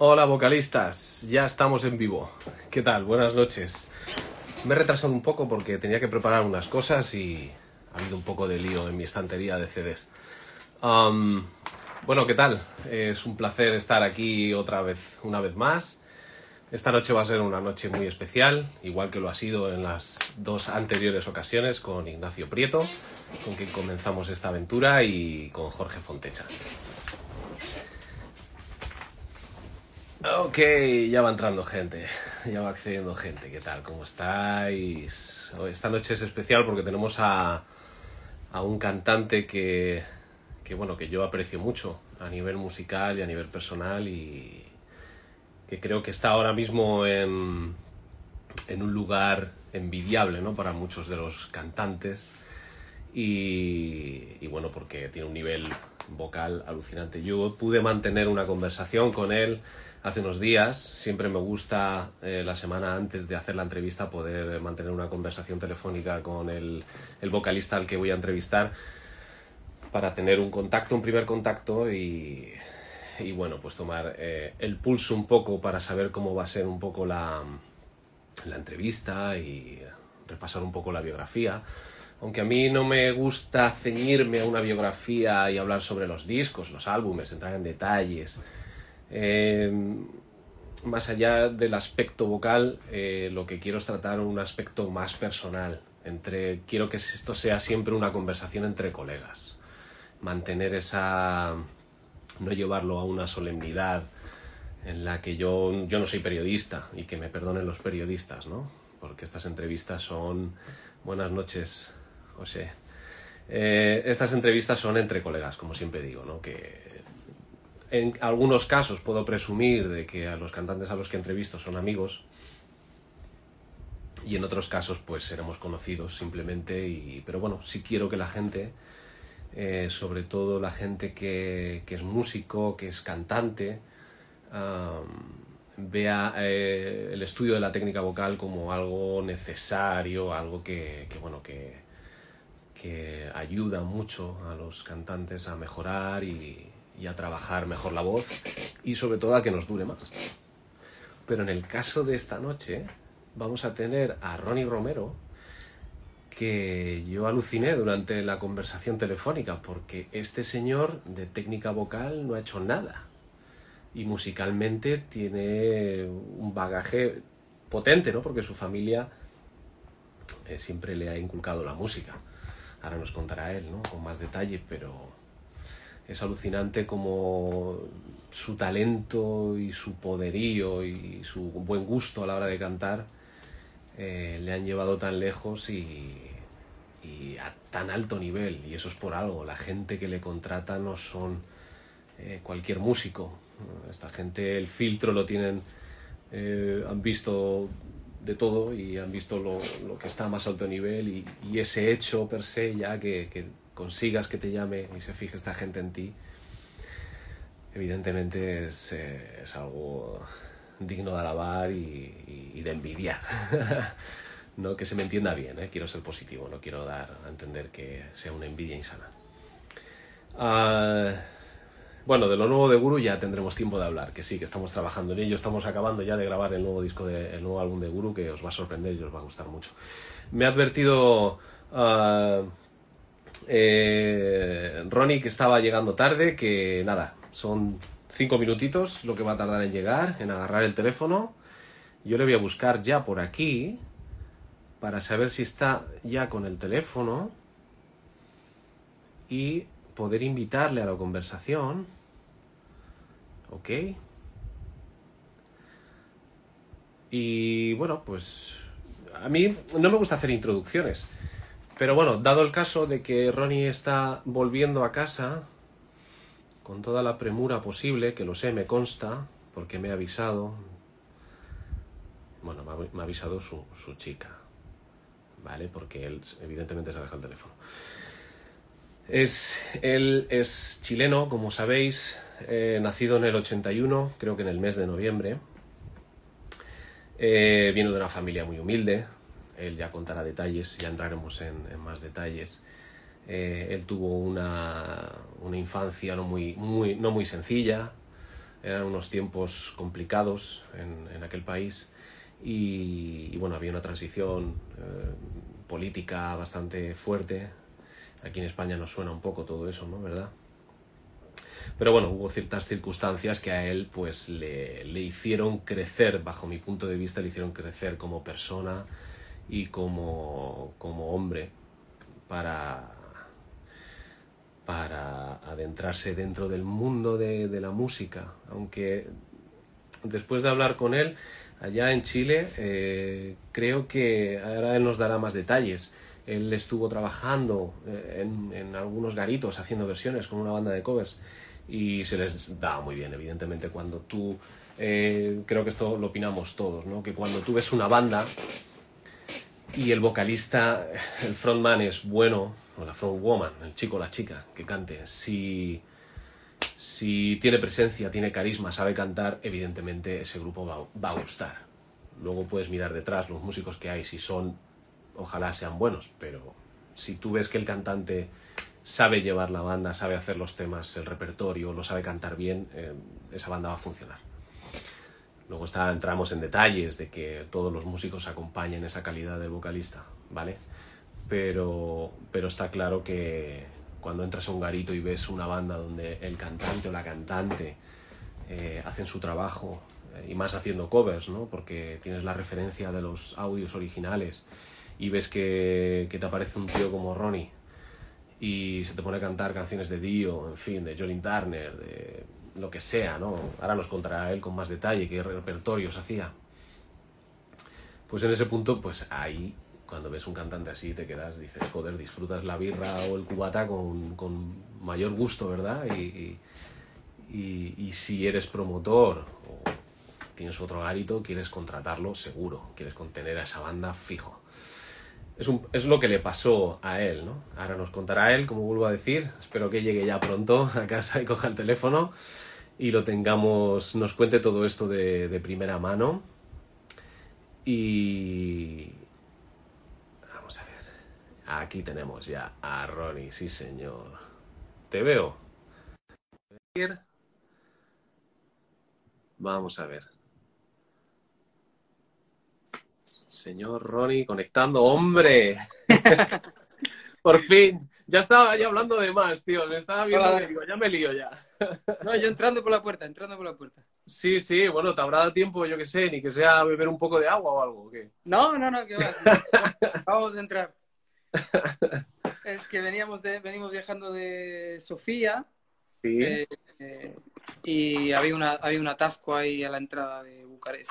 Hola vocalistas, ya estamos en vivo. ¿Qué tal? Buenas noches. Me he retrasado un poco porque tenía que preparar unas cosas y ha habido un poco de lío en mi estantería de CDs. Um, bueno, ¿qué tal? Es un placer estar aquí otra vez, una vez más. Esta noche va a ser una noche muy especial, igual que lo ha sido en las dos anteriores ocasiones con Ignacio Prieto, con quien comenzamos esta aventura, y con Jorge Fontecha. Ok, ya va entrando gente, ya va accediendo gente. ¿Qué tal? ¿Cómo estáis? Esta noche es especial porque tenemos a, a un cantante que, que, bueno, que yo aprecio mucho a nivel musical y a nivel personal y que creo que está ahora mismo en, en un lugar envidiable ¿no? para muchos de los cantantes y, y bueno, porque tiene un nivel vocal alucinante. Yo pude mantener una conversación con él hace unos días. Siempre me gusta eh, la semana antes de hacer la entrevista poder mantener una conversación telefónica con el, el, vocalista al que voy a entrevistar para tener un contacto, un primer contacto y, y bueno, pues tomar eh, el pulso un poco para saber cómo va a ser un poco la, la entrevista y repasar un poco la biografía. Aunque a mí no me gusta ceñirme a una biografía y hablar sobre los discos, los álbumes, entrar en detalles. Eh, más allá del aspecto vocal, eh, lo que quiero es tratar un aspecto más personal. Entre, quiero que esto sea siempre una conversación entre colegas. Mantener esa. no llevarlo a una solemnidad en la que yo, yo no soy periodista y que me perdonen los periodistas, ¿no? Porque estas entrevistas son. Buenas noches, José. Eh, estas entrevistas son entre colegas, como siempre digo, ¿no? Que en algunos casos puedo presumir de que a los cantantes a los que entrevisto son amigos y en otros casos pues seremos conocidos simplemente y pero bueno sí quiero que la gente eh, sobre todo la gente que, que, es músico que es cantante um, vea eh, el estudio de la técnica vocal como algo necesario algo que, que bueno que, que ayuda mucho a los cantantes a mejorar y, y a trabajar mejor la voz y sobre todo a que nos dure más. Pero en el caso de esta noche vamos a tener a Ronnie Romero que yo aluciné durante la conversación telefónica porque este señor de técnica vocal no ha hecho nada y musicalmente tiene un bagaje potente, ¿no? Porque su familia eh, siempre le ha inculcado la música. Ahora nos contará él, ¿no? Con más detalle, pero es alucinante como su talento y su poderío y su buen gusto a la hora de cantar eh, le han llevado tan lejos y, a tan alto nivel. Y eso es por algo. La gente que le contrata no son eh, cualquier músico. Esta gente el filtro lo tienen, eh, han visto de todo y han visto lo, lo, que está a más alto nivel y, ese hecho per se ya que consigas que te llame y se fije esta gente en ti, evidentemente es, eh, es algo digno de alabar y, de envidiar. no que se me entienda bien, ¿eh? quiero ser positivo, no quiero dar a entender que sea una envidia insana. Uh, bueno, de lo nuevo de Guru ya tendremos tiempo de hablar, que sí, que estamos trabajando en ello, estamos acabando ya de grabar el nuevo disco, de, el nuevo álbum de Guru, que os va a sorprender y os va a gustar mucho. Me ha advertido uh, eh, Ronnie que estaba llegando tarde, que nada, son cinco minutitos lo que va a tardar en llegar, en agarrar el teléfono. Yo le voy a buscar ya por aquí para saber si está ya con el teléfono y poder invitarle a la conversación. ¿Ok? Y bueno, pues a mí no me gusta hacer introducciones. Pero bueno, dado el caso de que Ronnie está volviendo a casa con toda la premura posible, que lo sé, me consta, porque me ha avisado. Bueno, me ha, avisado su, su, chica, ¿vale? Porque él evidentemente se ha dejado el teléfono. Es, él es chileno, como sabéis, eh, nacido en el 81, creo que en el mes de noviembre. Eh, viene de una familia muy humilde, él ya contará detalles, ya entraremos en, en más detalles. Eh, él tuvo una, una, infancia no muy, muy, no muy sencilla, eran unos tiempos complicados en, en aquel país y, y, bueno, había una transición eh, política bastante fuerte. Aquí en España nos suena un poco todo eso, ¿no? ¿Verdad? Pero bueno, hubo ciertas circunstancias que a él pues le, le, hicieron crecer, bajo mi punto de vista, le hicieron crecer como persona y como, como hombre para, para adentrarse dentro del mundo de, de, la música. Aunque después de hablar con él allá en Chile, eh, creo que ahora él nos dará más detalles. Él estuvo trabajando eh, en, en algunos garitos haciendo versiones con una banda de covers y se les da muy bien, evidentemente, cuando tú, eh, creo que esto lo opinamos todos, ¿no? que cuando tú ves una banda y el vocalista, el frontman es bueno, o la frontwoman, el chico o la chica que cante, si, si tiene presencia, tiene carisma, sabe cantar, evidentemente ese grupo va, va a gustar. Luego puedes mirar detrás los músicos que hay, si son, ojalá sean buenos, pero si tú ves que el cantante sabe llevar la banda, sabe hacer los temas, el repertorio, lo sabe cantar bien, eh, esa banda va a funcionar. Luego está, entramos en detalles de que todos los músicos acompañen esa calidad del vocalista, ¿vale? Pero, pero está claro que cuando entras a un garito y ves una banda donde el cantante o la cantante eh, hacen su trabajo, eh, y más haciendo covers, ¿no? Porque tienes la referencia de los audios originales y ves que, que te aparece un tío como Ronnie y se te pone a cantar canciones de Dio, en fin, de Jolin Turner, de lo que sea, ¿no? Ahora nos contará él con más detalle qué repertorios hacía. Pues en ese punto, pues ahí, cuando ves un cantante así, te quedas, dices, joder, disfrutas la birra o el cubata con, con mayor gusto, ¿verdad? Y, y, si eres promotor o tienes otro garito, quieres contratarlo seguro, quieres contener a esa banda fijo. Es, un, es, lo que le pasó a él, ¿no? Ahora nos contará él, como vuelvo a decir. Espero que llegue ya pronto a casa y coja el teléfono y lo tengamos, nos cuente todo esto de, de primera mano. Y... Vamos a ver. Aquí tenemos ya a Ronnie, sí señor. Te veo. Vamos a ver. Señor Ronnie, conectando, hombre. Por fin. Ya estaba ya hablando de más, tío. Me estaba viendo Hola. digo, ya me lío ya. No, yo entrando por la puerta, entrando por la puerta. Sí, sí, bueno, te habrá dado tiempo, yo que sé, ni que sea beber un poco de agua o algo, ¿o qué? No, no, no, que va. Vamos a entrar. Es que veníamos de, venimos viajando de Sofía. Sí. Eh, eh, y había, una, había un atasco ahí a la entrada de Bucarest.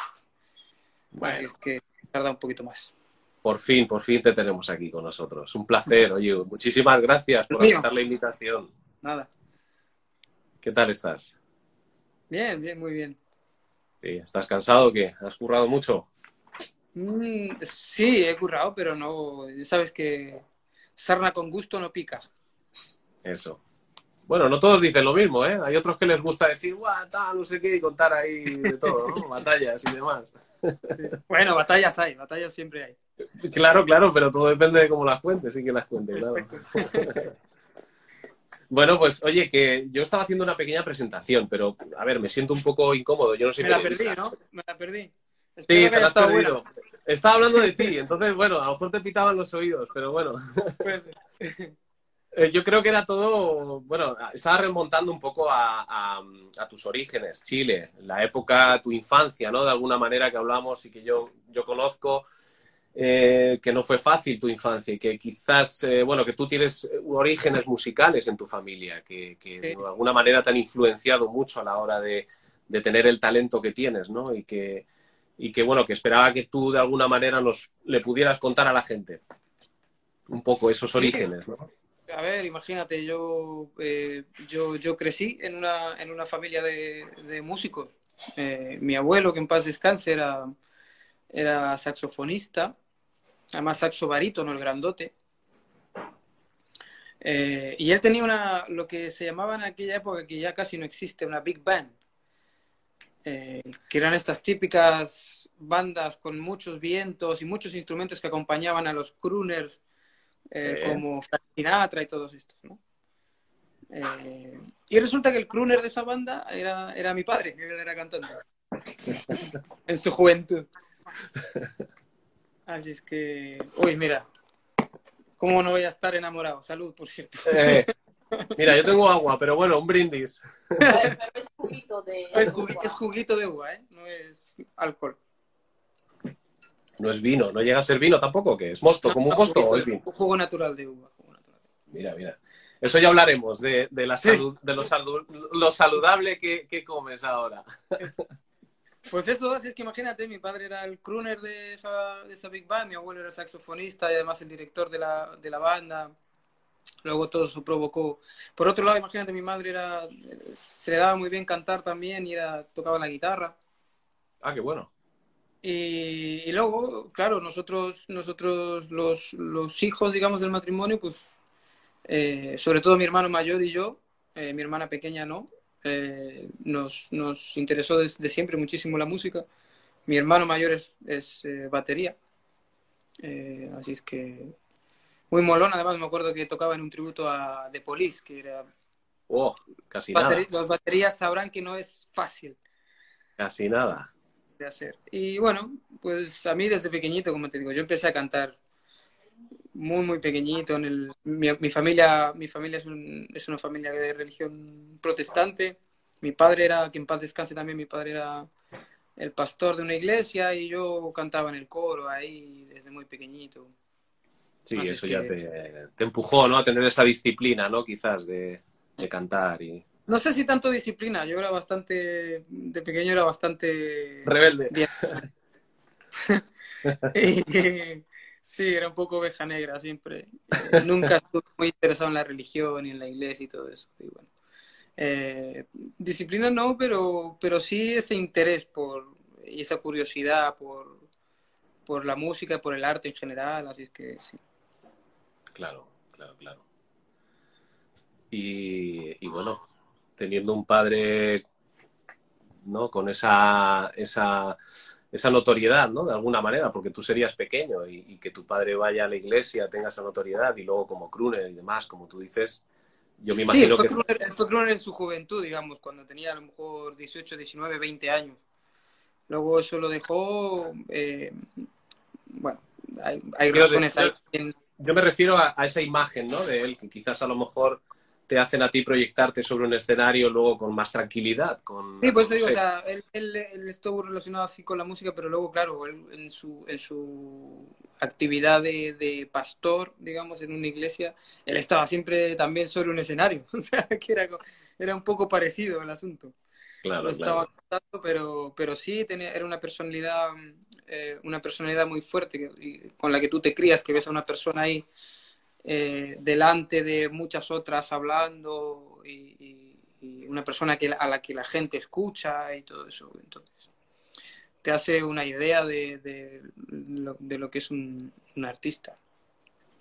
Bueno. Así es que tarda un poquito más. Por fin, por fin te tenemos aquí con nosotros. Un placer, oye, muchísimas gracias por aceptar la invitación. Nada. ¿Qué tal estás? Bien, bien, muy bien. Sí, ¿Estás cansado o qué? ¿Has currado mucho? Mm, sí, he currado, pero no. Sabes que sarna con gusto no pica. Eso. Bueno, no todos dicen lo mismo, ¿eh? Hay otros que les gusta decir, guau, tal, no sé qué, y contar ahí de todo, ¿no? batallas y demás. Bueno, batallas hay, batallas siempre hay. Claro, claro, pero todo depende de cómo las cuentes y que las cuente, claro. Bueno, pues oye, que yo estaba haciendo una pequeña presentación, pero a ver, me siento un poco incómodo. Yo no sé. Me la perdí, ¿no? Me la perdí. Espero sí, te la has perdido. Estaba hablando de ti, entonces, bueno, a lo mejor te pitaban los oídos, pero bueno. Pues... Yo creo que era todo, bueno, estaba remontando un poco a, a, a, tus orígenes, Chile, la época, tu infancia, ¿no? De alguna manera que hablamos y que yo, yo conozco, eh, que no fue fácil tu infancia y que quizás, eh, bueno, que tú tienes orígenes musicales en tu familia, que, que de alguna manera te han influenciado mucho a la hora de, de tener el talento que tienes, ¿no? Y que, y que, bueno, que esperaba que tú de alguna manera nos le pudieras contar a la gente un poco esos orígenes, ¿no? A ver, imagínate, yo, eh, yo, yo crecí en una, en una familia de, de músicos. Mi abuelo, que en paz descanse, era, era saxofonista, además saxo barítono, el grandote. Eh, y él tenía una, lo que se llamaba en aquella época, que ya casi no existe, una big band, eh, que eran estas típicas bandas con muchos vientos y muchos instrumentos que acompañaban a los crooners, eh, como Frank Sinatra y todos estos, ¿no? Y resulta que el crooner de esa banda era, era mi padre, él era cantante. en su juventud. Así es que, uy, mira, ¿cómo no voy a estar enamorado? Salud, por cierto. Eh, mira, yo tengo agua, pero bueno, un brindis. es juguito de Es juguito, es juguito de uva, ¿eh? No es alcohol. No es vino, no llega a ser vino tampoco, que es mosto, como un mosto o es vino. Un jugo natural de uva. jugo natural. Mira, mira. Eso ya hablaremos de, de la salud, de lo, salu- lo saludable que, que comes ahora. Pues eso, así es que imagínate, mi padre era el crooner de esa, de esa big band, mi abuelo era el saxofonista y además el director de la, de la banda. Luego todo eso provocó. Por otro lado, imagínate, mi madre era, se le daba muy bien cantar también y era, tocaba la guitarra. Ah, qué bueno. Y, y luego, claro, nosotros, nosotros los, los hijos, digamos, del matrimonio, pues, eh, sobre todo mi hermano mayor y yo, eh, mi hermana pequeña no, eh, nos, nos interesó desde siempre muchísimo la música. Mi hermano mayor es, es eh, batería, Eh, así es que muy molón. Además, me acuerdo que tocaba en un tributo a The Police, que era. Oh, casi nada. Los baterías sabrán que no es fácil Casi nada. de hacer. Y bueno, pues a mí desde pequeñito, como te digo, yo empecé a cantar muy, muy pequeñito. En el, mi, mi familia, mi familia es, un- es una familia de religión protestante. Mi padre era, que en paz descanse también, mi padre era el pastor de una iglesia y yo cantaba en el coro ahí desde muy pequeñito. Sí, Así eso es ya que- te, te empujó, ¿no? A tener esa disciplina, ¿no? Quizás de, de cantar y... No sé si tanto disciplina, yo era bastante, de pequeño era bastante Rebelde. Y, sí, era un poco oveja negra siempre. Eh, Nunca estuve muy interesado en la religión y en la iglesia y todo eso. Y bueno, eh, disciplina no, pero, pero sí ese interés por y esa curiosidad por, por la música, por el arte en general. Así es que sí. Claro, claro, claro. Y, y bueno, teniendo un padre, ¿no? Con esa, esa, esa notoriedad, ¿no? De alguna manera, porque tú serías pequeño y, y que tu padre vaya a la iglesia, tenga esa notoriedad y luego como crooner y demás, como tú dices, yo me Sí, imagino fue que... él fue crooner en su juventud, digamos, cuando tenía a lo mejor 18, 19, 20 años. Luego eso lo dejó, eh, bueno, hay, hay razones ahí. en- Yo me refiero a, a esa imagen, ¿no? De él, que quizás a lo mejor te hacen a ti proyectarte sobre un escenario luego con más tranquilidad, con... Sí, pues te digo, o sea, él, él, él estuvo relacionado así con la música, pero luego, claro, él en su, en su actividad de, de pastor, digamos, en una iglesia, él estaba siempre también sobre un escenario, o sea, que era, era un poco parecido el asunto. claro, Lo estaba claro. pero, pero sí tenía, era una personalidad, eh, una personalidad muy fuerte que- y con la que tú te crías, que ves a una persona ahí eh, delante de muchas otras hablando y, una persona que, a la que la gente escucha y todo eso. Entonces, te hace una idea de, de lo, de lo que es un artista.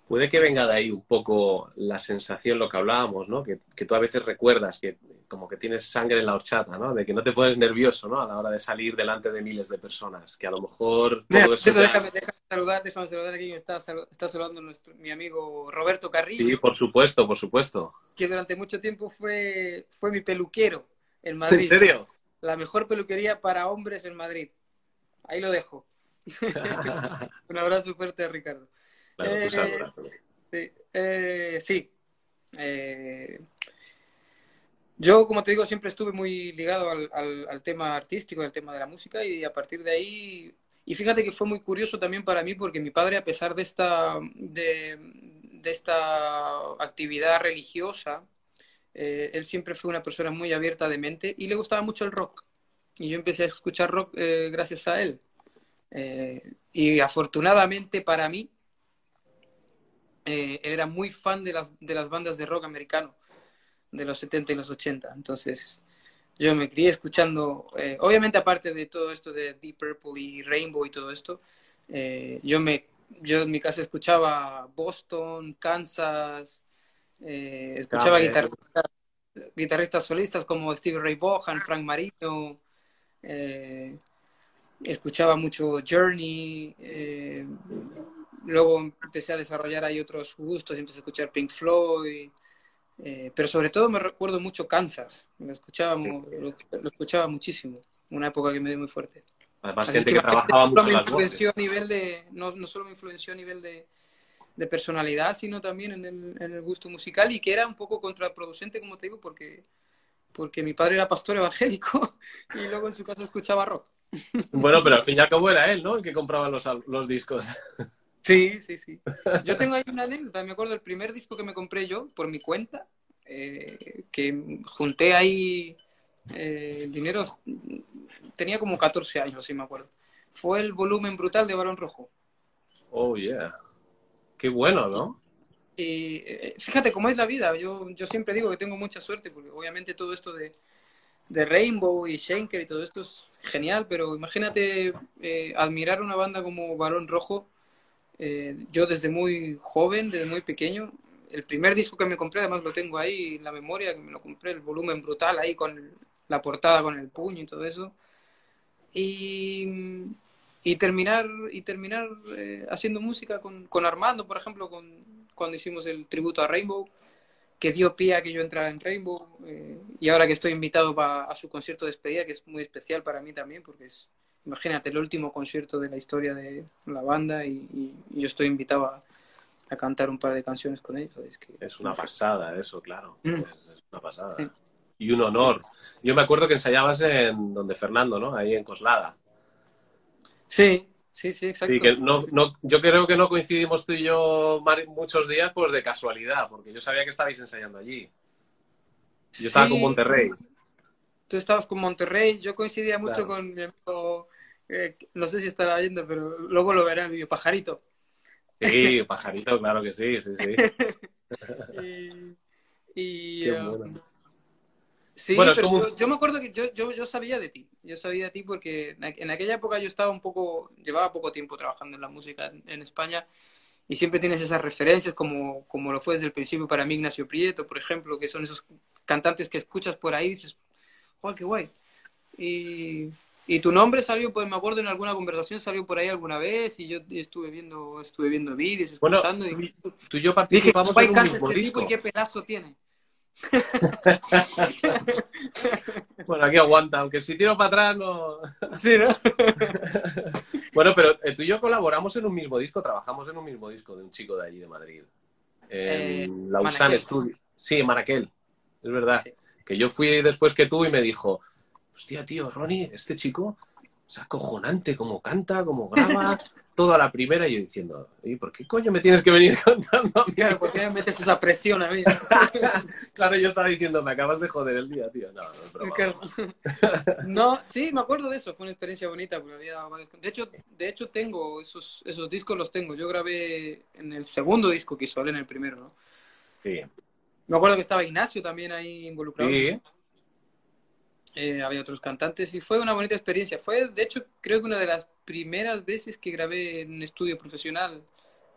Puede que venga de ahí un poco la sensación, lo que hablábamos, ¿no? Que, que tú a veces recuerdas que como que tienes sangre en la horchata, ¿no? De que no te pones nervioso, ¿no? A la hora de salir delante de miles de personas, que a lo mejor Mira, todo eso eso, ya- déjame, déjame saludar, déjame saludar aquí, me está, está saludando nuestro, mi amigo Roberto Carrillo. Sí, por supuesto, por supuesto. que durante mucho tiempo fue, fue mi peluquero en Madrid. ¿En serio? La mejor peluquería para hombres en Madrid. Ahí lo dejo. Un abrazo fuerte a Ricardo. Claro, tú Eh, sabrás. Sí. eh, sí. Eh, yo, como te digo, siempre estuve muy ligado al, al- al tema artístico, al tema de la música, y a partir de ahí. Y fíjate que fue muy curioso también para mí, porque mi padre, a pesar de esta, de, de esta actividad religiosa, eh, él siempre fue una persona muy abierta de mente y le gustaba mucho el rock. Y yo empecé a escuchar rock eh, gracias a él. Eh, y afortunadamente para mí, eh, él era muy fan de las, de las bandas de rock americano de los 70 y los 80. Entonces, yo me crié escuchando, eh, obviamente aparte de todo esto de Deep Purple y Rainbow y todo esto, eh, yo, me, yo en mi casa escuchaba Boston, Kansas, eh, escuchaba guitarristas, guitarristas solistas como Stevie Ray Vaughan, Frank Marino, eh, escuchaba mucho Journey, eh, luego empecé a desarrollar ahí otros gustos, empecé a escuchar Pink Floyd, Eh, pero sobre todo me recuerdo mucho Kansas, lo escuchaba, lo, lo escuchaba muchísimo, una época que me dio muy fuerte. Además, Así gente es que, trabajaba no mucho me las influenció a nivel de, no, no solo me influenció a nivel de, de personalidad, sino también en el, en el gusto musical y que era un poco contraproducente, como te digo, porque, porque mi padre era pastor evangélico y luego en su casa escuchaba rock. Bueno, pero al fin y al cabo era él, ¿no? El que compraba los, los discos. Sí, sí, sí. Yo tengo ahí una anécdota, me acuerdo el primer disco que me compré yo por mi cuenta, eh, que junté ahí eh, el dinero, tenía como 14 años, sí me acuerdo. Fue el volumen brutal de Barón Rojo. Oh, yeah. Qué bueno, ¿no? Y eh, fíjate cómo es la vida. Yo, yo siempre digo que tengo mucha suerte, porque obviamente todo esto de, de Rainbow y Schenker y todo esto es genial, pero imagínate eh, admirar una banda como Barón Rojo. Eh, yo desde muy joven, desde muy pequeño, el primer disco que me compré, además lo tengo ahí en la memoria, que me lo compré, el volumen brutal ahí con la portada con el puño y todo eso. Y, y terminar, y terminar eh, haciendo música con, con Armando, por ejemplo, con, cuando hicimos el tributo a Rainbow, que dio pie a que yo entrara en Rainbow. eh, y ahora que estoy invitado pa- a su concierto de despedida, que es muy especial para mí también, porque es, imagínate, el último concierto de la historia de la banda y, y- y yo estoy invitado a, a cantar un par de canciones con ellos. Es, que, Es una pasada eso, claro. Mm. Es, es una pasada. Sí. Y un honor. Yo me acuerdo que ensayabas en donde Fernando, ¿no? Ahí en Coslada. Sí, sí, sí, exacto. Sí, que no, no, yo creo que no coincidimos tú y yo muchos días pues de casualidad, porque yo sabía que estabais ensayando allí. Yo estaba Sí, con Monterrey. Tú estabas con Monterrey, yo coincidía mucho Claro. con mi amigo, eh, no sé si estará viendo, pero luego lo verá el video Pajarito. Sí, pajarito, claro que sí, sí, sí. Y, y, Qué bueno. sí, Bueno, pero como yo, yo me acuerdo que yo, yo, yo sabía de ti, yo sabía de ti porque en, aqu- en aquella época yo estaba un poco, llevaba poco tiempo trabajando en la música en, en España y siempre tienes esas referencias como, como lo fue desde el principio para mí Ignacio Prieto, por ejemplo, que son esos cantantes que escuchas por ahí y dices, ¡guay, qué guay! Y, y tu nombre salió, pues me acuerdo en alguna conversación salió por ahí alguna vez y yo estuve viendo, estuve viendo vídeos, Bueno, escuchando y Tú y yo dije, participamos guay en un mismo este tipo disco. y qué pelazo tiene. Bueno, aquí aguanta, aunque si tiro para atrás no... Sí, ¿no? Bueno, pero eh, tú y yo colaboramos en un mismo disco, trabajamos en un mismo disco de un chico de allí de Madrid. En Eh, Lausanne. Studio. Sí, en Maraquel. Es verdad. Sí. Que yo fui después que tú y me dijo, hostia, tío, Ronnie, este chico es acojonante, como canta, como graba, toda la primera. Y yo diciendo, ¿y por qué coño me tienes que venir contando? Claro, ¿por qué me metes esa presión a mí? Claro, yo estaba diciendo, me acabas de joder el día, tío. No, no es broma. Claro. No, sí, me acuerdo de eso, fue una experiencia bonita. Porque había De hecho, de hecho tengo esos, esos discos, los tengo. Yo grabé en el segundo disco que hizo él, en el primero, ¿no? Sí. Me acuerdo que estaba Ignacio también ahí involucrado. Sí. Eh, había otros cantantes y fue una bonita experiencia. Fue, de hecho, creo que una de las primeras veces que grabé en estudio profesional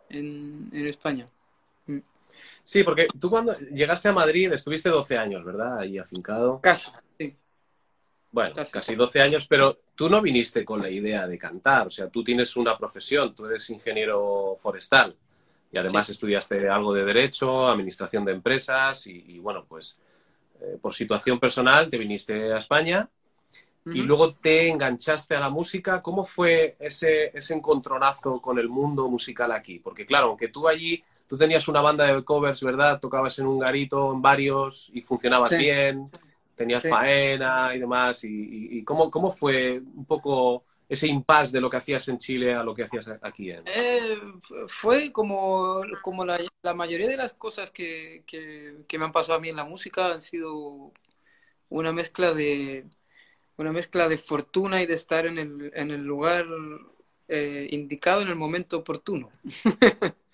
en, en España. Sí, porque tú cuando llegaste a Madrid estuviste 12 años, ¿verdad? Ahí afincado. Casi, sí. Bueno, Casi. casi 12 años, pero tú no viniste con la idea de cantar, o sea, tú tienes una profesión, tú eres ingeniero forestal y además estudiaste algo de derecho, administración de empresas y, y, bueno, pues eh, por situación personal te viniste a España y luego te enganchaste a la música. ¿Cómo fue ese, ese encontronazo con el mundo musical aquí? Porque claro, aunque tú allí, tú tenías una banda de covers, ¿verdad? Tocabas en un garito, en varios y funcionabas Sí. bien, tenías Sí. faena y demás. ¿Y, y- y cómo, cómo fue un poco ese impasse de lo que hacías en Chile a lo que hacías aquí? En... Eh, fu- fue como, como la, la mayoría de las cosas que, que, que me han pasado a mí en la música han sido una mezcla de una mezcla de fortuna y de estar en el, en el lugar eh, indicado en el momento oportuno.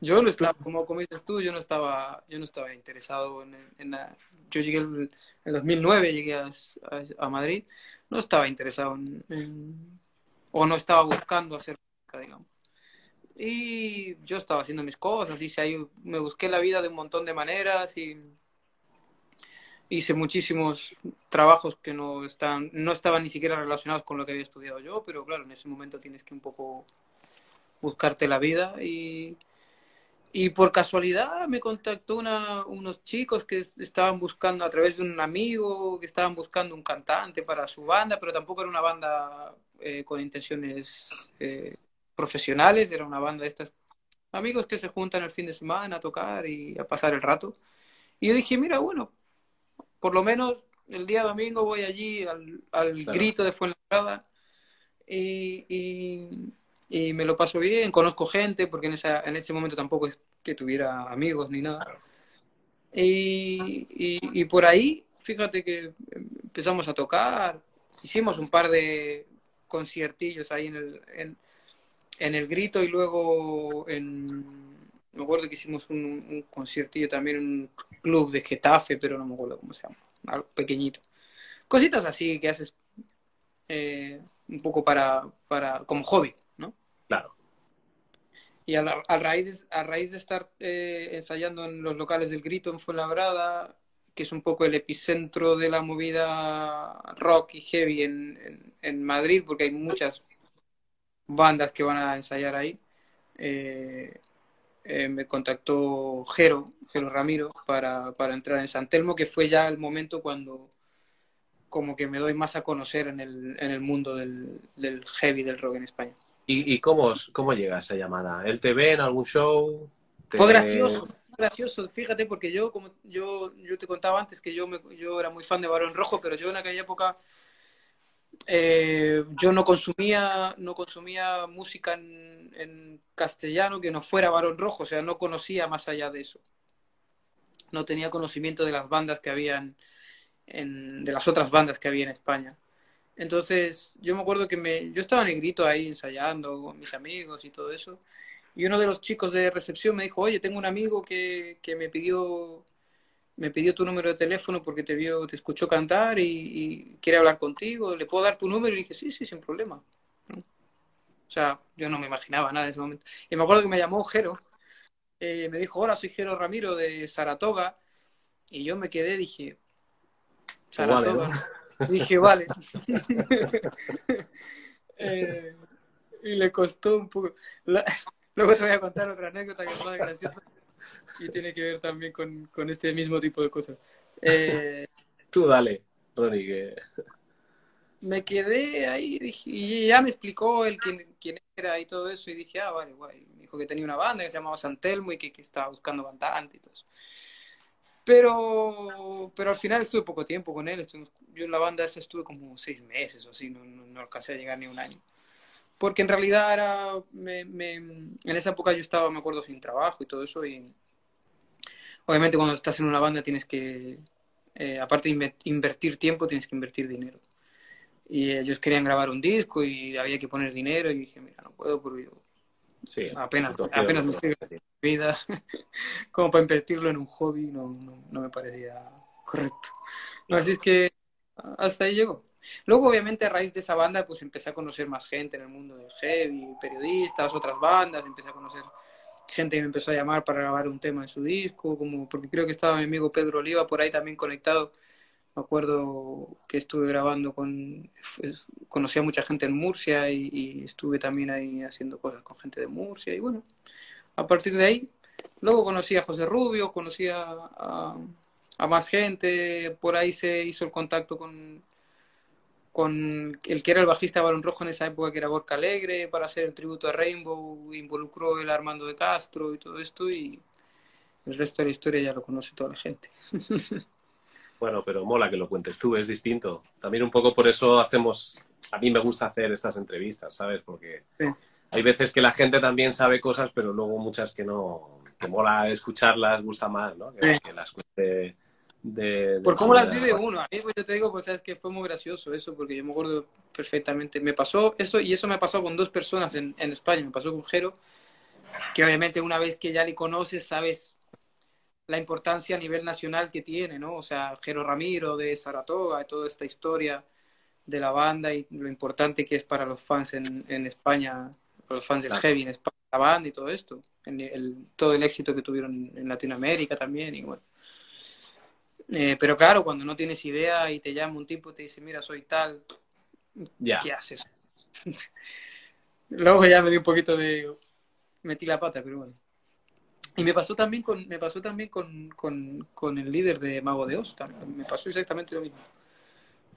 Yo no estaba, como, como dices tú, yo no estaba, yo no estaba interesado en, en la- yo llegué el, en 2009, llegué a, a- a Madrid, no estaba interesado en, en- o no estaba buscando hacer digamos. Y yo estaba haciendo mis cosas, hice ahí, me busqué la vida de un montón de maneras y hice muchísimos trabajos que no están, no estaban ni siquiera relacionados con lo que había estudiado yo, pero claro, en ese momento tienes que un poco buscarte la vida y y por casualidad me contactó una, unos chicos que estaban buscando a través de un amigo, que estaban buscando un cantante para su banda, pero tampoco era una banda eh, con intenciones eh, profesionales, era una banda de estas amigos que se juntan el fin de semana a tocar y a pasar el rato. Y yo dije, mira, bueno, por lo menos el día domingo voy allí al, al grito de Fuenlabrada y, y, y, me lo paso bien, conozco gente, porque en, esa, en ese momento tampoco es que tuviera amigos ni nada. Y, y, y por ahí, fíjate que empezamos a tocar, hicimos un par de conciertillos ahí en el, en, en el grito y luego en me acuerdo que hicimos un, un conciertillo también en un club de Getafe, pero no me acuerdo cómo se llama, algo pequeñito. Cositas así que haces eh, un poco para, para, como hobby, ¿no? Claro. Y a, la, a raíz, a raíz de estar eh, ensayando en los locales del Grito en Fuenlabrada, que es un poco el epicentro de la movida rock y heavy en, en, Madrid, porque hay muchas bandas que van a ensayar ahí, eh, eh, me contactó Jero, Jero Ramiro, para, para entrar en San Telmo, que fue ya el momento cuando como que me doy más a conocer en el, en el mundo del, del heavy, del rock en España. ¿Y, y cómo, cómo llega esa llamada? ¿Él te ve en algún show? ¿Te... Fue gracioso, gracioso, fíjate, porque yo, como yo, yo te contaba antes que yo, me, yo era muy fan de Barón Rojo, pero yo en aquella época eh, yo no consumía, no consumía música en, en, castellano que no fuera Barón Rojo, o sea, no conocía más allá de eso. No tenía conocimiento de las bandas que habían, en, de las otras bandas que había en España. Entonces, yo me acuerdo que me, yo estaba en el grito ahí ensayando con mis amigos y todo eso. Y uno de los chicos de recepción me dijo, oye, tengo un amigo que, que me pidió me pidió tu número de teléfono porque te vio, te escuchó cantar y, y, quiere hablar contigo, ¿le puedo dar tu número? Y dije, sí, sí, sin problema. ¿no? O sea, yo no me imaginaba nada en ese momento. Y me acuerdo que me llamó Jero, eh, me dijo, hola, soy Jero Ramiro de Saratoga, y yo me quedé, dije, Saratoga. Vale, ¿no? Dije, vale. eh, y le costó un poco. La... Luego te voy a contar otra anécdota que es más graciosa y tiene que ver también con, con este mismo tipo de cosas. Eh, Tú dale, Ronnie, que... Me quedé ahí dije, y ya me explicó el quién, quién, era y todo eso y dije, ah, vale, guay. Me dijo que tenía una banda que se llamaba Santelmo y que, que estaba buscando cantante y todo eso. Pero, pero al final estuve poco tiempo con él. Estuve, yo en la banda esa estuve como seis meses o así, no, no, no alcancé a llegar ni un año porque en realidad era, me, me, en esa época yo estaba, me acuerdo, sin trabajo y todo eso y obviamente cuando estás en una banda tienes que, eh, aparte de invertir tiempo, tienes que invertir dinero. Y ellos querían grabar un disco y había que poner dinero y dije, mira, no puedo porque yo sí, apenas, apenas me estoy en vida como para invertirlo en un hobby no, no, no me parecía correcto. Así es que hasta ahí llegó. Luego, obviamente, a raíz de esa banda, pues empecé a conocer más gente en el mundo del heavy, periodistas, otras bandas, empecé a conocer gente que me empezó a llamar para grabar un tema de su disco, como porque creo que estaba mi amigo Pedro Oliva por ahí también conectado. Me acuerdo que estuve grabando con, conocí a mucha gente en Murcia y, estuve también ahí haciendo cosas con gente de Murcia y bueno, a partir de ahí, luego conocí a José Rubio, conocí a, a, más gente, por ahí se hizo el contacto con, con el que era el bajista de Balón Rojo en esa época, que era Borca Alegre, para hacer el tributo a Rainbow, involucró el Armando de Castro y todo esto, y el resto de la historia ya lo conoce toda la gente. Bueno, pero mola que lo cuentes tú, es distinto. También un poco por eso hacemos, a mí me gusta hacer estas entrevistas, ¿sabes? Porque sí. hay veces que la gente también sabe cosas, pero luego muchas que no, que mola escucharlas, gusta más, ¿no? Que, sí. que las cuente de, de por cómo las vive uno. A mí, pues yo te digo, pues es que fue muy gracioso eso, porque yo me acuerdo perfectamente. Me pasó eso, y eso me pasó con dos personas en, en España. Me pasó con Jero, que obviamente una vez que ya le conoces, sabes la importancia a nivel nacional que tiene, ¿no? O sea, Jero Ramiro de Saratoga, toda esta historia de la banda y lo importante que es para los fans en, en España, los fans del claro. heavy en España, la banda y todo esto, el, todo el éxito que tuvieron en Latinoamérica también, y bueno. Eh, pero claro, cuando no tienes idea y te llama un tipo y te dice, mira, soy tal, yeah. ¿qué haces? Luego ya me di un poquito de... metí la pata, pero bueno. Y me pasó también con, me pasó también con, con, con el líder de Mago de Oz. también. Me pasó exactamente lo mismo.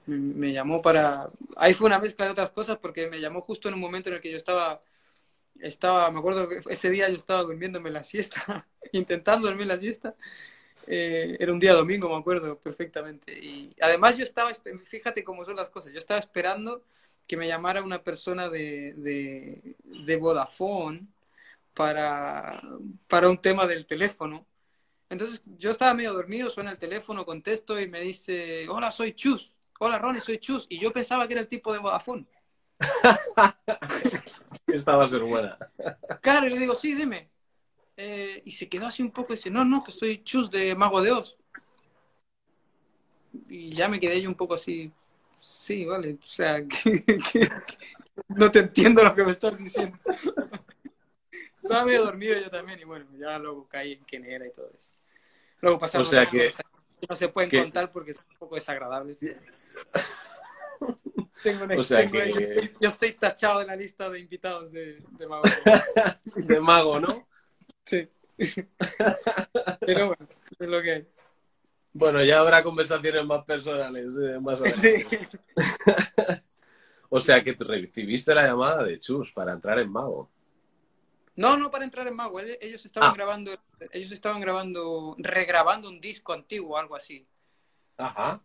Me, llamó para... Ahí fue una mezcla de otras cosas porque me llamó justo en un momento en el que yo estaba... Estaba, me acuerdo que ese día yo estaba durmiéndome la siesta, intentando dormir la siesta. Eh, era un día domingo, me acuerdo perfectamente. Y además yo estaba, fíjate cómo son las cosas, yo estaba esperando que me llamara una persona de, de, de Vodafone para, para un tema del teléfono. Entonces yo estaba medio dormido, suena el teléfono, contesto y me dice, hola, soy Chus. Hola, Ronnie, soy Chus. Y yo pensaba que era el tipo de Vodafone. Esta va a ser buena. Claro, y le digo, sí, dime. Eh, y se quedó así un poco y dice, no, no, que soy Chus de Mago de Oz. Y ya me quedé yo un poco así, sí, vale, o sea, que- que- no te entiendo lo que me estás diciendo. Estaba medio dormido yo también y bueno, ya luego caí en quién era y todo eso. Luego pasaron O sea que- cosas que no se pueden que- contar porque son un poco desagradables. Tengo una- O sea tengo- que- yo, estoy, yo estoy tachado de la lista de invitados de, de Mago de mago, ¿no? Sí. Pero bueno, es lo que hay. Bueno, ya habrá conversaciones más personales eh, más adelante. Sí. O sea que recibiste la llamada de Chus para entrar en mago. No, no para entrar en Mago. él- Ellos estaban Ah. grabando, ellos estaban grabando, regrabando un disco antiguo, algo así. Ajá.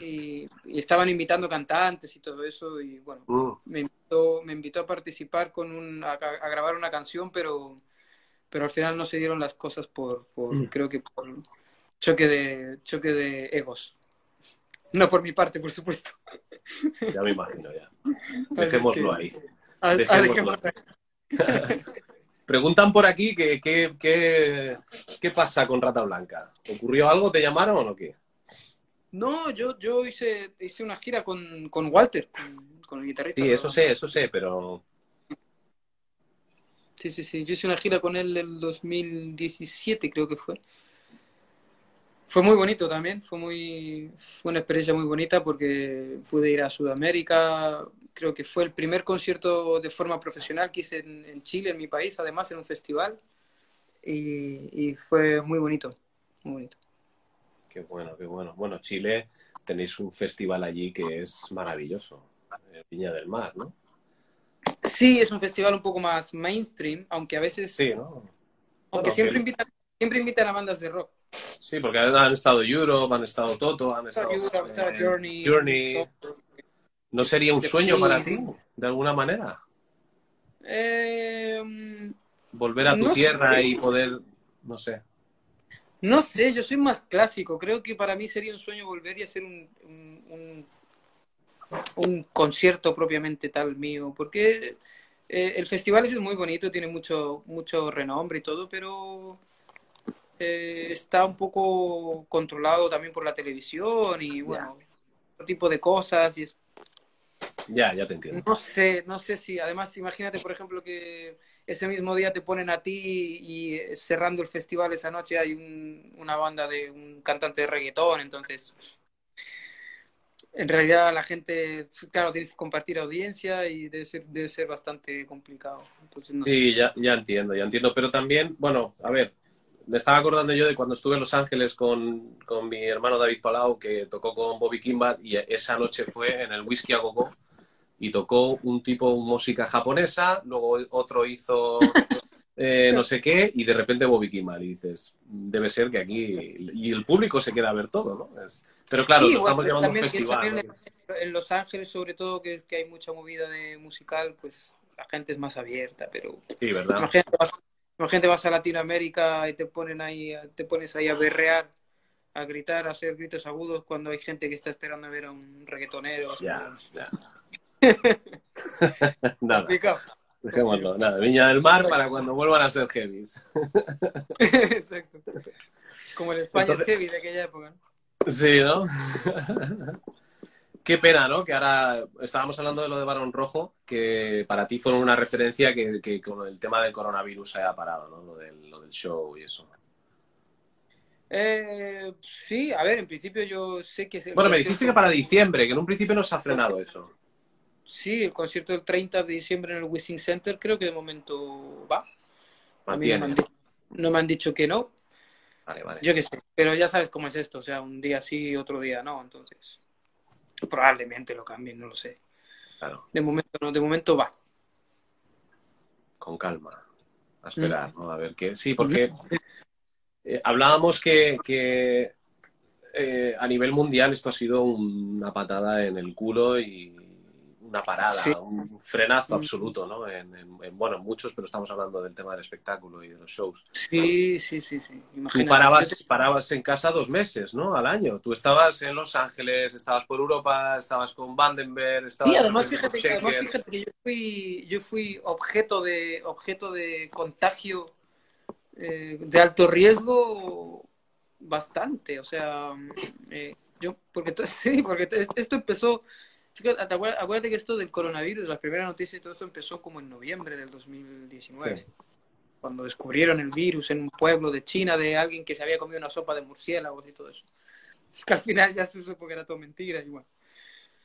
Y, y estaban invitando cantantes y todo eso. Y bueno, Mm. me invitó, me invitó a participar con un, a, a grabar una canción, pero, pero al final no se dieron las cosas por, por Mm. creo que por choque de, choque de egos. No por mi parte, por supuesto. Ya me imagino ya. Dejémoslo ahí. Ah, ah, Dejémoslo. dejémoslo ahí. Preguntan por aquí que, que- que- pasa con Rata Blanca. ¿Ocurrió algo? ¿Te llamaron o qué? No, yo, yo hice, hice una gira con, con Walter, con, con el guitarrista. Sí, eso sé, eso sé, pero Sí, sí, sí. Yo hice una gira con él el 2017, creo que fue. Fue muy bonito también, fue muy, fue una experiencia muy bonita porque pude ir a Sudamérica. Creo que fue el primer concierto de forma profesional que hice en, en Chile, en mi país, además en un festival. Y, y fue muy bonito, muy bonito. qué bueno, qué bueno. Bueno, Chile, tenéis un festival allí que es maravilloso. eh, Viña del Mar, ¿no? Sí, es un festival un poco más mainstream, aunque a veces, Sí, ¿no? aunque siempre que- invitan, siempre invitan a bandas de rock. Sí, porque han estado Europe, han estado Toto, han estado estaba eh, Journey. Journey. ¿No sería un sueño para ti, de alguna manera? Eh, Volver a tu No tierra sé. y poder, no sé. no sé, yo soy más clásico. Creo que para mí sería un sueño volver y hacer un, un, un- un concierto propiamente tal mío. Porque eh, el festival ese es muy bonito, tiene mucho, mucho renombre y todo, pero eh, está un poco controlado también por la televisión y bueno, otro tipo de cosas. Y es Ya, ya te entiendo. No sé, no sé si, además, imagínate, por ejemplo, que ese mismo día te ponen a ti y eh, cerrando el festival esa noche hay un- una banda de un cantante de reggaetón, entonces, en realidad la gente, claro, tienes que compartir audiencia y debe ser, debe ser bastante complicado. Entonces, no sé. Sí, ya, ya entiendo, ya entiendo. Pero también, bueno, a ver, me estaba acordando yo de cuando estuve en Los Ángeles con, con mi hermano David Palau, que tocó con Bobby Kimball, y esa noche fue en el Whisky a Gogo, y tocó un tipo música japonesa, luego otro hizo eh, no sé qué, y de repente Bobby Kimball, y dices, debe ser que aquí, y el público se queda a ver todo, ¿no? Es- pero claro, Sí, lo estamos llamando un festival. en, en Los Ángeles, sobre todo, que, que hay mucha movida de musical, pues la gente es más abierta, pero Sí, ¿verdad? Imagínate vas, imagínate vas a Latinoamérica y te ponen ahí, te pones ahí a berrear, a gritar, a hacer gritos agudos cuando hay gente que está esperando a ver a un reggaetonero. Ya, ya. Nada. Dejémoslo, nada, Viña del Mar para cuando vuelvan a ser heavies. Exacto. Como el España Entonces- Heavy de aquella época. ¿no? Sí, ¿no? Qué pena, ¿no? Que ahora estábamos hablando de lo de Barón Rojo, que para ti fueron una referencia que, que con el tema del coronavirus se haya parado, ¿no? Lo del, lo del show y eso. Eh, sí, a ver, en principio yo sé que... Bueno, me dijiste que para diciembre, que en un principio no se ha frenado eso. Sí, el concierto del 30 de diciembre en el Wishing Center creo que de momento va. A mí me han no me han dicho que no. Vale, vale. Yo qué sé, pero ya sabes cómo es esto, o sea, un día sí, otro día no, entonces probablemente lo cambien, no lo sé. Claro, De momento no, de momento va. con calma. A esperar, ¿no? A ver qué. Sí, porque eh, hablábamos que, que, eh, a nivel mundial esto ha sido una patada en el culo y una parada, Sí. un frenazo Mm. absoluto, ¿no? En, en- en- bueno, en muchos, pero estamos hablando del tema del espectáculo y de los shows. Sí, sí, sí, sí. Tú Imagínate. parabas, yo te- parabas en casa dos meses, ¿no? Al año. Tú estabas en Los Ángeles, estabas por Europa, estabas con Vandenberg, estabas Sí, además fíjate, además fíjate que yo fui, yo fui objeto de objeto de contagio eh, de alto riesgo bastante, o sea, eh, yo porque sí, porque to- esto empezó, fíjate, ¿te acuerdas- acuérdate que esto del coronavirus, la primera noticia y todo esto empezó como en noviembre del 2019. Cuando descubrieron el virus en un pueblo de China de alguien que se había comido una sopa de murciélagos y todo eso. Que al final ya se supo que era todo mentira y bueno.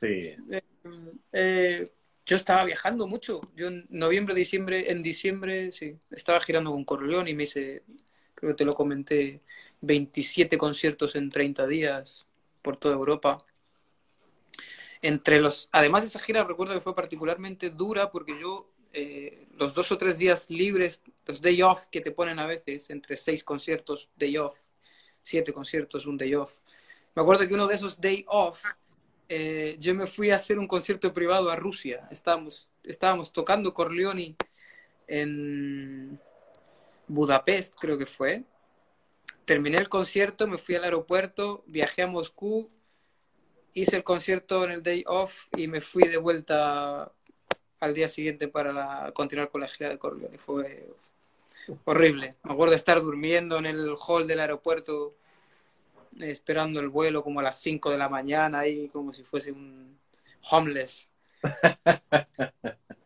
Sí, Eh, yo estaba viajando mucho. Yo en noviembre, diciembre, en diciembre, sí, estaba girando con Corleone y me hice, creo que te lo comenté, 27 conciertos en 30 días por toda Europa. Entre los, además esa gira recuerdo que fue particularmente dura porque yo eh, los dos o tres días libres, los day off que te ponen a veces, entre seis conciertos, day off, siete conciertos, un day off. Me acuerdo que uno de esos day off eh, yo me fui a hacer un concierto privado a Rusia. Estábamos, estábamos tocando Corleone en Budapest, creo que fue. Terminé el concierto, me fui al aeropuerto, viajé a Moscú, hice el concierto en el day off y me fui de vuelta al día siguiente para continuar con la gira de Corleone. Fue horrible. Me acuerdo de estar durmiendo en el hall del aeropuerto esperando el vuelo como a las 5 de la mañana ahí como si fuese un homeless.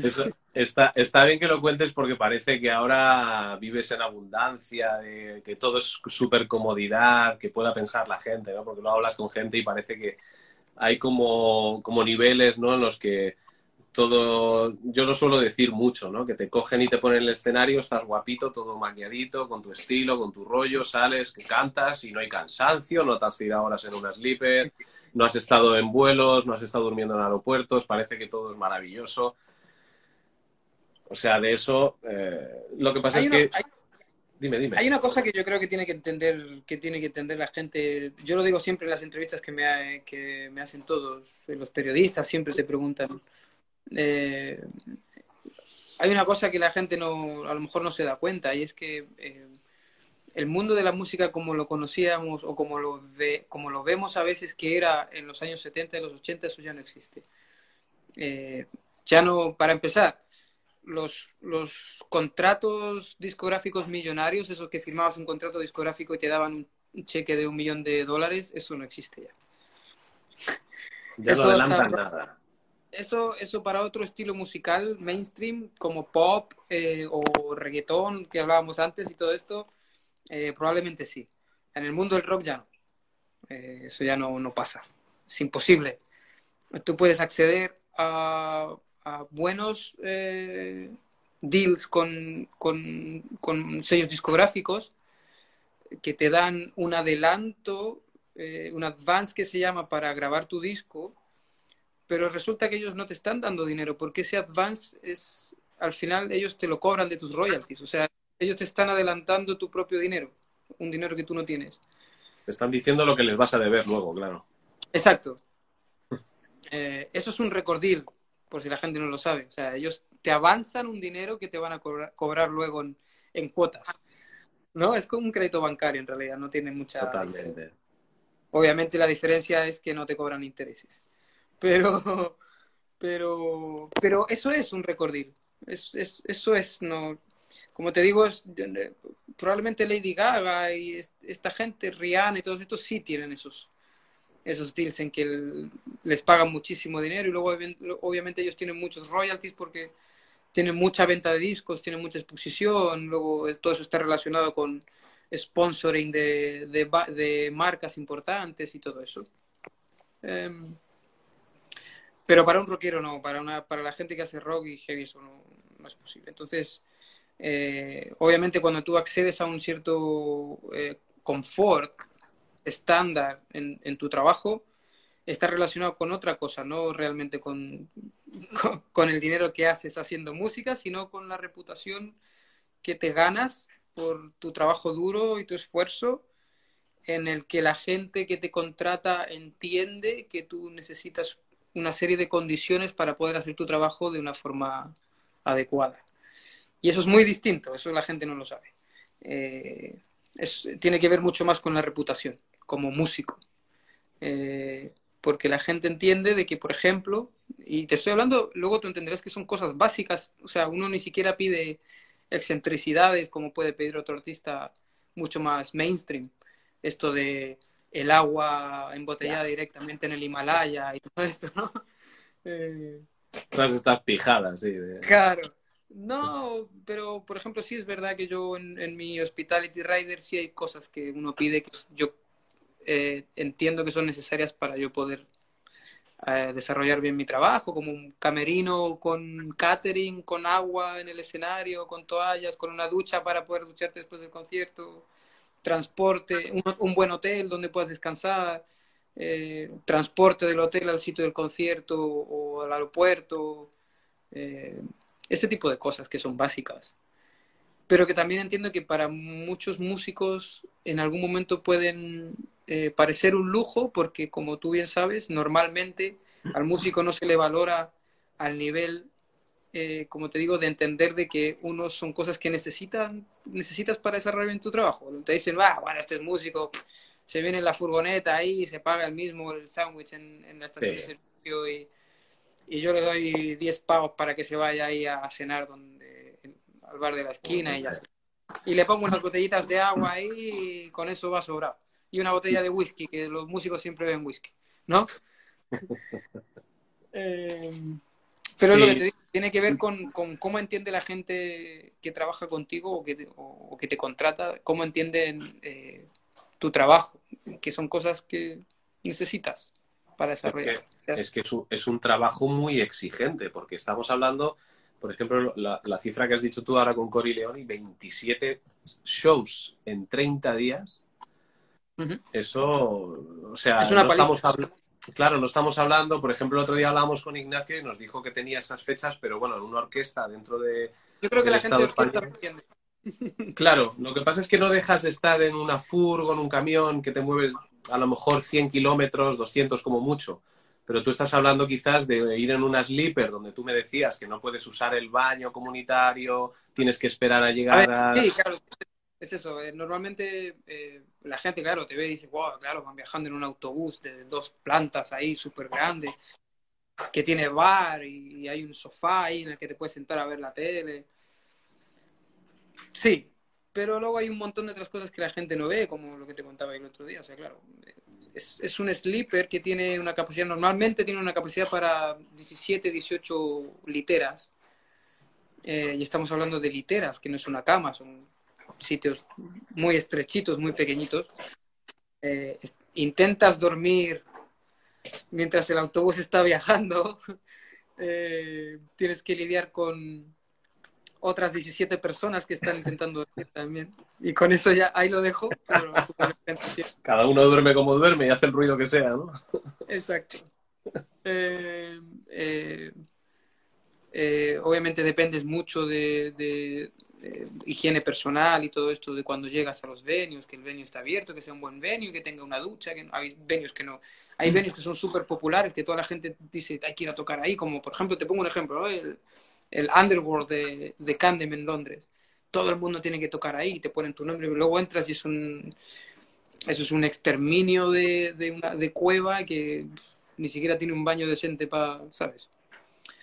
Eso está, está bien que lo cuentes porque parece que ahora vives en abundancia, de que todo es súper comodidad, que pueda pensar la gente, ¿no? Porque lo hablas con gente y parece que hay como, como niveles, ¿no? En los que todo, yo lo suelo decir mucho, ¿no? Que te cogen y te ponen en el escenario, estás guapito, todo maquilladito, con tu estilo, con tu rollo, sales, que cantas y no hay cansancio, no te has tirado horas en una sleeper, no has estado en vuelos, no has estado durmiendo en aeropuertos, parece que todo es maravilloso. O sea, de eso, eh, lo que pasa hay es una, que... hay- Dime, dime. hay una cosa que yo creo que tiene que entender, que tiene que entender la gente. Yo lo digo siempre en las entrevistas que me, ha- que me hacen todos, los periodistas siempre te preguntan. Eh, hay una cosa que la gente no, a lo mejor no se da cuenta y es que eh, el mundo de la música como lo conocíamos o como lo, ve, como lo vemos a veces que era en los años 70 y los 80, eso ya no existe. Eh, ya no, para empezar, los, los contratos discográficos millonarios, esos que firmabas un contrato discográfico y te daban un cheque de un millón de dólares, eso no existe ya. Ya no adelantan está- nada. Eso, eso para otro estilo musical mainstream como pop eh, o reggaetón que hablábamos antes y todo esto, eh, probablemente sí. En el mundo del rock ya no. Eh, eso ya no, no pasa. Es imposible. Tú puedes acceder a, a buenos eh, deals con, con, con sellos discográficos que te dan un adelanto, eh, un advance que se llama para grabar tu disco, pero resulta que ellos no te están dando dinero porque ese advance es, al final ellos te lo cobran de tus royalties, o sea, ellos te están adelantando tu propio dinero, un dinero que tú no tienes. Te están diciendo lo que les vas a deber luego, claro. Exacto. Eh, eso es un record deal, por si la gente no lo sabe. O sea, ellos te avanzan un dinero que te van a cobrar, cobrar luego en, en cuotas. ¿No? Es como un crédito bancario en realidad, no tiene mucha diferencia. Obviamente la diferencia es que no te cobran intereses. Pero, pero, pero eso es un record deal. Es, es- eso es, no, como te digo, es- eh, probablemente Lady Gaga y es- esta gente, Rihanna y todos estos sí tienen esos, esos deals en que les pagan muchísimo dinero y luego obvi- obviamente ellos tienen muchos royalties porque tienen mucha venta de discos, tienen mucha exposición, luego todo eso está relacionado con sponsoring de, de, marcas importantes y todo eso. Em, pero para un rockero no, para, una, para la gente que hace rock y heavy eso no, no es posible. Entonces, Eh, obviamente cuando tú accedes a un cierto eh, confort estándar en, tu trabajo, está relacionado con otra cosa, no realmente con, con, con, el dinero que haces haciendo música, sino con la reputación que te ganas por tu trabajo duro y tu esfuerzo, en el que la gente que te contrata entiende que tú necesitas una serie de condiciones para poder hacer tu trabajo de una forma adecuada. Y eso es muy distinto, eso la gente no lo sabe. Eh, es, tiene que ver mucho más con la reputación como músico. Eh, porque la gente entiende de que, por ejemplo, y te estoy hablando, luego tú entenderás que son cosas básicas, o sea, uno ni siquiera pide excentricidades como puede pedir otro artista mucho más mainstream. Esto de el agua embotellada yeah. directamente en el Himalaya y todo esto, ¿no? Eh... Todas estas pijadas, sí. De... Claro. No, pero por ejemplo sí es verdad que yo en, en, mi Hospitality Rider sí hay cosas que uno pide que yo eh, entiendo que son necesarias para yo poder eh, desarrollar bien mi trabajo, como un camerino con catering, con agua en el escenario, con toallas, con una ducha para poder ducharte después del concierto, transporte, un, un buen hotel donde puedas descansar, eh, transporte del hotel al sitio del concierto o al aeropuerto, eh, ese tipo de cosas que son básicas. Pero que también entiendo que para muchos músicos en algún momento pueden eh, parecer un lujo porque, como tú bien sabes, normalmente al músico no se le valora al nivel, eh, como te digo, de entender de que uno son cosas que necesitan, necesitas para desarrollar en tu trabajo. Te dicen, ah, bueno, este es músico, se viene en la furgoneta ahí, se paga el mismo el sándwich en, en, la estación sí. de servicio y, y, yo le doy 10 pavos para que se vaya ahí a cenar donde, al bar de la esquina y ya está. Y le pongo unas botellitas de agua ahí y con eso va sobrado y una botella de whisky, que los músicos siempre ven whisky, ¿no? eh, pero sí. lo que te digo, tiene que ver con, con, cómo entiende la gente que trabaja contigo o que te, o, o que te contrata, cómo entienden eh, tu trabajo, que son cosas que necesitas para desarrollar. Es que, es, que es, un, es, un, trabajo muy exigente, porque estamos hablando, por ejemplo, la, la cifra que has dicho tú ahora con Cory Leoni, 27 shows en 30 días Uh -huh. Eso, o sea, no estamos hablando, claro, no estamos hablando, por ejemplo, el otro día hablamos con Ignacio y nos dijo que tenía esas fechas, pero bueno, en una orquesta dentro de. Yo creo que la gente. Claro, lo que pasa es que no dejas de estar en una furgo, en un camión, que te mueves a lo mejor 100 kilómetros, 200 como mucho. Pero tú estás hablando quizás de ir en una sleeper donde tú me decías que no puedes usar el baño comunitario, tienes que esperar a llegar a. Ver, a... Sí, claro, es eso. Eh, normalmente eh, la gente, claro, te ve y dice, wow, claro, van viajando en un autobús de dos plantas ahí, súper grande, que tiene bar y, hay un sofá ahí en el que te puedes sentar a ver la tele. Sí, pero luego hay un montón de otras cosas que la gente no ve, como lo que te contaba el otro día. O sea, claro, es, es un sleeper que tiene una capacidad, normalmente tiene una capacidad para 17, 18 literas. Eh, y estamos hablando de literas, que no es una cama, son sitios muy estrechitos, muy pequeñitos. Eh, intentas dormir mientras el autobús está viajando. Eh, tienes que lidiar con otras 17 personas que están intentando dormir también. Y con eso ya ahí lo dejo. Pero Cada uno duerme como duerme y hace el ruido que sea, ¿no? Exacto. Eh, eh, obviamente dependes mucho de, de, de, higiene personal y todo esto de cuando llegas a los venues, que el venue está abierto, que sea un buen venue, que tenga una ducha, que hay venues que no. Hay venues que son súper populares, que toda la gente dice, hay que ir a tocar ahí, como por ejemplo, te pongo un ejemplo, ¿no? el, el Underworld de, de Camden en Londres. Todo el mundo tiene que tocar ahí, te ponen tu nombre, luego entras y es un. Eso es un exterminio de, de, una, de cueva que ni siquiera tiene un baño decente para, ¿sabes?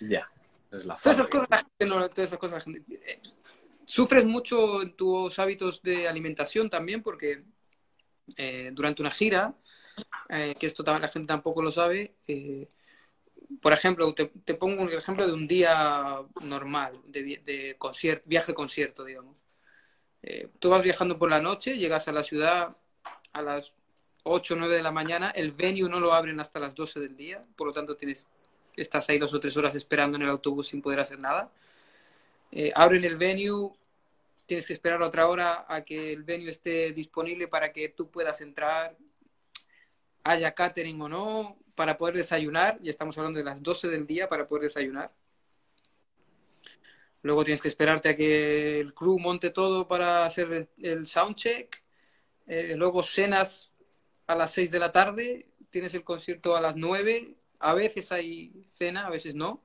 Ya. Yeah. Es la todas, esas cosas, la gente no, todas esas cosas la gente... Sufres mucho en tus hábitos de alimentación también porque eh, durante una gira, eh, que esto la gente tampoco lo sabe, eh, por ejemplo, te, pongo un ejemplo de un día normal, de, de concierto, viaje concierto, digamos. tú vas viajando por la noche, llegas a la ciudad a las 8 o 9 de la mañana, el venue no lo abren hasta las 12 del día, por lo tanto tienes estás ahí dos o tres horas esperando en el autobús sin poder hacer nada. Abren el venue tienes que esperar otra hora a que el venue esté disponible para que tú puedas entrar, haya catering o no, para poder desayunar, y estamos hablando de las 12 del día para poder desayunar. Luego tienes que esperarte a que el crew monte todo para hacer el, el soundcheck. Eh, luego cenas a las 6 de la tarde, tienes el concierto a las 9. A veces hay cena, a veces no.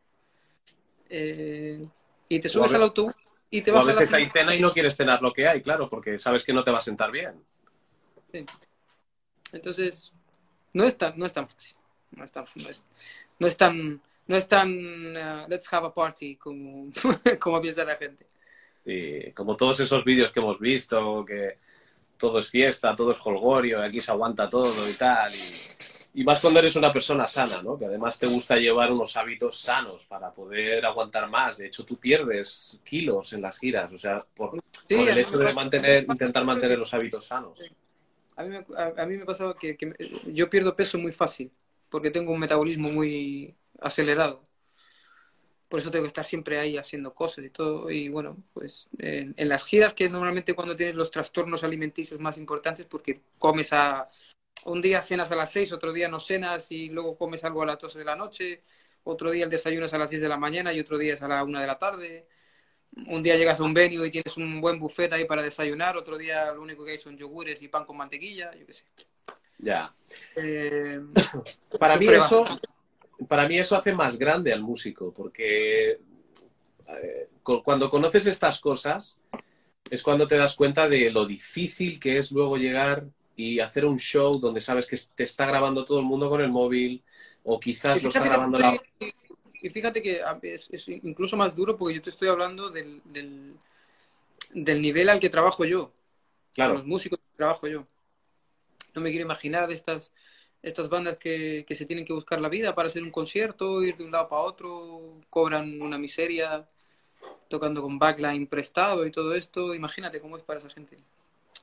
Eh, y te subes al autobús y te O a vas a veces hay cena y no quieres cenar lo que hay, claro, porque sabes que no te va a sentar bien. Entonces, no es tan, no es tan fácil. No es tan, no es, no es tan, no es tan uh, let's have a party como, como piensa la gente. Y como todos esos vídeos que hemos visto, que todo es fiesta, todo es holgorio, aquí se aguanta todo y tal. Y, y más cuando eres una persona sana, ¿no? Que además te gusta llevar unos hábitos sanos para poder aguantar más. De hecho, tú pierdes kilos en las giras, o sea, por, Sí, por el hecho de mantener, intentar mantener los hábitos sanos. A mí me, a, a mí me pasaba que, que me- yo pierdo peso muy fácil porque tengo un metabolismo muy acelerado. Por eso tengo que estar siempre ahí haciendo cosas y todo. Y bueno, pues en, en las giras, que es normalmente cuando tienes los trastornos alimenticios más importantes, porque comes a. Un día cenas a las 6, otro día no cenas y luego comes algo a las 12 de la noche, otro día el desayuno es a las 10 de la mañana y otro día es a la 1 de la tarde. Un día llegas a un venue y tienes un buen buffet ahí para desayunar, otro día lo único que hay son yogures y pan con mantequilla, yo qué sé. Ya. Eh, Para mí eso, para mí eso hace más grande al músico, porque eh, cu- cuando conoces estas cosas es cuando te das cuenta de lo difícil que es luego llegar y hacer un show donde sabes que te está grabando todo el mundo con el móvil o quizás lo está grabando la... y fíjate que es, es incluso más duro porque yo te estoy hablando del, del, del nivel al que trabajo yo, Claro, los músicos que trabajo yo. No me quiero imaginar estas, estas bandas que, que se tienen que buscar la vida para hacer un concierto, ir de un lado para otro, cobran una miseria, tocando con backline prestado y todo esto. Imagínate cómo es para esa gente.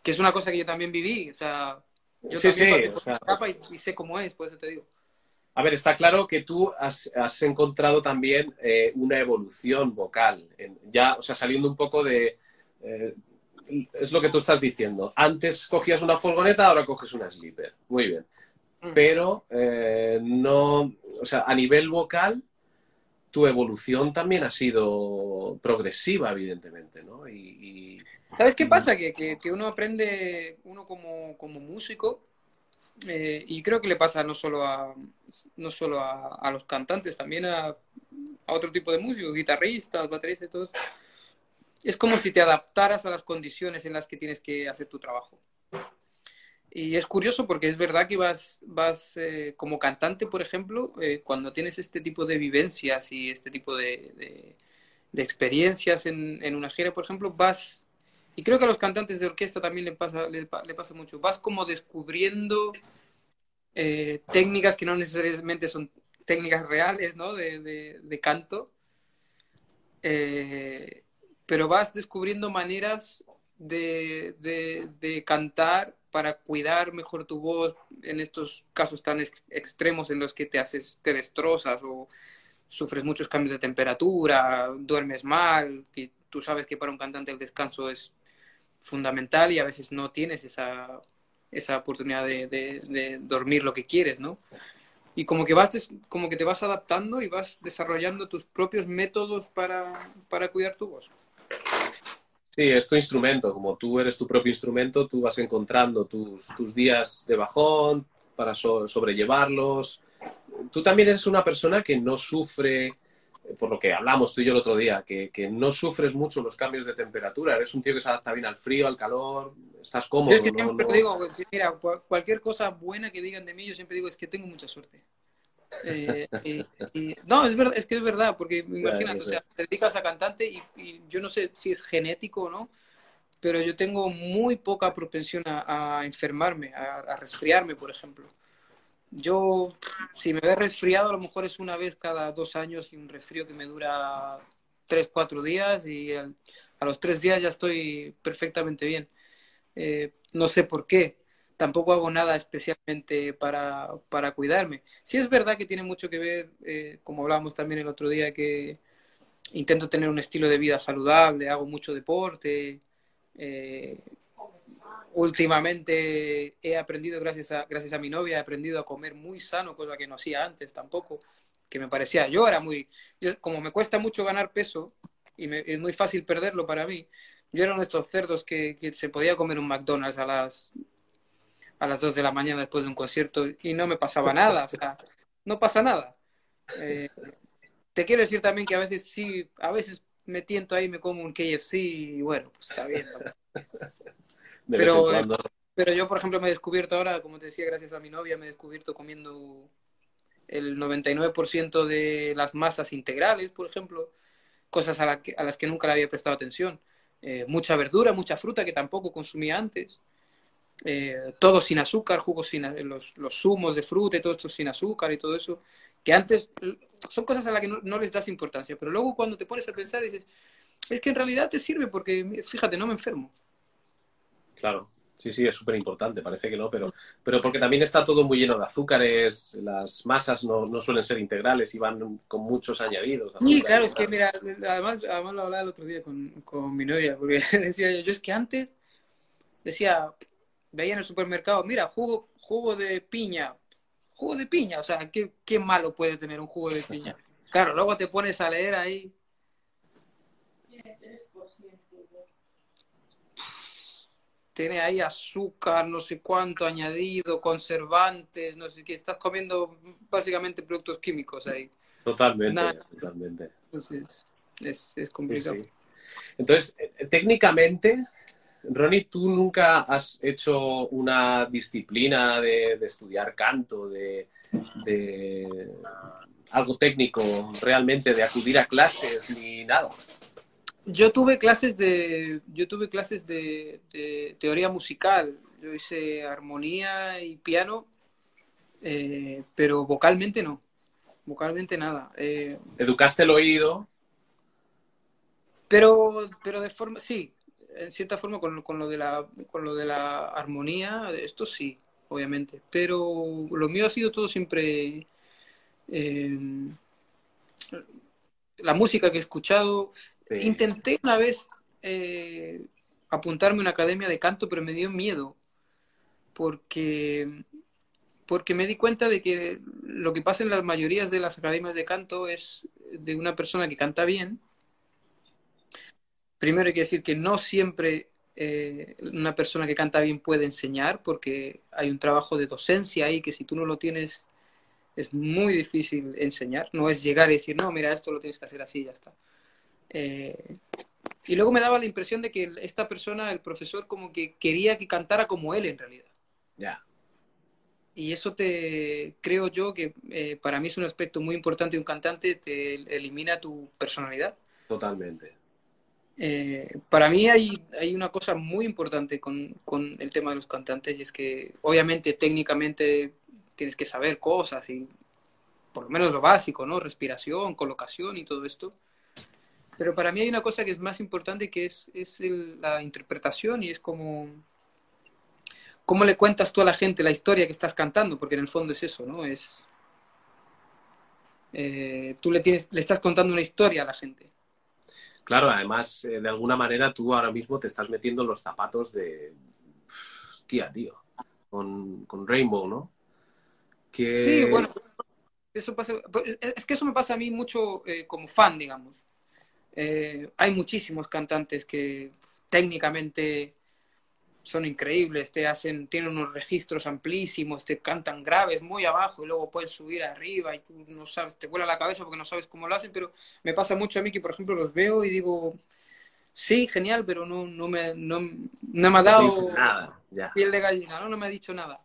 Que es una cosa que yo también viví, o sea, yo Sí, también sí, pasé o por sea- esa etapa y, y sé cómo es, por eso te digo. A ver, está claro que tú has, has encontrado también eh, una evolución vocal, en- ya, o sea, saliendo un poco de... eh, es lo que tú estás diciendo. Antes cogías una furgoneta, ahora coges una sleeper. Muy bien. Mm. Pero eh, no, o sea, a nivel vocal, tu evolución también ha sido progresiva, evidentemente, ¿no? Y, y- ¿Sabes qué pasa? Que, que, que uno aprende, uno como, como músico, eh, y creo que le pasa no solo a, no solo a, a los cantantes, también a, a otro tipo de músicos, guitarristas, bateristas y todo eso. Es como si te adaptaras a las condiciones en las que tienes que hacer tu trabajo. Y es curioso porque es verdad que vas, vas eh, como cantante, por ejemplo, eh, cuando tienes este tipo de vivencias y este tipo de, experiencias en, una gira, por ejemplo, vas, y creo que a los cantantes de orquesta también le pasa, le, pa- le pasa mucho, vas como descubriendo eh, técnicas que no necesariamente son técnicas reales, ¿no? De, de- de canto, eh, pero vas descubriendo maneras de- de cantar para cuidar mejor tu voz en estos casos tan ex- extremos en los que te haces, te destrozas o sufres muchos cambios de temperatura, duermes mal, que tú sabes que para un cantante el descanso es fundamental y a veces no tienes esa, esa oportunidad de, dormir lo que quieres, ¿no? Y como que vas des- como que te vas adaptando y vas desarrollando tus propios métodos para, para cuidar tu voz. Sí, es tu instrumento. Como tú eres tu propio instrumento, tú vas encontrando tus, tus días de bajón para so- sobrellevarlos. Tú también eres una persona que no sufre, eh, por lo que hablamos tú y yo el otro día, que, que no sufres mucho los cambios de temperatura. Eres un tío que se adapta bien al frío, al calor, estás cómodo. Yo es que ¿no? siempre No- digo, pues, mira, cual- cualquier cosa buena que digan de mí, yo siempre digo, es que tengo mucha suerte. Eh, y- y- no, es verdad, es que es verdad, porque imagínate, ya o sea, te dedicas a cantante y, y yo no sé si es genético o no, pero yo tengo muy poca propensión a, a enfermarme, a, a resfriarme, por ejemplo. Yo, si me veo resfriado, a lo mejor es una vez cada dos años y un resfrío que me dura tres, cuatro días y al- a los tres días ya estoy perfectamente bien. Eh, no sé por qué. Tampoco hago nada especialmente para, para cuidarme. Sí es verdad que tiene mucho que ver, eh, como hablábamos también el otro día, que intento tener un estilo de vida saludable, hago mucho deporte, Eh, últimamente he aprendido, gracias a, gracias a mi novia, he aprendido a comer muy sano, cosa que no hacía antes tampoco, que me parecía, yo era muy, como me cuesta mucho ganar peso y me, es muy fácil perderlo para mí, yo era uno de estos cerdos que, que, se podía comer un McDonald's a las, a las 2 de la mañana después de un concierto y no me pasaba nada, o sea, no pasa nada. Eh, te quiero decir también que a veces sí, a veces me tiento ahí, me como un KFC y bueno, pues está bien. pero, pero yo, por ejemplo, me he descubierto ahora, como te decía, gracias a mi novia, me he descubierto comiendo el 99% de las masas integrales, por ejemplo, cosas a, la que, a las que nunca le había prestado atención. Eh, mucha verdura, mucha fruta que tampoco consumía antes. Eh, todo sin azúcar, jugos sin los, los zumos de fruta y todo esto sin azúcar y todo eso, que antes son cosas a las que no, no, les das importancia, pero luego cuando te pones a pensar dices, es que en realidad te sirve porque, fíjate, no me enfermo. Claro, sí, sí, es súper importante, parece que no, pero, pero porque también está todo muy lleno de azúcares, las masas no, no suelen ser integrales y van con muchos añadidos. Sí, claro, es que mira, además, además lo hablaba el otro día con, con mi novia, porque decía yo, yo es que antes decía, veía en el supermercado, mira, jugo, jugo de piña, jugo de piña, o sea, ¿qué, qué malo puede tener un jugo de piña? Claro, luego te pones a leer ahí. Tiene ahí azúcar, no sé cuánto añadido, conservantes, no sé qué. Estás comiendo básicamente productos químicos ahí. Totalmente, totalmente. Entonces, es, es complicado. Sí, sí. Entonces, eh, técnicamente, Ronnie, ¿tú nunca has hecho una disciplina de, de estudiar canto, de, de, algo técnico realmente, de acudir a clases ni nada? Yo tuve clases de, yo tuve clases de, de teoría musical. Yo hice armonía y piano, eh, pero vocalmente no. Vocalmente nada. Eh, ¿Educaste el oído? Pero, pero de forma, sí, en cierta forma con, con, lo de la, con lo de la armonía, esto sí, obviamente. Pero lo mío ha sido todo siempre eh, la música que he escuchado. Sí. Intenté una vez eh, apuntarme a una academia de canto, pero me dio miedo. Porque, porque me di cuenta de que lo que pasa en las mayorías de las academias de canto es de una persona que canta bien, primero hay que decir que no siempre eh, una persona que canta bien puede enseñar, porque hay un trabajo de docencia ahí que si tú no lo tienes es muy difícil enseñar. No es llegar y decir, no, mira, esto lo tienes que hacer así y ya está. Eh, y luego me daba la impresión de que esta persona, el profesor, como que quería que cantara como él en realidad. Ya. Yeah. Y eso te creo yo que eh, para mí es un aspecto muy importante de un cantante, te elimina tu personalidad. Totalmente. Eh, para mí hay, hay, una cosa muy importante con, con, el tema de los cantantes y es que obviamente técnicamente tienes que saber cosas y por lo menos lo básico, ¿no? Respiración, colocación y todo esto. Pero para mí hay una cosa que es más importante que es, es el, la interpretación y es como cómo le cuentas tú a la gente la historia que estás cantando, porque en el fondo es eso, ¿no? Es eh, tú le tienes le estás contando una historia a la gente claro, además, eh, de alguna manera tú ahora mismo te estás metiendo en los zapatos de. Tía, tío. Con, con Rainbow, ¿no? Sí, bueno. Eso pasa, pues, es que eso me pasa a mí mucho eh, como fan, digamos. Eh, hay muchísimos cantantes que técnicamente son increíbles, te hacen, tienen unos registros amplísimos, te cantan graves muy abajo y luego pueden subir arriba y tú no sabes, te vuela la cabeza porque no sabes cómo lo hacen, pero me pasa mucho a mí que, por ejemplo, los veo y digo, sí, genial, pero no, no, me, no, no me ha dado nada, ya. piel de gallina, ¿no? no me ha dicho nada.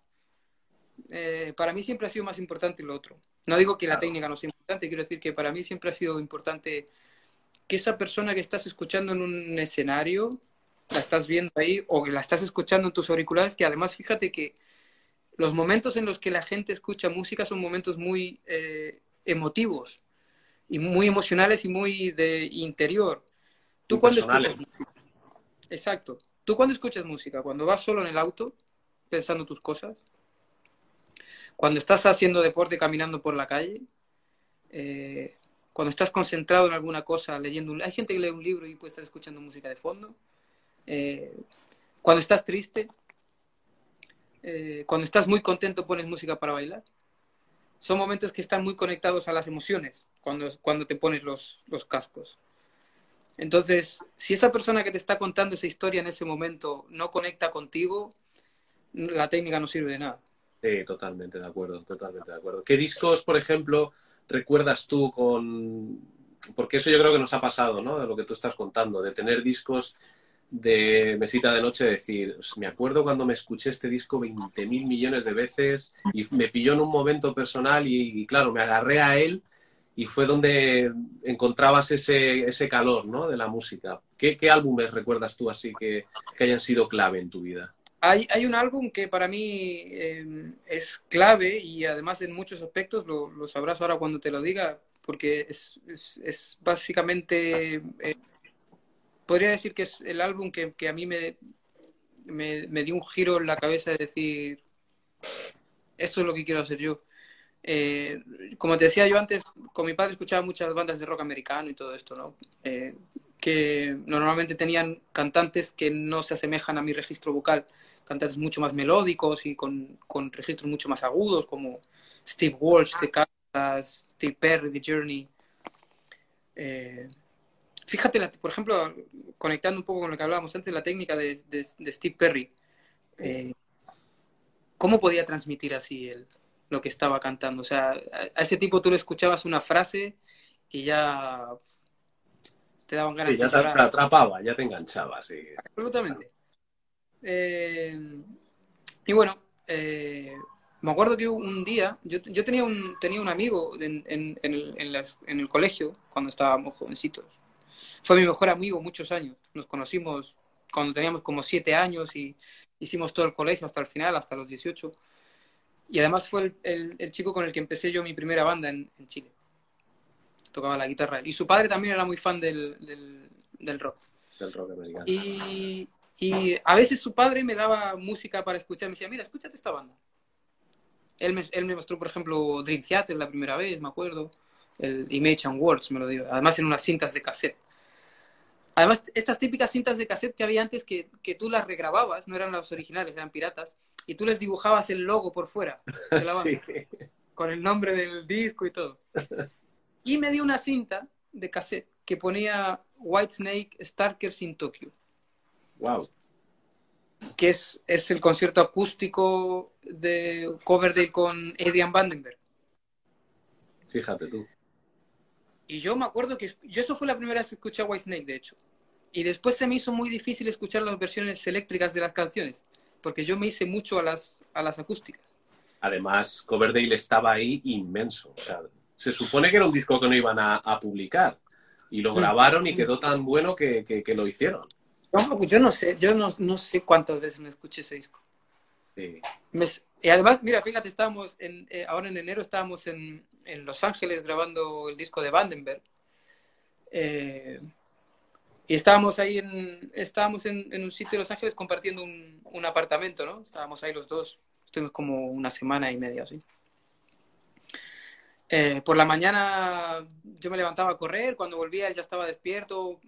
Eh, para mí siempre ha sido más importante lo otro. No digo que la técnica no sea importante, quiero decir que para mí siempre ha sido importante que esa persona que estás escuchando en un escenario la estás viendo ahí o que la estás escuchando en tus auriculares, que además fíjate que los momentos en los que la gente escucha música son momentos muy eh, emotivos y muy emocionales y muy de interior. ¿Tú cuando escuchas Exacto. ¿Tú cuando escuchas música? ¿Cuando vas solo en el auto pensando tus cosas? ¿Cuando estás haciendo deporte caminando por la calle? Eh, ¿Cuando estás concentrado en alguna cosa leyendo un... Hay gente que lee un libro y puede estar escuchando música de fondo Eh, cuando estás triste, eh, cuando estás muy contento pones música para bailar. Son momentos que están muy conectados a las emociones cuando, cuando te pones los, los cascos. Entonces, si esa persona que te está contando esa historia en ese momento no conecta contigo, la técnica no sirve de nada. Sí, totalmente de acuerdo, totalmente de acuerdo. ¿Qué discos, por ejemplo, recuerdas tú con... Porque eso yo creo que nos ha pasado, ¿no? De lo que tú estás contando, de tener discos de mesita de noche, decir, me acuerdo cuando me escuché este disco 20 mil millones de veces y me pilló en un momento personal y, claro, me agarré a él y fue donde encontrabas ese, ese calor, ¿no? De la música. ¿Qué, qué álbumes recuerdas tú así que, que hayan sido clave en tu vida? Hay, hay, un álbum que para mí eh, es clave y además en muchos aspectos, lo, lo, sabrás ahora cuando te lo diga, porque es, es, es básicamente, eh, podría decir que es el álbum que, que a mí me, me, me, dio un giro en la cabeza de decir, esto es lo que quiero hacer yo. Eh, como te decía yo antes, con mi padre escuchaba muchas bandas de rock americano y todo esto, ¿no? Eh, que normalmente tenían cantantes que no se asemejan a mi registro vocal, cantantes mucho más melódicos y con, con registros mucho más agudos, como Steve Walsh de Kansas, Steve Perry de Journey. Eh, fíjate, la, por ejemplo, conectando un poco con lo que hablábamos antes, la técnica de, de, de Steve Perry. Eh, ¿Cómo podía transmitir así el, lo que estaba cantando? O sea, a ese tipo tú le escuchabas una frase y ya te daban ganas sí, ya de te, te atrapaba, ya te enganchaba, sí. Absolutamente. Eh, y bueno, eh, me acuerdo que un día, yo, yo tenía, un, tenía un amigo en, en, en, el, en, las, en el colegio cuando estábamos jovencitos. Fue mi mejor amigo muchos años. Nos conocimos cuando teníamos como siete años y hicimos todo el colegio hasta el final, hasta los 18. Y además fue el, el, el chico con el que empecé yo mi primera banda en, en Chile tocaba la guitarra. Y su padre también era muy fan del, del, del rock. Del rock americano. Y, y, a veces su padre me daba música para escuchar. Me decía, mira, escúchate esta banda. Él me, él me mostró, por ejemplo, Dream Theater la primera vez, me acuerdo. El Image and Words me lo dio. Además en unas cintas de cassette. Además, estas típicas cintas de cassette que había antes que, que tú las regrababas, no eran las originales, eran piratas, y tú les dibujabas el logo por fuera de la banda, sí. con el nombre del disco y todo. Y me dio una cinta de cassette que ponía Whitesnake Starkers in Tokyo. Wow. Que es, es el concierto acústico de Coverdale con Adrian Vandenberg. Fíjate tú. Y yo me acuerdo que yo eso fue la primera vez que escuché a Whitesnake, de hecho. Y después se me hizo muy difícil escuchar las versiones eléctricas de las canciones, porque yo me hice mucho a las, a las acústicas. Además, Coverdale estaba ahí inmenso. O sea, se supone que era un disco que no iban a, a publicar. Y lo grabaron y quedó tan bueno que, que, que lo hicieron. No, yo no sé, yo no, no, sé cuántas veces me escuché ese disco. Sí. Me, y además, mira, fíjate, estábamos en, eh, ahora en enero estábamos en, en, Los Ángeles grabando el disco de Vandenberg. Eh, y estábamos ahí en, estábamos en, en, un sitio de Los Ángeles compartiendo un, un, apartamento, ¿no? Estábamos ahí los dos, estuvimos como una semana y media así. Eh, por la mañana yo me levantaba a correr, cuando volvía él ya estaba despierto,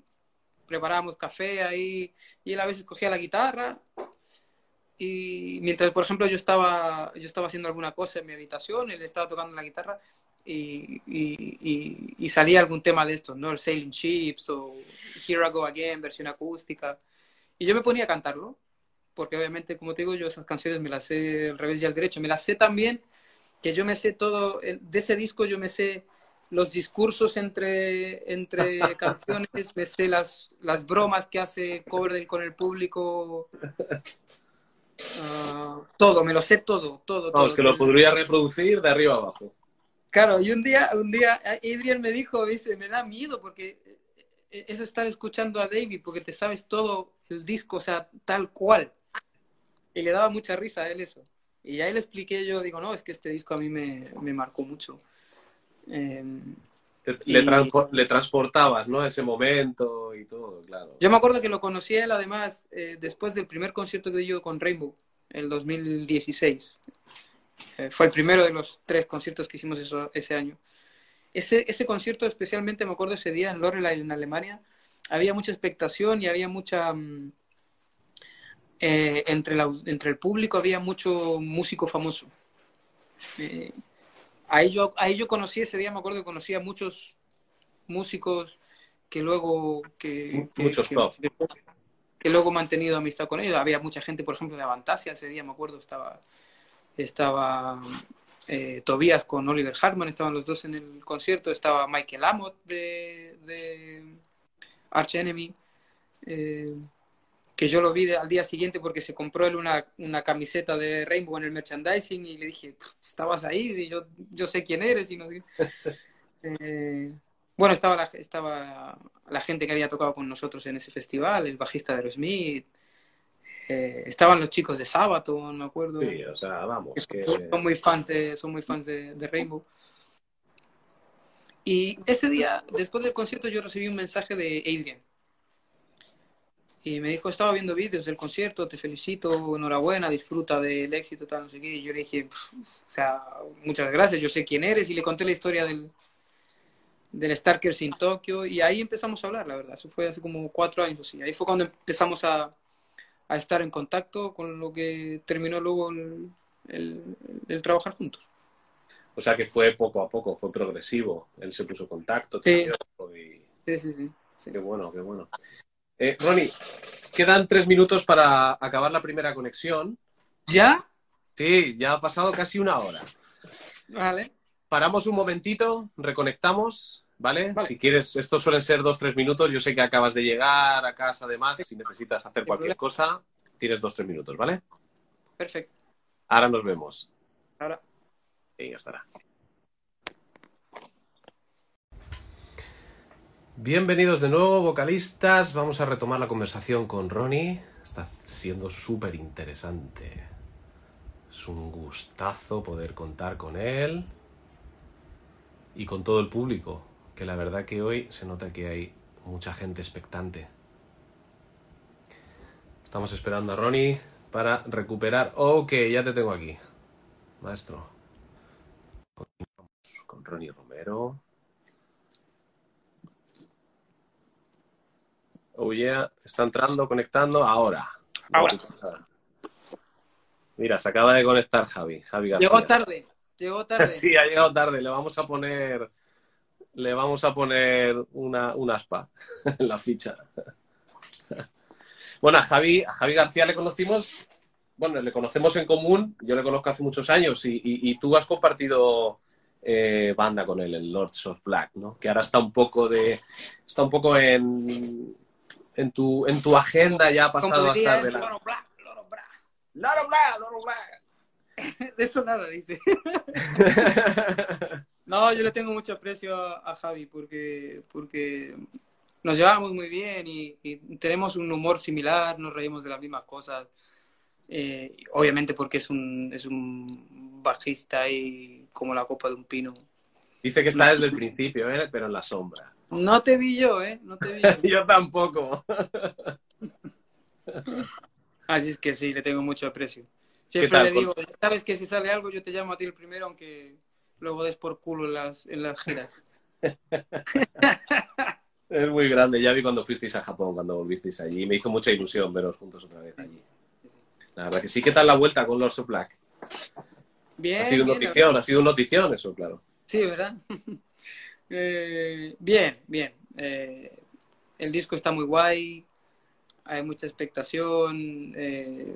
preparábamos café ahí y él a veces cogía la guitarra y mientras, por ejemplo, yo estaba, yo estaba haciendo alguna cosa en mi habitación, él estaba tocando la guitarra y, y, y, salía algún tema de estos, ¿no? El Sailing Ships o Here I Go Again, versión acústica. Y yo me ponía a cantarlo, porque obviamente, como te digo, yo esas canciones me las sé al revés y al derecho. Me las sé también que yo me sé todo, de ese disco yo me sé los discursos entre, entre canciones, me sé las, las bromas que hace Coverdale con el público, uh, todo, me lo sé todo, todo. Vamos, todo, que lo podría reproducir de arriba abajo. Claro, y un día, un día Adrian me dijo, dice, me da miedo porque es estar escuchando a David porque te sabes todo el disco, o sea, tal cual. Y le daba mucha risa a él eso. Y ahí le expliqué yo, digo, no, es que este disco a mí me, me marcó mucho. Eh, le, y... le, transportabas, ¿no? Ese momento y todo, claro. Yo me acuerdo que lo conocí a él, además, eh, después del primer concierto que di yo con Rainbow, el 2016. Eh, fue el primero de los tres conciertos que hicimos eso, ese año. Ese, ese concierto, especialmente me acuerdo ese día en Lorelei, en Alemania, había mucha expectación y había mucha... Um, eh, entre, la- entre el público había mucho músico famoso. Eh, ahí, yo, ahí yo conocí, ese día me acuerdo que conocí a muchos músicos que luego... Que, que- Muchos que- top. que- que luego he mantenido amistad con ellos. Había mucha gente, por ejemplo, de Avantasia, ese día me acuerdo, estaba, estaba eh, Tobías con Oliver Hartman, estaban los dos en el concierto, estaba Michael Amott de, de Arch Enemy, eh, que yo lo vi de- al día siguiente porque se compró él una, una camiseta de Rainbow en el merchandising y le dije, "Pff, estabas ahí, si yo, yo sé quién eres. Y no sé qué". Eh, bueno, estaba la, estaba la gente que había tocado con nosotros en ese festival, el bajista de Aerosmith, eh, estaban los chicos de Sabaton, me acuerdo. Sí, o sea, vamos, que... Son muy fans de, son muy fans de, de Rainbow. Y ese día, después del concierto, yo recibí un mensaje de Adrian. Y me dijo, estaba viendo vídeos del concierto, te felicito, enhorabuena, disfruta del éxito, tal, no sé qué. Y yo le dije, "Pff, o sea, muchas gracias, yo sé quién eres. Y le conté la historia del, del Starkers in Tokyo. Y ahí empezamos a hablar, la verdad. Eso fue hace como cuatro años así. Ahí fue cuando empezamos a, a estar en contacto con lo que terminó luego el, el- el trabajar juntos. O sea que fue poco a poco, fue progresivo. Él se puso contacto, Sí. y... Sí, sí, sí. sí. Qué bueno, qué bueno. Eh, Ronnie, quedan tres minutos para acabar la primera conexión. ¿Ya? Sí, ya ha pasado casi una hora. Vale. Paramos un momentito, reconectamos, ¿vale? Vale. Si quieres, estos suelen ser dos, tres minutos. Yo sé que acabas de llegar a casa, además, si necesitas hacer cualquier cosa, tienes dos, tres minutos, ¿vale? Perfecto. Ahora nos vemos. Ahora. Y ya estará. Bienvenidos de nuevo, vocalistas. Vamos a retomar la conversación con Ronnie. Está siendo súper interesante. Es un gustazo poder contar con él y con todo el público, que la verdad que hoy se nota que hay mucha gente expectante. Estamos esperando a Ronnie para recuperar. Ok, ya te tengo aquí, maestro. Continuamos con Ronnie Romero. Oh yeah, está entrando, conectando ahora. Ahora. Mira, se acaba de conectar Javi. Javi García. Llegó tarde. Llegó tarde. Sí, ha llegado tarde. Le vamos a poner. Le vamos a poner una, un aspa en la ficha. Bueno, a Javi, a Javi García le conocimos. Bueno, le conocemos en común. Yo le conozco hace muchos años y, y- y tú has compartido eh, banda con él, el Lords of Black, ¿no? Que ahora está un poco de. Está un poco en. En tu, en tu agenda ya ha pasado a diría estar de él, la. Loro Black, Loro Black. Loro Black, Loro Black. De eso nada, dice. No, yo le tengo mucho aprecio a, a Javi porque, porque nos llevamos muy bien y, y tenemos un humor similar, nos reímos de las mismas cosas. Eh, obviamente porque es un, es un bajista y como la copa de un pino. Dice que está desde el principio, ¿eh? pero en la sombra. No te vi yo, ¿eh? No te vi yo. Yo tampoco. Así es que sí, le tengo mucho aprecio. Siempre le digo, sabes que si sale algo yo te llamo a ti el primero, aunque luego des por culo en las, en las giras. Es muy grande. Ya vi cuando fuisteis a Japón, cuando volvisteis allí. Me hizo mucha ilusión veros juntos otra vez allí. La verdad que sí. ¿Qué tal la vuelta con Lords of Black? Bien, ha sido bien, notición, ha sido notición eso, claro. Sí, ¿verdad? Eh, bien, bien. Eh, el disco está muy guay, hay mucha expectación. eh,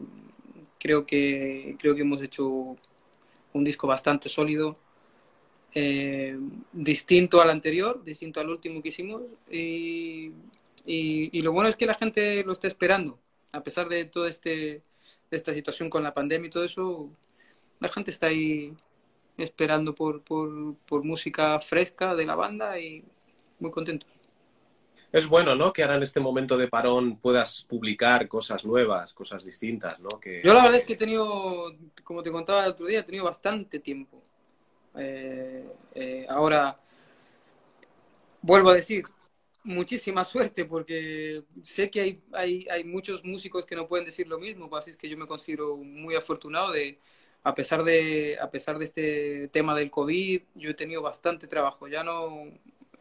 creo que creo que hemos hecho un disco bastante sólido, eh, distinto al anterior, distinto al último que hicimos. Y, y- y lo bueno es que la gente lo está esperando, a pesar de toda este, esta situación con la pandemia y todo eso. La gente está ahí esperando por, por, por música fresca de la banda y muy contento. Es bueno, ¿no? Que ahora en este momento de parón puedas publicar cosas nuevas, cosas distintas, ¿no? Que, Yo la verdad es que he tenido, como te contaba el otro día, he tenido bastante tiempo. Eh, eh, ahora, vuelvo a decir, muchísima suerte porque sé que hay, hay, hay muchos músicos que no pueden decir lo mismo, pues así es que yo me considero muy afortunado de, a pesar de, a pesar de este tema del COVID, yo he tenido bastante trabajo, ya no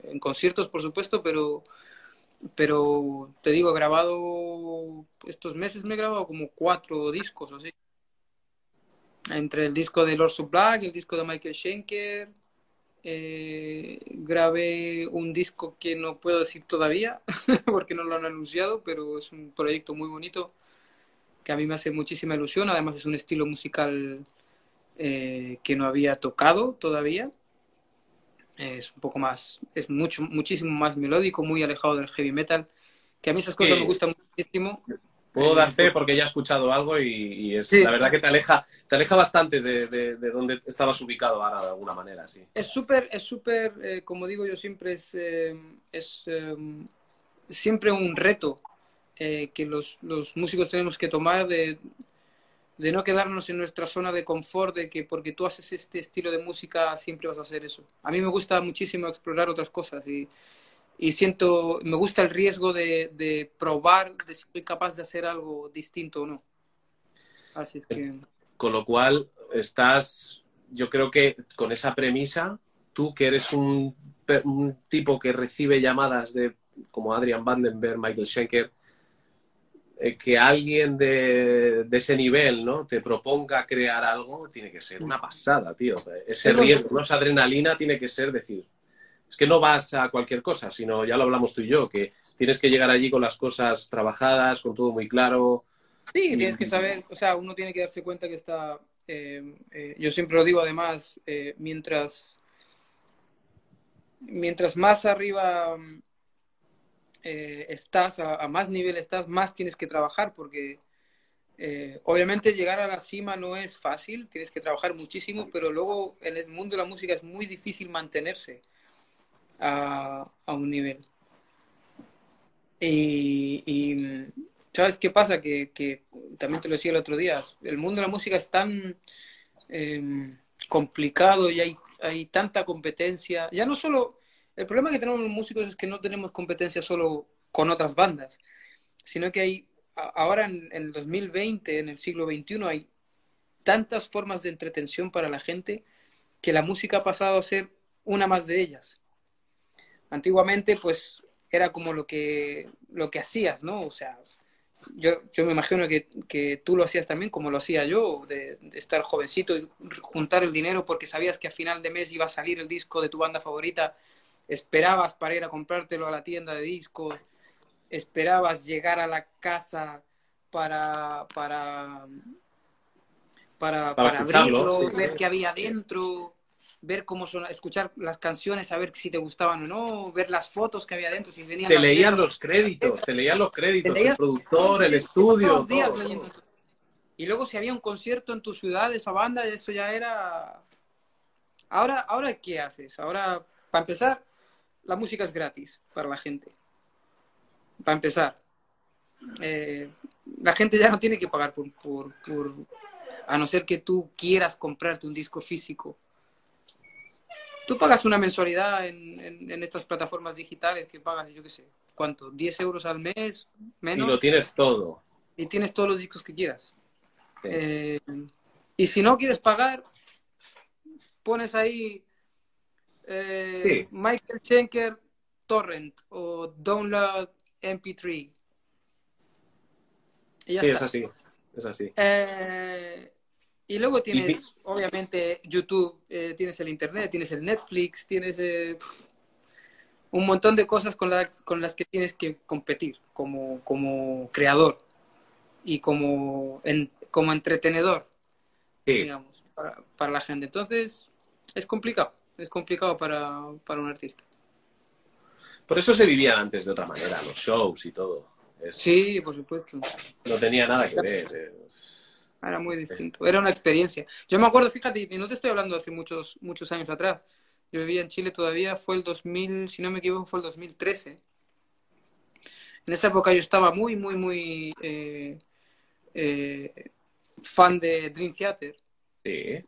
en conciertos, por supuesto, pero pero te digo, he grabado estos meses me he grabado como cuatro discos así. Entre el disco de Lord Black, el disco de Michael Schenker, eh, grabé un disco que no puedo decir todavía porque no lo han anunciado, pero es un proyecto muy bonito que a mí me hace muchísima ilusión. Además es un estilo musical eh, que no había tocado todavía. Es un poco más, es mucho, muchísimo más melódico, muy alejado del heavy metal, que a mí esas cosas me gustan muchísimo. Puedo dar fe porque ya he escuchado algo y, y es Sí. la verdad que te aleja, te aleja bastante de, de- de donde estabas ubicado ahora de alguna manera, sí. Es súper, es súper, eh, como digo yo siempre, es, eh, es eh, siempre un reto eh, que los, los músicos tenemos que tomar de, de no quedarnos en nuestra zona de confort, de que porque tú haces este estilo de música siempre vas a hacer eso. A mí me gusta muchísimo explorar otras cosas y, y siento, me gusta el riesgo de, de probar de si soy capaz de hacer algo distinto o no. Así es que... Con lo cual, estás, yo creo que con esa premisa, tú que eres un, tipo que recibe llamadas de como Adrian Vandenberg, Michael Schenker, eh, que alguien de, de ese nivel ¿no? te proponga crear algo, tiene que ser una pasada, tío. Ese riesgo, ¿no? esa adrenalina tiene que ser decir, es que no vas a cualquier cosa, sino ya lo hablamos tú y yo, que tienes que llegar allí con las cosas trabajadas, con todo muy claro. Sí, Y- tienes que saber, o sea, uno tiene que darse cuenta que está, eh, eh, yo siempre lo digo además, eh, mientras, mientras más arriba estás, a, a más nivel estás, más tienes que trabajar, porque obviamente llegar a la cima no es fácil, tienes que trabajar muchísimo, pero luego en el mundo de la música es muy difícil mantenerse a, un nivel. Y, ¿sabes qué pasa? Que, también te lo decía el otro día, el mundo de la música es tan eh, complicado y hay, hay tanta competencia. Ya no solo, el problema que tenemos los músicos es que no tenemos competencia solo con otras bandas, sino que hay, ahora en, en el 2020, en el siglo XXI, hay tantas formas de entretención para la gente que la música ha pasado a ser una más de ellas. Antiguamente, pues, era como lo que, lo que hacías, ¿no? O sea, yo, yo me imagino que, que tú lo hacías también como lo hacía yo, de, de estar jovencito y juntar el dinero porque sabías que a final de mes iba a salir el disco de tu banda favorita, esperabas para ir a comprártelo a la tienda de discos, esperabas llegar a la casa para, para, para, Para abrirlo, sí. ver qué había dentro, ver cómo son, escuchar las canciones, a ver si te gustaban o no, ver las fotos que había dentro, si venían Te leían los créditos, te leían los créditos, el productor, el estudio. Y luego si había un concierto en tu ciudad de esa banda, eso ya era... Ahora, ahora ¿qué haces? Ahora, para empezar, la música es gratis para la gente. Para empezar. Eh, la gente ya no tiene que pagar por, por, por... A no ser que tú quieras comprarte un disco físico. Tú pagas una mensualidad en, en, en estas plataformas digitales que pagas, yo qué sé, ¿cuánto? ¿10 euros al mes? Y ¿Menos? lo tienes todo. y tienes todos los discos que quieras. Sí. Eh, y si no quieres pagar, pones ahí eh, Sí. Michael Schenker Torrent o Download MP3. Y ya Sí, está. es así, es así. Eh, y luego tienes, vi- obviamente, YouTube, eh, tienes el Internet, tienes el Netflix, tienes eh, un montón de cosas con las, con las que tienes que competir como, como creador y como, en- como entretenedor, Sí. digamos, para, para la gente. Entonces, es complicado, es complicado para, para un artista. Por eso se vivían antes de otra manera, los shows y todo. Es- Sí, por supuesto. No tenía nada que ver. es- Era muy distinto, era una experiencia. Yo me acuerdo, fíjate, y no te estoy hablando de hace muchos, muchos años atrás. Yo vivía en Chile todavía, fue el 2000, si no me equivoco, fue el 2013. En esa época yo estaba muy, muy, muy eh, eh, fan de Dream Theater. Sí.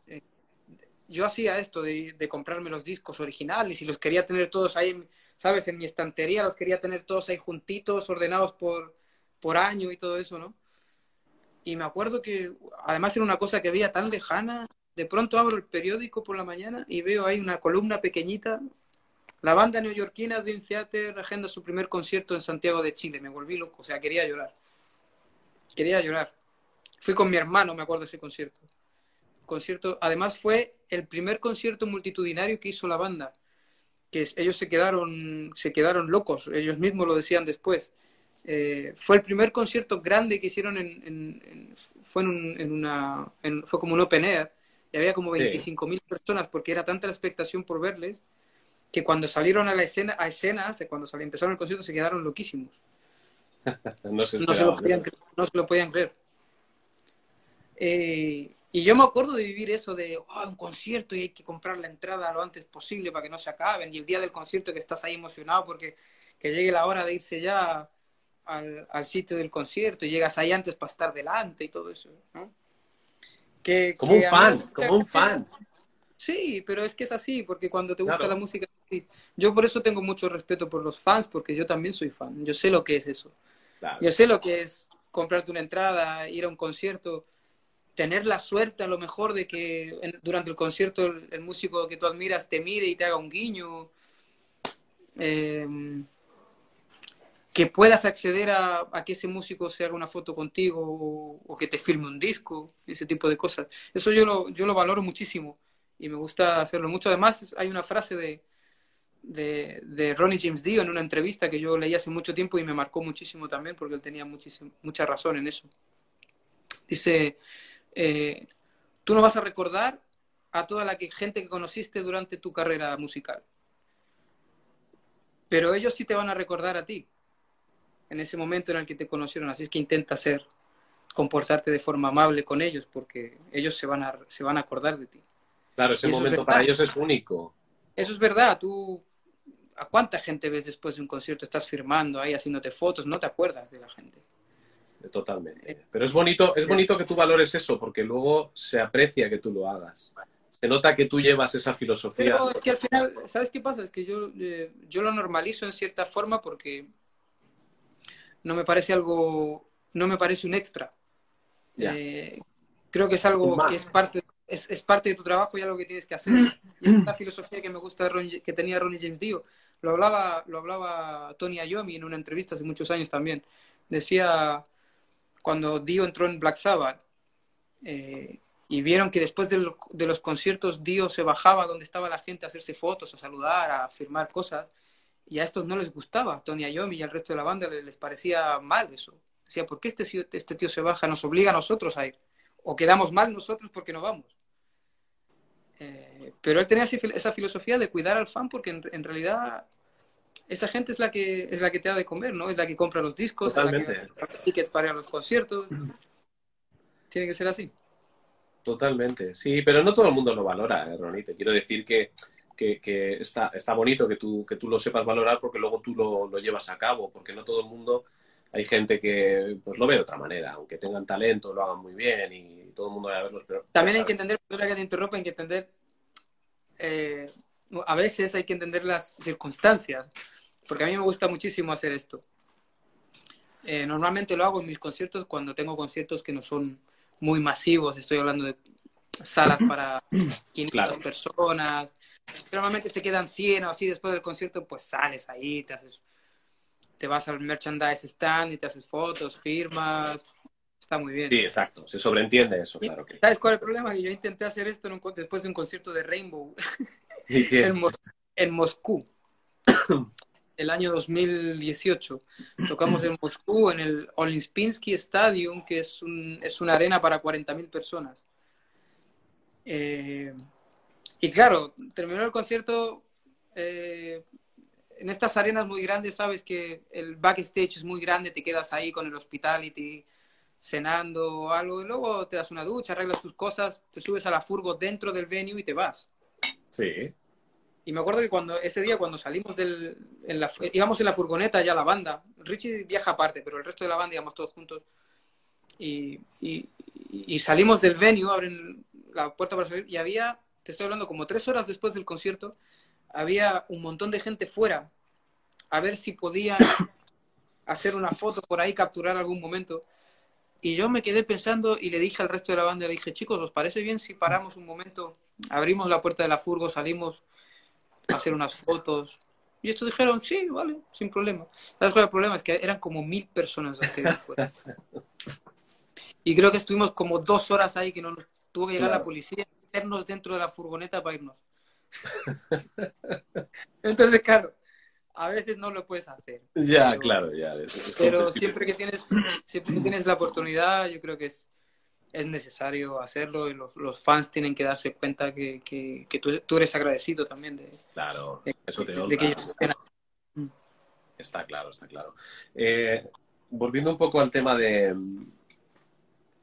Yo hacía esto de, de comprarme los discos originales y los quería tener todos ahí, ¿sabes? En mi estantería los quería tener todos ahí juntitos, ordenados por, por año y todo eso, ¿no? Y me acuerdo que además era una cosa que veía tan lejana. De pronto abro el periódico por la mañana y veo ahí una columna pequeñita La banda neoyorquina Dream Theater agenda su primer concierto en Santiago de Chile. Me volví loco, o sea, quería llorar. Quería llorar. Fui con mi hermano, me acuerdo de ese concierto. Concierto, además fue el primer concierto multitudinario que hizo la banda. Que ellos se quedaron, se quedaron locos, ellos mismos lo decían después. Eh, fue el primer concierto grande que hicieron en, en- en- fue en, un- en una fue como un open air y había como Sí. 25.000 personas porque era tanta la expectación por verles que cuando salieron a la escena a escenas cuando empezaron el concierto se quedaron loquísimos. No se no se lo podían, no se lo podían creer. Eh, y yo me acuerdo de vivir eso de "Oh, un concierto y hay que comprar la entrada lo antes posible para que no se acaben y el día del concierto que estás ahí emocionado porque que llegue la hora de irse ya al, al sitio del concierto y llegas ahí antes para estar delante y todo eso ¿no? que, Como que un fan, mucha como un fan. Sí, pero es que es así, porque cuando te gusta Claro. la música, sí. yo por eso tengo mucho respeto por los fans, porque yo también soy fan, yo sé lo que es eso. Claro. Yo sé lo que es comprarte una entrada, ir a un concierto, tener la suerte a lo mejor de que en- durante el concierto el, el músico que tú admiras te mire y te haga un guiño. Eh, que puedas acceder a, que ese músico se haga una foto contigo o, que te filme un disco, ese tipo de cosas. Eso yo lo, yo lo valoro muchísimo y me gusta hacerlo mucho. Además, hay una frase de, de, Ronnie James Dio en una entrevista que yo leí hace mucho tiempo y me marcó muchísimo también porque él tenía mucha razón en eso. Dice, eh, tú no vas a recordar a toda la gente que conociste durante tu carrera musical, pero ellos sí te van a recordar a ti en ese momento en el que te conocieron. Así es que intenta ser, comportarte de forma amable con ellos porque ellos se van a, se van a acordar de ti. Claro, ese es momento para ellos es único. Eso es verdad, tú ¿a cuánta gente ves después de un concierto? Estás firmando ahí, haciéndote fotos, no te acuerdas de la gente. Totalmente. Pero es bonito, es bonito que tú valores eso, porque luego se aprecia que tú lo hagas. Se nota que tú llevas esa filosofía. Pero es que al final, ¿sabes qué pasa? Es que yo, eh, yo lo normalizo en cierta forma porque no me parece algo, no me parece un extra. Eh, creo que es algo que es parte, es, es parte de tu trabajo y algo que tienes que hacer. Y es la filosofía que me gusta de Ron- que tenía Ronnie James Dio. Lo hablaba, lo hablaba Tony Iommi en una entrevista hace muchos años también. Decía, cuando Dio entró en Black Sabbath, eh, y vieron que después del- de los conciertos Dio se bajaba donde estaba la gente a hacerse fotos, a saludar, a firmar cosas, y a estos no les gustaba, Tony Iommi y al resto de la banda les, parecía mal eso. Decía, ¿por qué este, tío- este tío se baja? Nos obliga a nosotros a ir. O quedamos mal nosotros porque no vamos. Eh, pero él tenía esa fil- esa filosofía de cuidar al fan porque en, en realidad esa gente es la que es la que te da de comer, ¿no? Es la que compra los discos, es la que Totalmente. compra tickets para ir a los conciertos. Tiene que ser así. Totalmente, sí, pero no todo el mundo lo valora, eh, Ronnie. Te quiero decir que, que, que está, está bonito que tú, que tú lo sepas valorar porque luego tú lo, lo llevas a cabo, porque no todo el mundo, hay gente que pues lo ve de otra manera, aunque tengan talento, lo hagan muy bien y todo el mundo va a verlos, pero También hay que entender, perdona que te interrumpa, hay que entender, eh, a veces hay que entender las circunstancias, porque a mí me gusta muchísimo hacer esto. Eh, normalmente lo hago en mis conciertos cuando tengo conciertos que no son muy masivos, estoy hablando de salas para 500 Claro. personas, normalmente se quedan 100 o así después del concierto, pues sales ahí, te haces, te vas al merchandise stand y te haces fotos, firmas, está muy bien. Sí, exacto, se sobreentiende eso, Y- claro que. ¿Sabes cuál es el problema? Que yo intenté hacer esto en un con- después de un concierto de Rainbow ¿Y qué? en, Mos- en Moscú, el año 2018. Tocamos en Moscú, en el Olimpinsky Stadium, que es, un, es una arena para 40.000 personas. Eh, y claro, terminó el concierto. eh, en estas arenas muy grandes, sabes que el backstage es muy grande, te quedas ahí con el hospitality cenando o algo, y luego te das una ducha, arreglas tus cosas, te subes a la furgo dentro del venue y te vas. Sí, Y me acuerdo que cuando ese día, cuando salimos del. En la, íbamos en la furgoneta ya la banda. Richie viaja aparte, pero el resto de la banda íbamos todos juntos. Y, y, y salimos del venue, abren la puerta para salir, y había, te estoy hablando, como tres horas después del concierto, había un montón de gente fuera a ver si podían hacer una foto por ahí, capturar algún momento. Y yo me quedé pensando y le dije al resto de la banda, le dije, chicos, ¿os parece bien si paramos un momento, abrimos la puerta de la furgo, salimos a hacer unas fotos, Y estos dijeron, sí, vale, sin problema. ¿Sabes cuál es el problema? Es que eran como mil personas las que había afuera. Y creo que estuvimos como dos horas ahí que no nos tuvo que llegar Claro. la policía meternos dentro de la furgoneta para irnos. Entonces, claro, a veces no lo puedes hacer. Ya, Pero- claro, ya. es- es Pero siempre que tienes, siempre que tienes la oportunidad, yo creo que es, es necesario hacerlo y los, los fans tienen que darse cuenta que, que, que tú, tú eres agradecido también de, Claro, de- eso te de honra. que ellos estén. Está claro, está claro. Eh, volviendo un poco al tema de...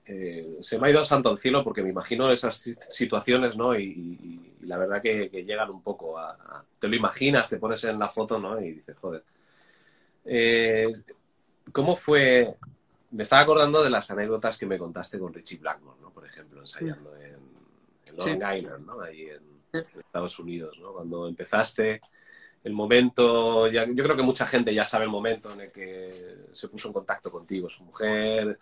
eh, se me ha ido el santo al cielo porque me imagino esas si- situaciones, ¿no? Y, y- y la verdad que, que llegan un poco a, a- Te lo imaginas, te pones en la foto, ¿no? Y dices, joder. Eh, ¿Cómo fue...? Me estaba acordando de las anécdotas que me contaste con Richie Blackmore, ¿no? Por ejemplo, ensayando en, en Long Sí. Island, ¿no? Ahí en, en Estados Unidos, ¿no? Cuando empezaste el momento, ya, yo creo que mucha gente ya sabe el momento en el que se puso en contacto contigo, su mujer,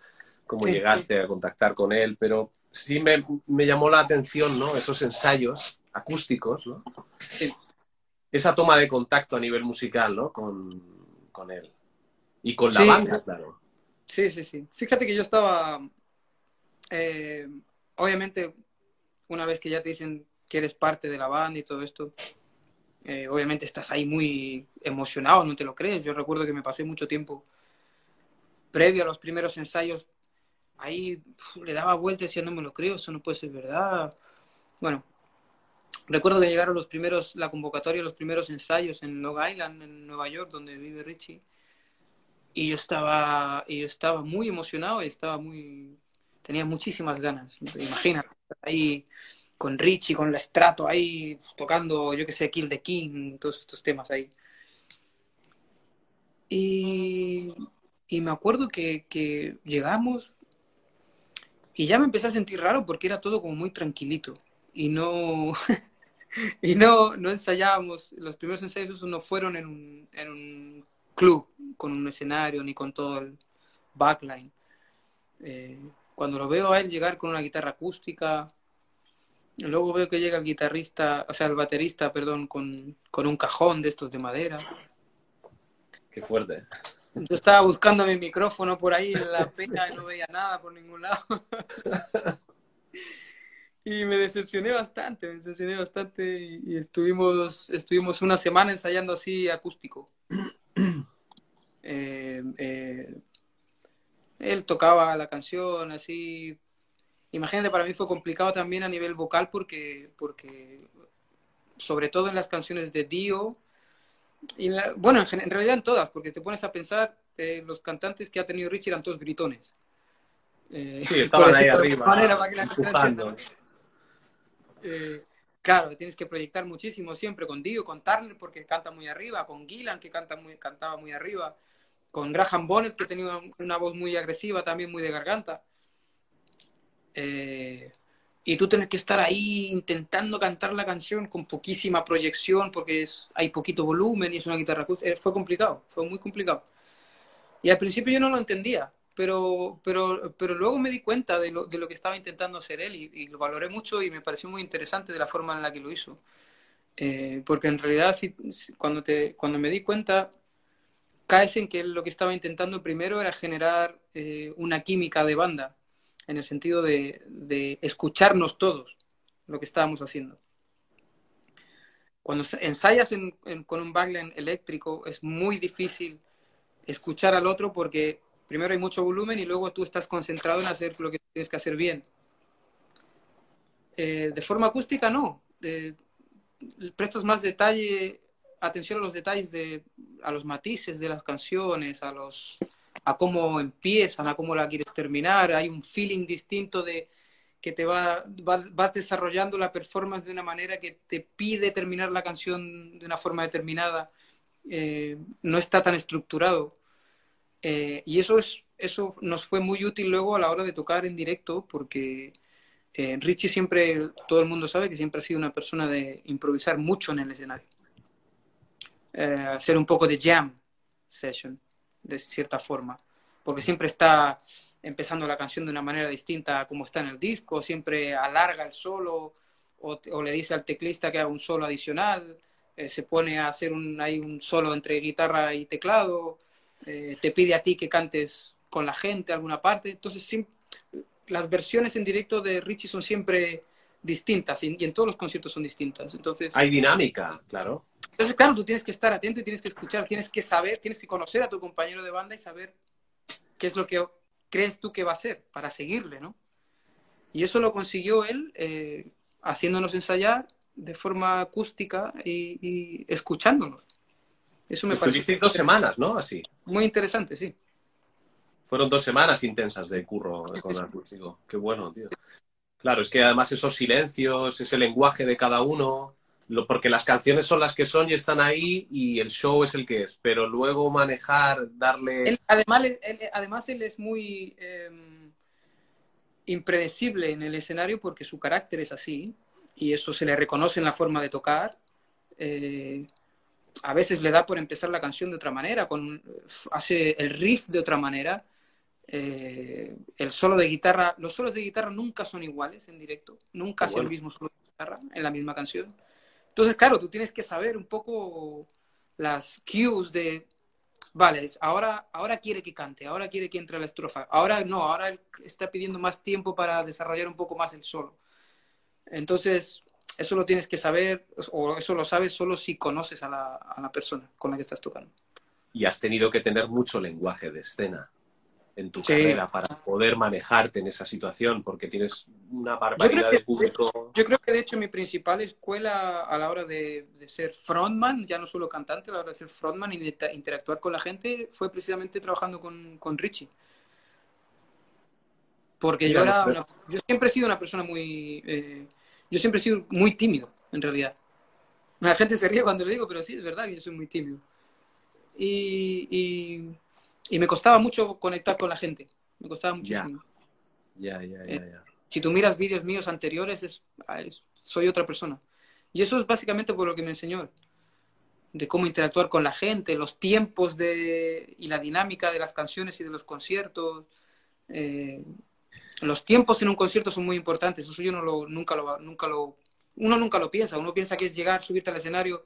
cómo Sí. llegaste a contactar con él, pero sí me, me llamó la atención, ¿no? Esos ensayos acústicos, ¿no? Esa toma de contacto a nivel musical, ¿no? Con, con él. Y con la Sí. banda, claro. Sí, sí, sí. Fíjate que yo estaba, eh, obviamente, una vez que ya te dicen que eres parte de la banda y todo esto, eh, obviamente estás ahí muy emocionado, no te lo crees. Yo recuerdo que me pasé mucho tiempo previo a los primeros ensayos, ahí le daba vueltas y decía, no me lo creo, eso no puede ser verdad. Bueno, recuerdo que llegaron los primeros, la convocatoria, los primeros ensayos en Long Island, en Nueva York, donde vive Richie. Y yo estaba, y yo estaba muy emocionado y estaba muy, tenía muchísimas ganas. Imagina, ahí con Richie, con la Strato ahí tocando, yo que sé, Kill the King, todos estos temas ahí. Y, y me acuerdo que, que llegamos y ya me empecé a sentir raro porque era todo como muy tranquilito y no, y no, no ensayábamos, los primeros ensayos no fueron en un, en un club con un escenario ni con todo el backline. Eh, cuando lo veo a él llegar con una guitarra acústica, luego veo que llega el guitarrista, o sea, el baterista, perdón, con, con un cajón de estos de madera. Qué fuerte. Yo estaba buscando mi micrófono por ahí en la pena y no veía nada por ningún lado. Y me decepcioné bastante, me decepcioné bastante y, estuvimos, estuvimos una semana ensayando así acústico. Eh, eh, él tocaba la canción así. Imagínate, para mí fue complicado también a nivel vocal porque, porque sobre todo en las canciones de Dio, y en la- bueno, en, realidad en todas, porque te pones a pensar, eh, los cantantes que ha tenido Richie eran todos gritones. Eh, Sí, estaban ahí arriba, manera, para que la. Eh, claro, tienes que proyectar muchísimo siempre con Dio, con Turner porque canta muy arriba, con Gillan que canta muy, cantaba muy arriba, con Graham Bonnet que tenía una voz muy agresiva, también muy de garganta. Eh, y tú tienes que estar ahí intentando cantar la canción con poquísima proyección porque es, hay poquito volumen y es una guitarra acústica. Eh, Fue complicado, fue muy complicado. Y al principio yo no lo entendía, pero, pero, pero luego me di cuenta de lo, de lo que estaba intentando hacer él y, y lo valoré mucho y me pareció muy interesante de la forma en la que lo hizo. Eh, porque en realidad si- cuando, te, cuando me di cuenta, caes en que lo que estaba intentando primero era generar eh, una química de banda, en el sentido de, de escucharnos todos lo que estábamos haciendo. Cuando ensayas en- en- con un backline eléctrico es muy difícil escuchar al otro porque primero hay mucho volumen y luego tú estás concentrado en hacer lo que tienes que hacer bien. Eh, de forma acústica no. Eh, prestas más detalle, atención a los detalles de, a los matices de las canciones, a los, a cómo empiezan, a cómo la quieres terminar. Hay un feeling distinto de que te va, vas, vas desarrollando la performance de una manera que te pide terminar la canción de una forma determinada. Eh, no está tan estructurado. Eh, y eso, es, eso nos fue muy útil luego a la hora de tocar en directo porque eh, Richie siempre, todo el mundo sabe que siempre ha sido una persona de improvisar mucho en el escenario. Eh, hacer un poco de jam session, de cierta forma. Porque siempre está empezando la canción de una manera distinta a como está en el disco, siempre alarga el solo o, le dice al teclista que haga un solo adicional. eh, se pone a hacer un, hay un solo entre guitarra y teclado, eh, te pide a ti que cantes con la gente alguna parte. Entonces, las versiones en directo de Richie son siempre distintas y, y en todos los conciertos son distintas. Entonces, Hay dinámica, claro. entonces, claro, tú tienes que estar atento y tienes que escuchar, tienes que saber, tienes que conocer a tu compañero de banda y saber qué es lo que crees tú que va a ser para seguirle, ¿no? Y eso lo consiguió él eh, haciéndonos ensayar de forma acústica y, y escuchándonos. Eso me parece dos semanas, ¿no? Así. muy interesante, sí. Fueron dos semanas intensas de curro con acústico. Qué bueno, tío. Claro, es que además esos silencios, ese lenguaje de cada uno, porque las canciones son las que son y están ahí y el show es el que es, pero luego manejar, darle... Además, él, además, él es muy eh, impredecible en el escenario porque su carácter es así y eso se le reconoce en la forma de tocar. Eh, a veces le da por empezar la canción de otra manera, con, hace el riff de otra manera. Eh, el solo de guitarra, los solos de guitarra nunca son iguales en directo, nunca hace bueno. el mismo solo de guitarra en la misma canción. Entonces, claro, tú tienes que saber un poco las cues de, vale, ahora, ahora quiere que cante, ahora quiere que entre a la estrofa, ahora no, ahora está pidiendo más tiempo para desarrollar un poco más el solo. Entonces, eso lo tienes que saber, o eso lo sabes solo si conoces a la, a la persona con la que estás tocando. Y has tenido que tener mucho lenguaje de escena en tu Sí. carrera para poder manejarte en esa situación, porque tienes una barbaridad que- de público. Yo creo que de hecho mi principal escuela a la hora de, de ser frontman, ya no solo cantante, a la hora de ser frontman y de interactuar con la gente, fue precisamente trabajando con, con Richie. Porque yo era una- yo siempre he sido una persona muy eh, yo siempre he sido muy tímido, en realidad. La gente se ríe cuando lo digo, pero sí, es verdad que yo soy muy tímido. Y, y, y me costaba mucho conectar con la gente. Me costaba muchísimo. Ya, ya, ya, ya. Si tú miras vídeos míos anteriores, es, es- soy otra persona. Y eso es básicamente por lo que me enseñó. De cómo interactuar con la gente, los tiempos de, y la dinámica de las canciones y de los conciertos. Eh, los tiempos en un concierto son muy importantes. Eso yo no lo, nunca lo, nunca lo, uno nunca lo piensa. Uno piensa que es llegar, subirte al escenario,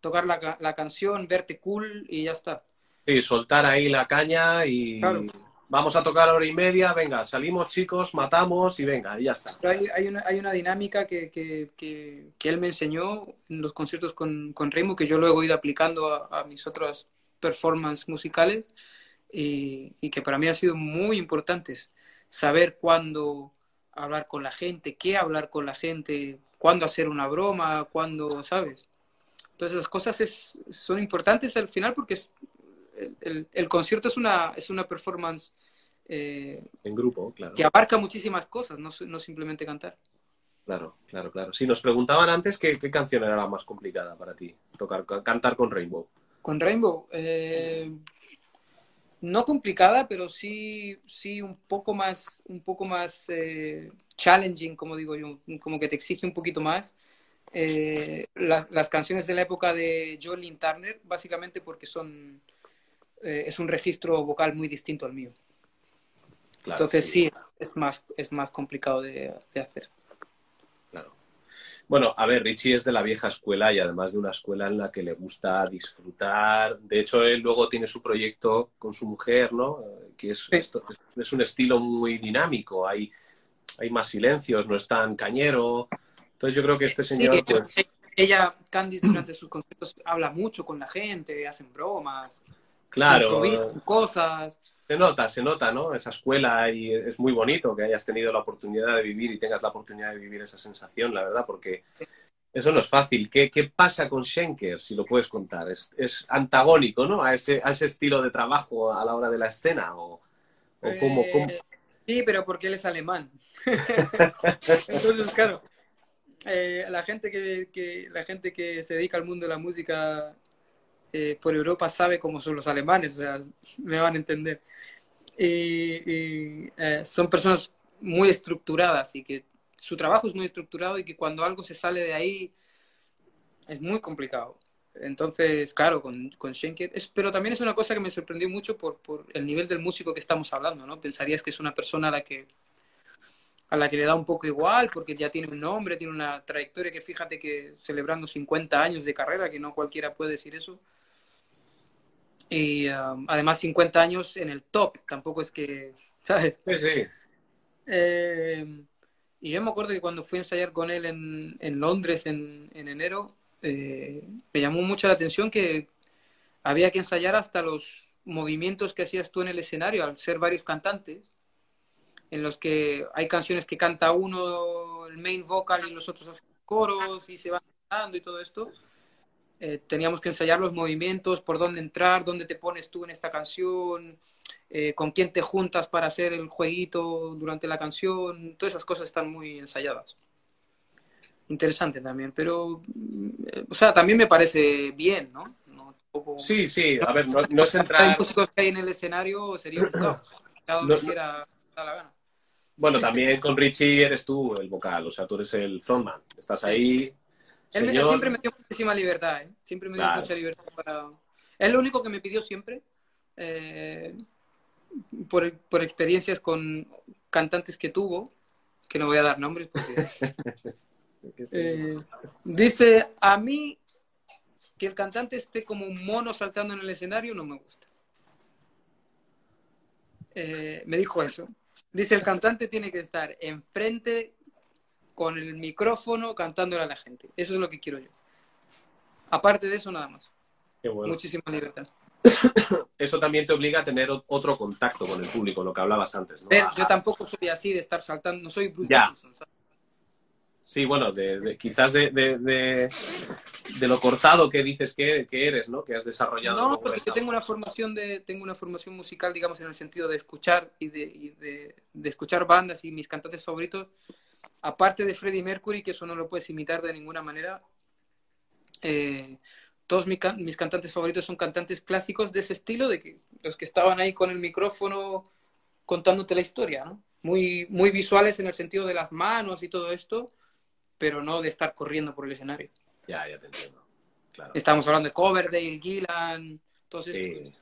tocar la, la canción, verte cool y ya está. Sí, soltar ahí la caña y Claro. vamos a tocar hora y media, venga, salimos chicos, matamos y venga, y ya está. Hay, hay, una, hay una dinámica que, que, que, que él me enseñó en los conciertos con, con Rainbow, que yo luego he ido aplicando a, a mis otras performances musicales y, y que para mí han sido muy importantes. Saber cuándo hablar con la gente, qué hablar con la gente, cuándo hacer una broma, cuándo, ¿sabes? Entonces las cosas es, son importantes al final porque es- el, el- el concierto es una, es una performance eh, En grupo, claro. que abarca muchísimas cosas, no, no simplemente cantar. Claro, claro, claro. Sí, nos preguntaban antes qué, qué canción era la más complicada para ti, tocar, cantar con Rainbow. Con Rainbow, eh, no complicada, pero sí, sí un poco más, un poco más eh, challenging, como digo yo, como que te exige un poquito más. La- las canciones de la época de Jolene Turner, básicamente porque son eh, es un registro vocal muy distinto al mío. Claro, Entonces sí, es más, es más complicado de, de hacer. Claro. Bueno, a ver, Richie es de la vieja escuela y además de una escuela en la que le gusta disfrutar. De hecho, él luego tiene su proyecto con su mujer, ¿no? Eh, Que es, Sí. esto- es- es un estilo muy dinámico. Hay, hay más silencios, no es tan cañero. Entonces yo creo que este señor, Sí, pues, ella, Candice, durante sus conciertos habla mucho con la gente, hacen bromas, claro, cosas. se nota, se nota, ¿no? Esa escuela y es muy bonito que hayas tenido la oportunidad de vivir y tengas la oportunidad de vivir esa sensación, la verdad, porque eso no es fácil. ¿Qué, qué pasa con Schenker, si lo puedes contar? ¿Es, es antagónico, ¿no? A ese, a ese estilo de trabajo a la hora de la escena o, o cómo, Eh, cómo- Sí, pero porque él es alemán. Entonces, claro, eh, la, gente que, que- la gente que se dedica al mundo de la música eh, por Europa sabe cómo son los alemanes, o sea, me van a entender. Y, y, eh, son personas muy estructuradas y que su trabajo es muy estructurado y que cuando algo se sale de ahí es muy complicado. Entonces, claro, con, con Schenker, es, pero también es una cosa que me sorprendió mucho por, por el nivel del músico que estamos hablando, ¿no? Pensarías que es una persona a la que, a la que le da un poco igual porque ya tiene un nombre, tiene una trayectoria que fíjate que celebrando 50 años de carrera, que no cualquiera puede decir eso. Y um, además 50 años en el top, tampoco es que, ¿sabes? Sí, sí. Eh, y yo me acuerdo que cuando fui a ensayar con él en, en Londres en, en enero, eh, me llamó mucho la atención que había que ensayar hasta los movimientos que hacías tú en el escenario, al ser varios cantantes en los que hay canciones que canta uno el main vocal y los otros hacen coros y se van cantando y todo esto. Eh, teníamos que ensayar los movimientos, por dónde entrar, dónde te pones tú en esta canción, eh, con quién te juntas para hacer el jueguito durante la canción. Todas esas cosas están muy ensayadas. Interesante también, pero, eh, o sea, también me parece bien, ¿no? Sí, sí, a ver, no, no es entrar... músicos que hay en el escenario sería un caos. Cada uno No, no. hiciera da la gana. Bueno, también con Richie eres tú el vocal, o sea, tú eres el frontman. Estás ahí, Él, me- señor. siempre me dio muchísima libertad, ¿eh? Siempre me dio Claro. mucha libertad para... Es lo único que me pidió siempre, eh, por, por experiencias con cantantes que tuvo, que no voy a dar nombres porque... eh, dice, a mí que el cantante esté como un mono saltando en el escenario no me gusta. Eh, me dijo eso. Dice, el cantante tiene que estar enfrente con el micrófono cantándole a la gente. Eso es lo que quiero yo. Aparte de eso, nada más. Qué bueno. Muchísima libertad. Eso también te obliga a tener otro contacto con el público, lo que hablabas antes, ¿no? Yo tampoco soy así de estar saltando, no soy Bruce Ya. ¿sabes? Sí, bueno, de, de- quizás de, de, lo cortado que dices que, que eres, ¿no? Que has desarrollado. No, porque tengo una formación de tengo una formación musical, digamos, en el sentido de escuchar y de, y de, de escuchar bandas y mis cantantes favoritos. Aparte de Freddie Mercury, que eso no lo puedes imitar de ninguna manera. eh, todos mi can- mis cantantes favoritos son cantantes clásicos de ese estilo, de que los que estaban ahí con el micrófono contándote la historia, ¿no? Muy, muy visuales en el sentido de las manos y todo esto, pero no de estar corriendo por el escenario. Ya, ya te entiendo. Claro. Estamos hablando de Coverdale, Gillan, todos estos. Sí.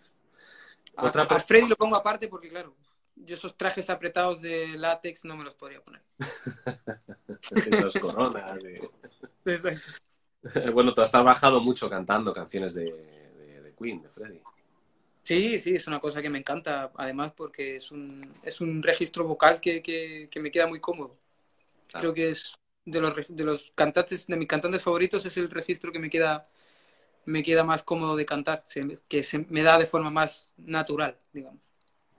A, Otra a per- Freddy lo pongo aparte porque, claro, yo esos trajes apretados de látex no me los podría poner. Esas coronas. Bueno, tú has trabajado mucho cantando canciones de, de- de Queen, de Freddie. Sí, sí, es una cosa que me encanta, además porque es un, es un registro vocal que, que, que me queda muy cómodo. Claro. Creo que es de los, de los cantantes, de mis cantantes favoritos, es el registro que me queda, me queda más cómodo de cantar, que se me da de forma más natural, digamos.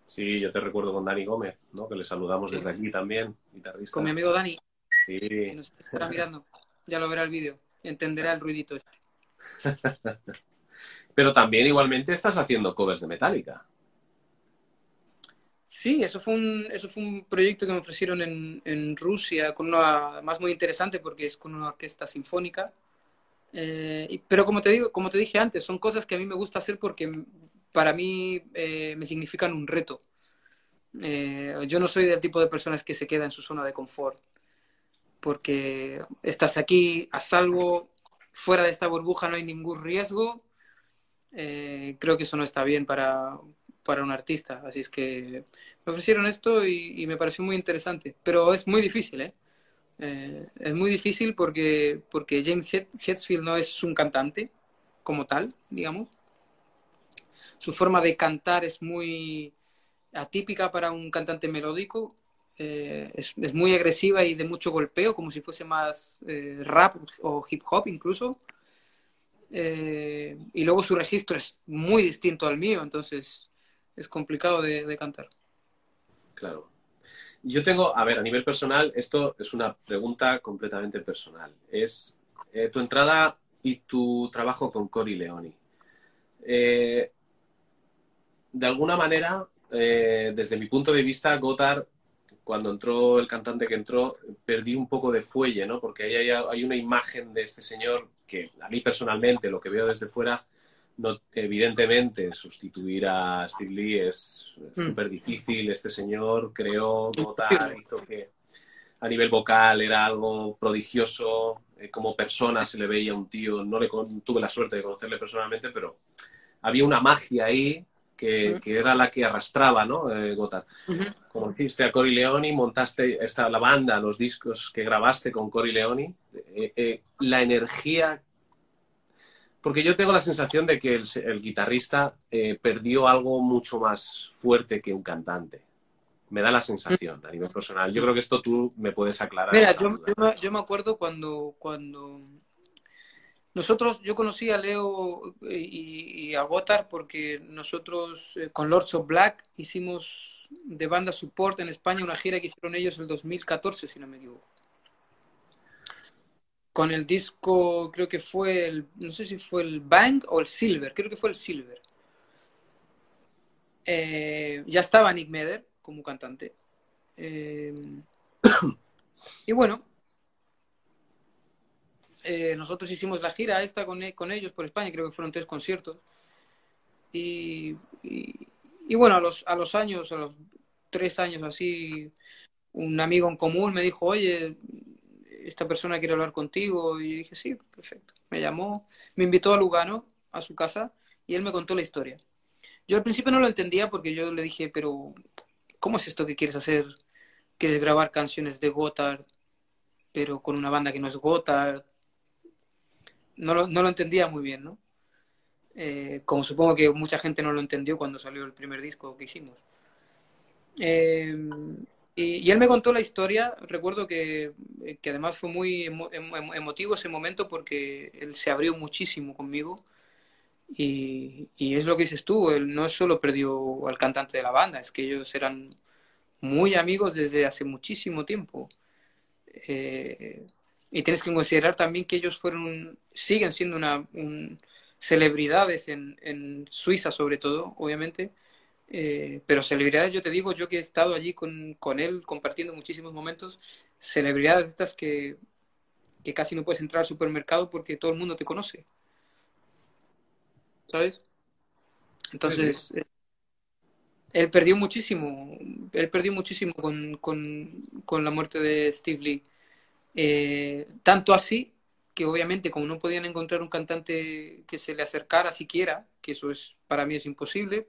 Sí, yo te recuerdo con Dani Gómez, ¿no? Que le saludamos Sí. desde aquí también, guitarrista. Con mi amigo Dani, que Sí, nos estará mirando, ya lo verá el vídeo, entenderá el ruidito este. pero también igualmente estás haciendo covers de Metallica. Sí, eso fue un, eso fue un proyecto que me ofrecieron en, en Rusia, con una, además muy interesante porque es con una orquesta sinfónica. Eh, pero como te digo, como te dije antes, son cosas que a mí me gusta hacer porque para mí eh, me significan un reto. Eh, yo no soy del tipo de personas que se queda en su zona de confort, porque estás aquí a salvo, fuera de esta burbuja no hay ningún riesgo. Eh, creo que eso no está bien para, para un artista, así es que me ofrecieron esto y, me pareció muy interesante, pero es muy difícil, ¿eh? Eh, es muy difícil porque, porque James Hetfield no es un cantante como tal, digamos. Su forma de cantar es muy atípica para un cantante melódico. eh, es, muy agresiva y de mucho golpeo, como si fuese más eh, rap o hip hop incluso. Eh, y luego su registro es muy distinto al mío, entonces es complicado de, cantar. Claro. Yo tengo, a ver, a nivel personal, esto es una pregunta completamente personal. Es tu entrada y tu trabajo con Cory Leoni. Eh, de alguna manera, eh, desde mi punto de vista, Gotthard, cuando entró el cantante que entró, perdí un poco de fuelle, ¿no? Porque ahí hay, hay una imagen de este señor que a mí personalmente, lo que veo desde fuera, no, evidentemente sustituir a Steve Lee es Mm. súper difícil. Este señor creó, Gotthard, hizo que a nivel vocal era algo prodigioso. eh, como persona se le veía un tío, no le con- tuve la suerte de conocerle personalmente, pero había una magia ahí que, que era la que arrastraba, ¿no? Eh, Gotthard. Ujú. Conociste a Cory Leoni, montaste esta, la banda, los discos que grabaste con Cory Leoni. Eh, eh, la energía. Porque yo tengo la sensación de que el, el guitarrista eh, perdió algo mucho más fuerte que un cantante. Me da la sensación a nivel personal. Yo creo que esto tú me puedes aclarar. Mira, yo, duda. yo me, yo me acuerdo cuando, cuando nosotros, yo conocí a Leo y, y a Gotthard porque nosotros eh, con Lords of Black hicimos de banda support en España una gira que hicieron ellos el 2014, si no me equivoco. Con el disco, creo que fue el, no sé si fue el Bang o el Silver, creo que fue el Silver. Eh, ya estaba Nick Meder como cantante. Eh, y bueno, eh, nosotros hicimos la gira esta con, e- con ellos por España, creo que fueron tres conciertos. Y, y- bueno, a los, a los años, a los tres años así, un amigo en común me dijo, oye, esta persona quiere hablar contigo. Y dije, sí, perfecto. Me llamó, me invitó a Lugano, a su casa, y él me contó la historia. Yo al principio no lo entendía porque yo le dije, pero ¿cómo es esto que quieres hacer? ¿Quieres grabar canciones de Gotthard, pero con una banda que no es Gotthard? No lo, no lo entendía muy bien, ¿no? Eh, como supongo que mucha gente no lo entendió cuando salió el primer disco que hicimos. Eh, y, él me contó la historia, recuerdo que, que además fue muy emo- emo- emotivo ese momento porque él se abrió muchísimo conmigo y, y es lo que dices tú, él no solo perdió al cantante de la banda, es que ellos eran muy amigos desde hace muchísimo tiempo. Eh, y tienes que considerar también que ellos fueron, siguen siendo una, un- celebridades en, en Suiza sobre todo, obviamente. Eh, pero celebridades, yo te digo, yo que he estado allí con, con él compartiendo muchísimos momentos, celebridades estas que, que casi no puedes entrar al supermercado porque todo el mundo te conoce. ¿Sabes? Entonces, eh, él perdió muchísimo, él perdió muchísimo con, con, con la muerte de Steve Lee. Eh, tanto así que obviamente como no podían encontrar un cantante que se le acercara siquiera, que eso es para mí es imposible,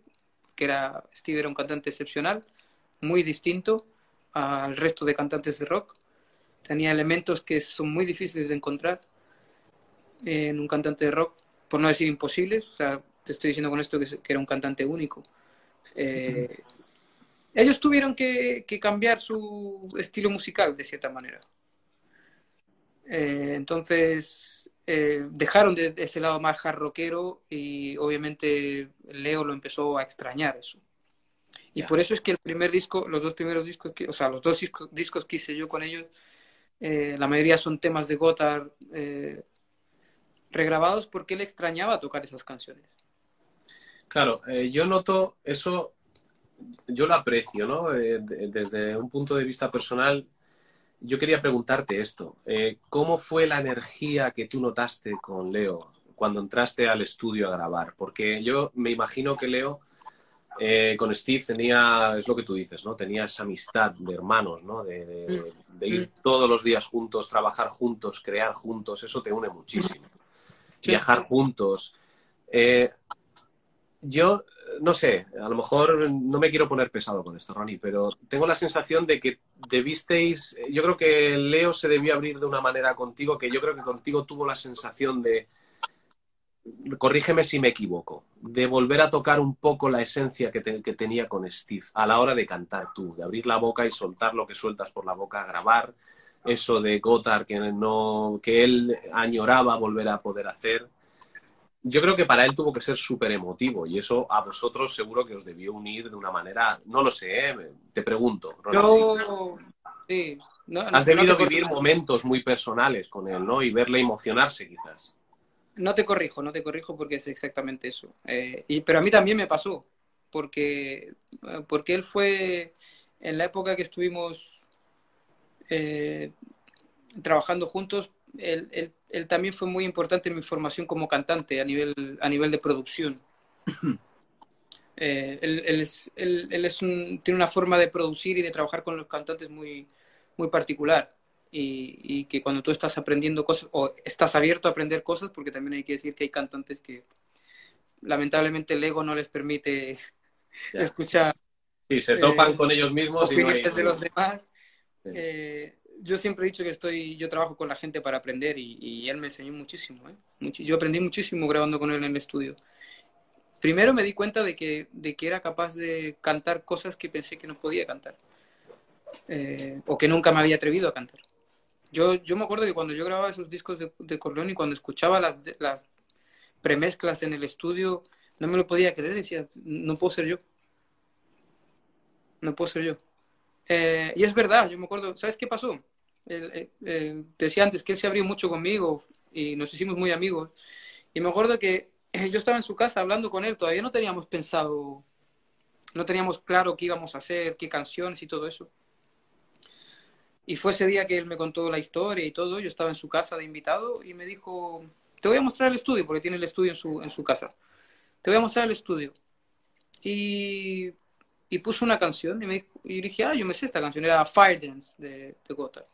que era Steve era un cantante excepcional, muy distinto al resto de cantantes de rock. Tenía elementos que son muy difíciles de encontrar en un cantante de rock, por no decir imposibles. O sea, te estoy diciendo con esto que, que era un cantante único. Eh, ellos tuvieron que, que, cambiar su estilo musical de cierta manera. Eh, entonces eh, dejaron de, de, ese lado más hard rockero y obviamente Leo lo empezó a extrañar eso. Y yeah. por eso es que el primer disco, los dos primeros discos, que, o sea, los dos discos, discos que hice yo con ellos, eh, la mayoría son temas de Gotthard regrabados porque él extrañaba tocar esas canciones. Claro, yo noto eso, yo lo aprecio, ¿no? Desde un punto de vista personal, yo quería preguntarte esto. Eh, ¿Cómo fue la energía que tú notaste con Leo cuando entraste al estudio a grabar? Porque yo me imagino que Leo eh, con Steve tenía, es lo que tú dices, ¿no? Tenía esa amistad de hermanos, ¿no? De, de, de ir todos los días juntos, trabajar juntos, crear juntos, eso te une muchísimo. Sí. Viajar juntos. Eh, yo, no sé, a lo mejor no me quiero poner pesado con esto, Ronnie, pero tengo la sensación de que debisteis, yo creo que Leo se debió abrir de una manera contigo, que yo creo que contigo tuvo la sensación de, corrígeme si me equivoco, de volver a tocar un poco la esencia que, te, que tenía con Steve a la hora de cantar tú, de abrir la boca y soltar lo que sueltas por la boca, grabar eso de Gotthard que, no, que él añoraba volver a poder hacer yo creo que para él tuvo que ser súper emotivo y eso a vosotros seguro que os debió unir de una manera, no lo sé, ¿eh? te pregunto. Yo... Sí. No, Has no, debido no vivir momentos muy personales con él, ¿no? Y verle emocionarse quizás. No te corrijo, no te corrijo porque es exactamente eso. Eh, y, pero a mí también me pasó, porque, porque él fue en la época que estuvimos eh, trabajando juntos, él, él, él, también fue muy importante en mi formación como cantante a nivel, a nivel de producción. eh, él, él, es, un, tiene una forma de producir y de trabajar con los cantantes muy, muy particular. Y, y, que cuando tú estás aprendiendo cosas o estás abierto a aprender cosas, porque también hay que decir que hay cantantes que lamentablemente el ego no les permite Ya. escuchar Sí, se topan Eh, con ellos mismos y no hay- de los demás. Sí. Eh, yo siempre he dicho que estoy, yo trabajo con la gente para aprender y, él me enseñó muchísimo. ¿eh? Yo aprendí muchísimo grabando con él en el estudio. Primero me di cuenta de que, de que era capaz de cantar cosas que pensé que no podía cantar. Eh, o que nunca me había atrevido a cantar. Yo, yo me acuerdo que cuando yo grababa esos discos de, de Corleone y cuando escuchaba las, las premezclas en el estudio, no me lo podía creer. Decía, no puedo ser yo. No puedo ser yo. Eh, y es verdad, yo me acuerdo, ¿sabes qué pasó? Él, eh, eh, decía antes que él se abrió mucho conmigo y nos hicimos muy amigos. Y me acuerdo que eh, yo estaba en su casa hablando con él, todavía no teníamos pensado, no teníamos claro qué íbamos a hacer, qué canciones y todo eso. Y fue ese día que él me contó la historia y todo, yo estaba en su casa de invitado y me dijo, te voy a mostrar el estudio, porque tiene el estudio en su, en su casa. Te voy a mostrar el estudio. Y y puso una canción y, me y dije, ah, yo me sé esta canción, era Fire Dance de, de Gotthard.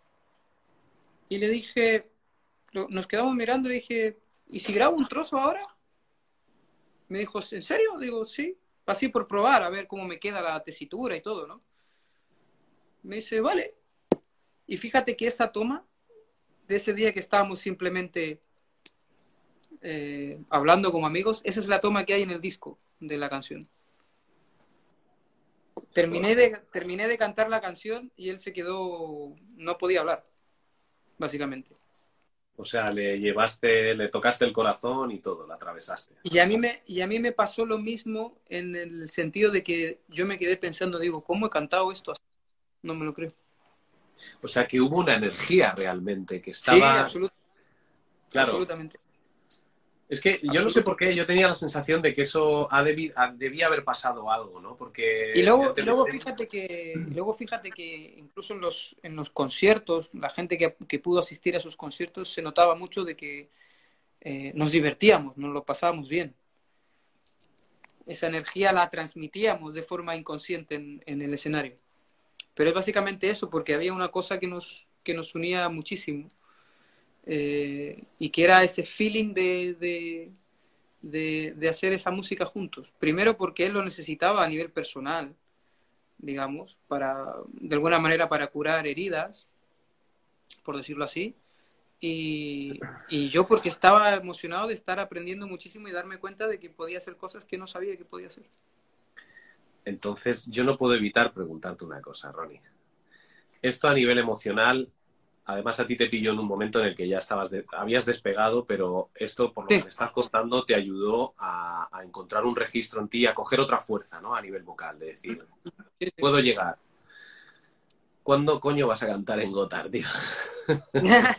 Y le dije, nos quedamos mirando y dije, ¿y si grabo un trozo ahora? Me dijo, ¿en serio? Digo, sí, así por probar, a ver cómo me queda la tesitura y todo, ¿no? Me dice, vale. Y fíjate que esa toma, de ese día que estábamos simplemente eh, hablando como amigos, esa es la toma que hay en el disco de la canción. Terminé de, terminé de cantar la canción y él se quedó, no podía hablar, básicamente. O sea, le llevaste, le tocaste el corazón y todo, la atravesaste. Y a mí me, y a mí me pasó lo mismo en el sentido de que yo me quedé pensando, digo, ¿cómo he cantado esto? así? No me lo creo. O sea, que hubo una energía realmente que Sí, estaba... absolut- claro, absolutamente. Es que yo no sé por qué, yo tenía la sensación de que eso ha debi- ha- debía haber pasado algo, ¿no? Porque... Y luego, y luego fíjate que, luego fíjate que incluso en los, en los conciertos, la gente que, que pudo asistir a esos conciertos se notaba mucho de que eh, nos divertíamos, nos lo pasábamos bien. Esa energía la transmitíamos de forma inconsciente en, en el escenario. Pero es básicamente eso, porque había una cosa que nos, que nos unía muchísimo. Eh, y que era ese feeling de, de, de, de hacer esa música juntos. Primero porque él lo necesitaba a nivel personal, digamos, para, de alguna manera para curar heridas, por decirlo así. Y, y yo porque estaba emocionado de estar aprendiendo muchísimo y darme cuenta de que podía hacer cosas que no sabía que podía hacer. Entonces, yo no puedo evitar preguntarte una cosa, Ronnie. Esto a nivel emocional, además a ti te pilló en un momento en el que ya estabas de- habías despegado, pero esto, por lo Sí. que me estás contando, te ayudó a, a encontrar un registro en ti, a coger otra fuerza, ¿no? A nivel vocal, de decir, Sí, sí. puedo llegar. ¿Cuándo coño vas a cantar en Gotthard, tío?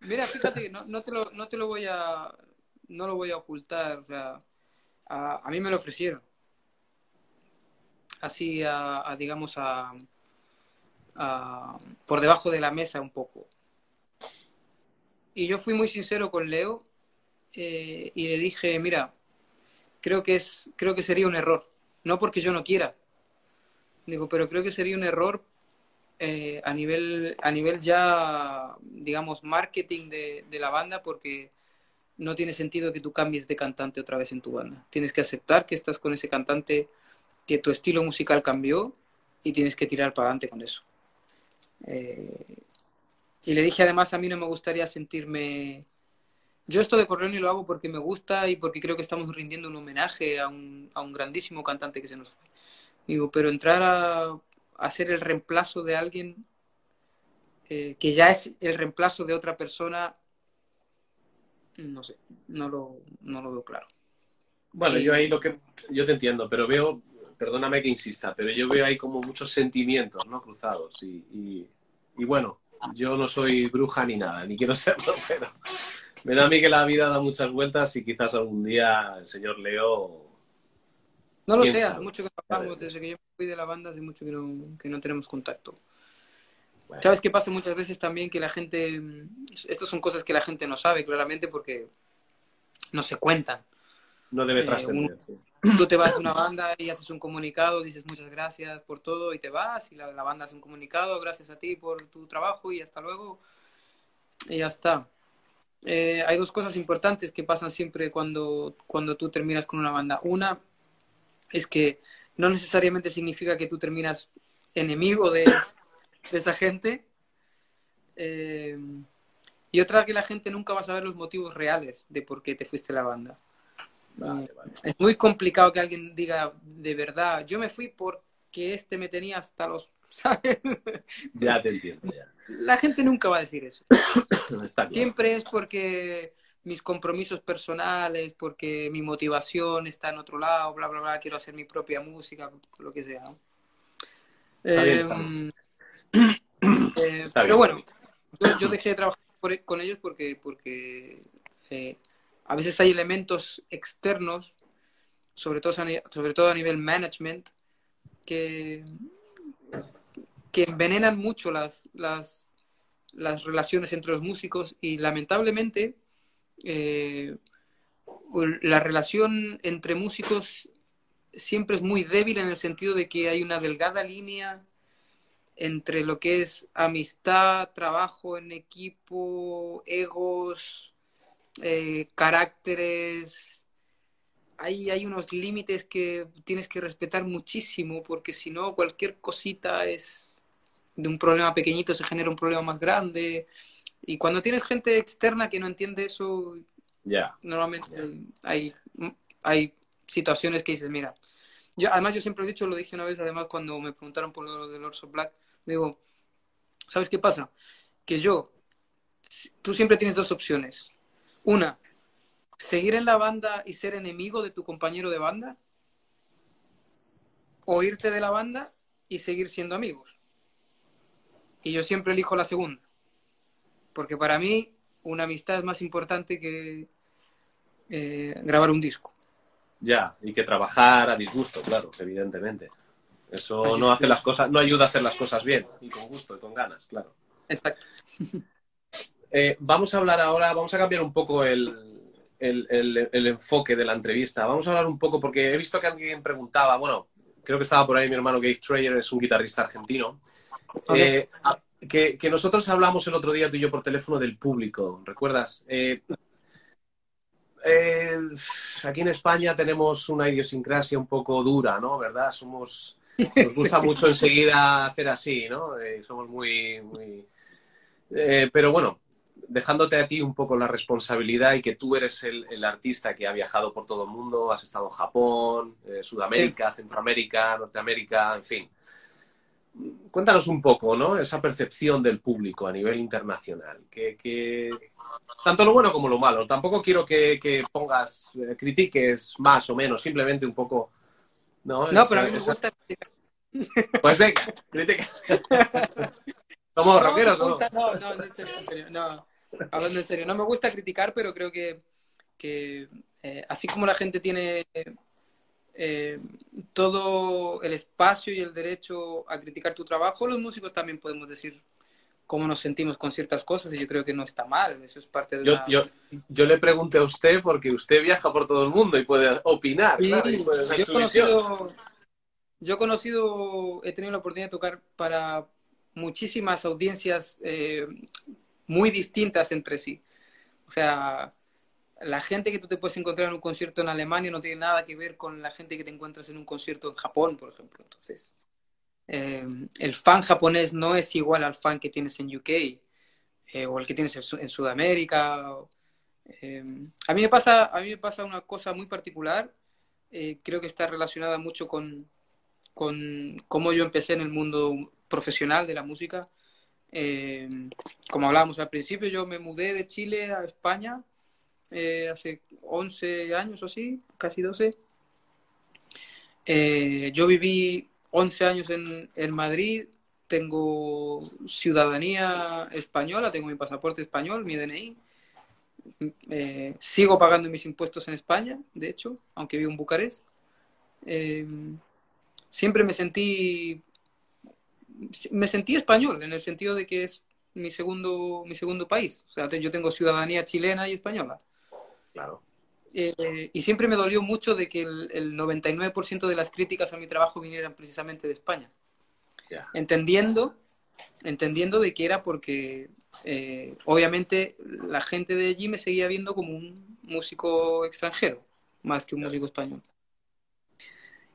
Mira, fíjate no, no te lo, no te lo voy a no lo voy a ocultar, o sea, a, a mí me lo ofrecieron. Así a, a, digamos a, a- por debajo de la mesa un poco. Y yo fui muy sincero con Leo eh, y le dije, mira, creo que es creo que sería un error, no porque yo no quiera. Digo, pero creo que sería un error eh, a nivel a nivel ya digamos marketing de, de la banda porque no tiene sentido que tú cambies de cantante otra vez en tu banda tienes que aceptar que estás con ese cantante que tu estilo musical cambió y tienes que tirar para adelante con eso Eh, y le dije además a mí no me gustaría sentirme yo esto de Corleone lo hago porque me gusta y porque creo que estamos rindiendo un homenaje a un, a un grandísimo cantante que se nos fue digo pero entrar a hacer el reemplazo de alguien eh, que ya es el reemplazo de otra persona, no sé, no lo, no lo veo claro. Bueno, Y- yo ahí lo que yo te entiendo, pero veo, perdóname que insista, pero yo veo ahí como muchos sentimientos, ¿no? Cruzados y, y, y bueno, yo no soy bruja ni nada, ni quiero serlo, pero me da a mí que la vida da muchas vueltas y quizás algún día el señor Leo, No lo ¿Quién sé, hace mucho que no hablamos, desde que yo me fui de la banda, hace mucho que no, que no tenemos contacto. bueno, ¿Sabes qué pasa muchas veces también? Que la gente, estas son cosas que la gente no sabe claramente porque no se cuentan. no debe eh, trascender. sí. Tú te vas de una banda y haces un comunicado, dices muchas gracias por todo y te vas y la, banda hace un comunicado, gracias a ti por tu trabajo y hasta luego y ya está. Eh, hay dos cosas importantes que pasan siempre cuando, cuando tú terminas con una banda. Una es que no necesariamente significa que tú terminas enemigo de, de esa gente. Eh, y otra que la gente nunca va a saber los motivos reales de por qué te fuiste a la banda. Vale, vale. Es muy complicado que alguien diga de verdad, yo me fui porque este me tenía hasta los... ¿sabes? Ya te entiendo, ya. La gente nunca va a decir eso. Está. Siempre es porque mis compromisos personales, porque mi motivación está en otro lado, bla, bla, bla, quiero hacer mi propia música, lo que sea. ¿no? Está bien, Eh, está bien. eh, Está pero bien. bueno, yo, yo dejé de trabajar por- con ellos porque, porque eh, a veces hay elementos externos, sobre todo, a sobre todo a nivel management, que, que envenenan mucho las, las, las relaciones entre los músicos y lamentablemente eh, la relación entre músicos siempre es muy débil en el sentido de que hay una delgada línea entre lo que es amistad, trabajo en equipo, egos, eh, caracteres. Hay, hay unos límites que tienes que respetar muchísimo porque si no cualquier cosita es de un problema pequeñito se genera un problema más grande. Y cuando tienes gente externa que no entiende eso, normalmente hay, hay situaciones que dices, mira, yo además yo siempre he dicho, lo dije una vez, además cuando me preguntaron por lo del Orso Black, digo, ¿sabes qué pasa? Que yo, tú siempre tienes dos opciones. Una, seguir en la banda y ser enemigo de tu compañero de banda, o irte de la banda y seguir siendo amigos. Y yo siempre elijo la segunda, porque para mí una amistad es más importante que eh, grabar un disco. Ya, y que trabajar a disgusto, claro, evidentemente. Eso Así no hace las cosas, no ayuda a hacer las cosas bien, y con gusto, y con ganas, claro. Exacto. Eh, vamos a hablar ahora, vamos a cambiar un poco el, el- el- el enfoque de la entrevista. Vamos a hablar un poco, porque he visto que alguien preguntaba, bueno, creo que estaba por ahí mi hermano Gabe Trayer, es un guitarrista argentino, eh, que, que nosotros hablamos el otro día tú y yo por teléfono del público, ¿recuerdas? Eh, aquí en España tenemos una idiosincrasia un poco dura, ¿no? ¿Verdad? Somos, nos gusta mucho enseguida hacer así, ¿no? Somos muy, muy... Pero bueno, dejándote a ti un poco la responsabilidad y que tú eres el, el artista que ha viajado por todo el mundo, has estado en Japón, eh, Sudamérica, Centroamérica, Norteamérica, en fin. Cuéntanos un poco, ¿no? Esa percepción del público a nivel internacional. Que, que- Tanto lo bueno como lo malo. Tampoco quiero que, que pongas, eh, critiques más o menos, simplemente un poco. No, No, Esa- pero a mí me esa- gusta. Pues venga, critica. Somos no, ¿no? gusta- no, no, serio, no. Hablando en serio, no me gusta criticar, pero creo que, que eh, así como la gente tiene eh, todo el espacio y el derecho a criticar tu trabajo, los músicos también podemos decir cómo nos sentimos con ciertas cosas y yo creo que no está mal, eso es parte de Yo, una... yo, yo le pregunté a usted porque usted viaja por todo el mundo y puede opinar, Sí, claro, y puede dar yo su conocido, yo he conocido, he tenido la oportunidad de tocar para muchísimas audiencias eh, muy distintas entre sí. O sea, la gente que tú te puedes encontrar en un concierto en Alemania no tiene nada que ver con la gente que te encuentras en un concierto en Japón, por ejemplo. Entonces, eh, el fan japonés no es igual al fan que tienes en UK eh, o el que tienes en, en Sudamérica. o- eh, a mí me pasa, a mí me pasa una cosa muy particular. eh, creo que está relacionada mucho con, con cómo yo empecé en el mundo profesional de la música. Eh, como hablábamos al principio, yo me mudé de Chile a España eh, hace 11 años o así, casi 12. Eh, yo viví 11 años en, Madrid, tengo ciudadanía española, tengo mi pasaporte español, mi DNI. Sigo pagando mis impuestos en España, de hecho, aunque vivo en Bucarest. Siempre me sentí me sentí español en el sentido de que es mi segundo mi segundo país. O sea, yo tengo ciudadanía chilena y española. Claro. Eh, y siempre me dolió mucho de que el, el 99% de las críticas a mi trabajo vinieran precisamente de España. Entendiendo, entendiendo de que era porque eh, obviamente la gente de allí me seguía viendo como un músico extranjero, más que un músico español.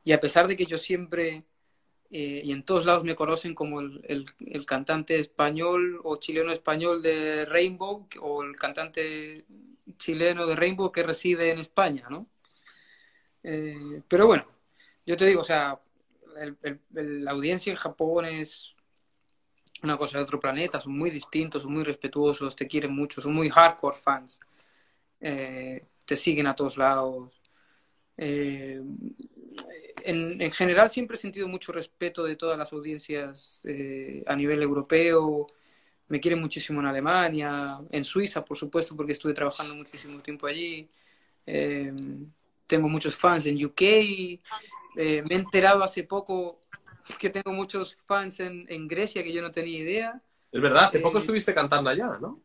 y a pesar de que yo siempre eh, y en todos lados me conocen como el, el, el, cantante español o chileno español de Rainbow o el cantante chileno de Rainbow que reside en España, ¿no? Eh, pero bueno, yo te digo, o sea, la audiencia en Japón es una cosa de otro planeta, son muy distintos, son muy respetuosos, te quieren mucho, son muy hardcore fans, eh, te siguen a todos lados. En, en, general siempre he sentido mucho respeto de todas las audiencias eh, a nivel europeo. Me quieren muchísimo en Alemania, en Suiza, por supuesto, porque estuve trabajando muchísimo tiempo allí. Eh, tengo muchos fans en UK. Eh, me he enterado hace poco que tengo muchos fans en, en, Grecia que yo no tenía idea. Es verdad, hace poco estuviste cantando allá, ¿no?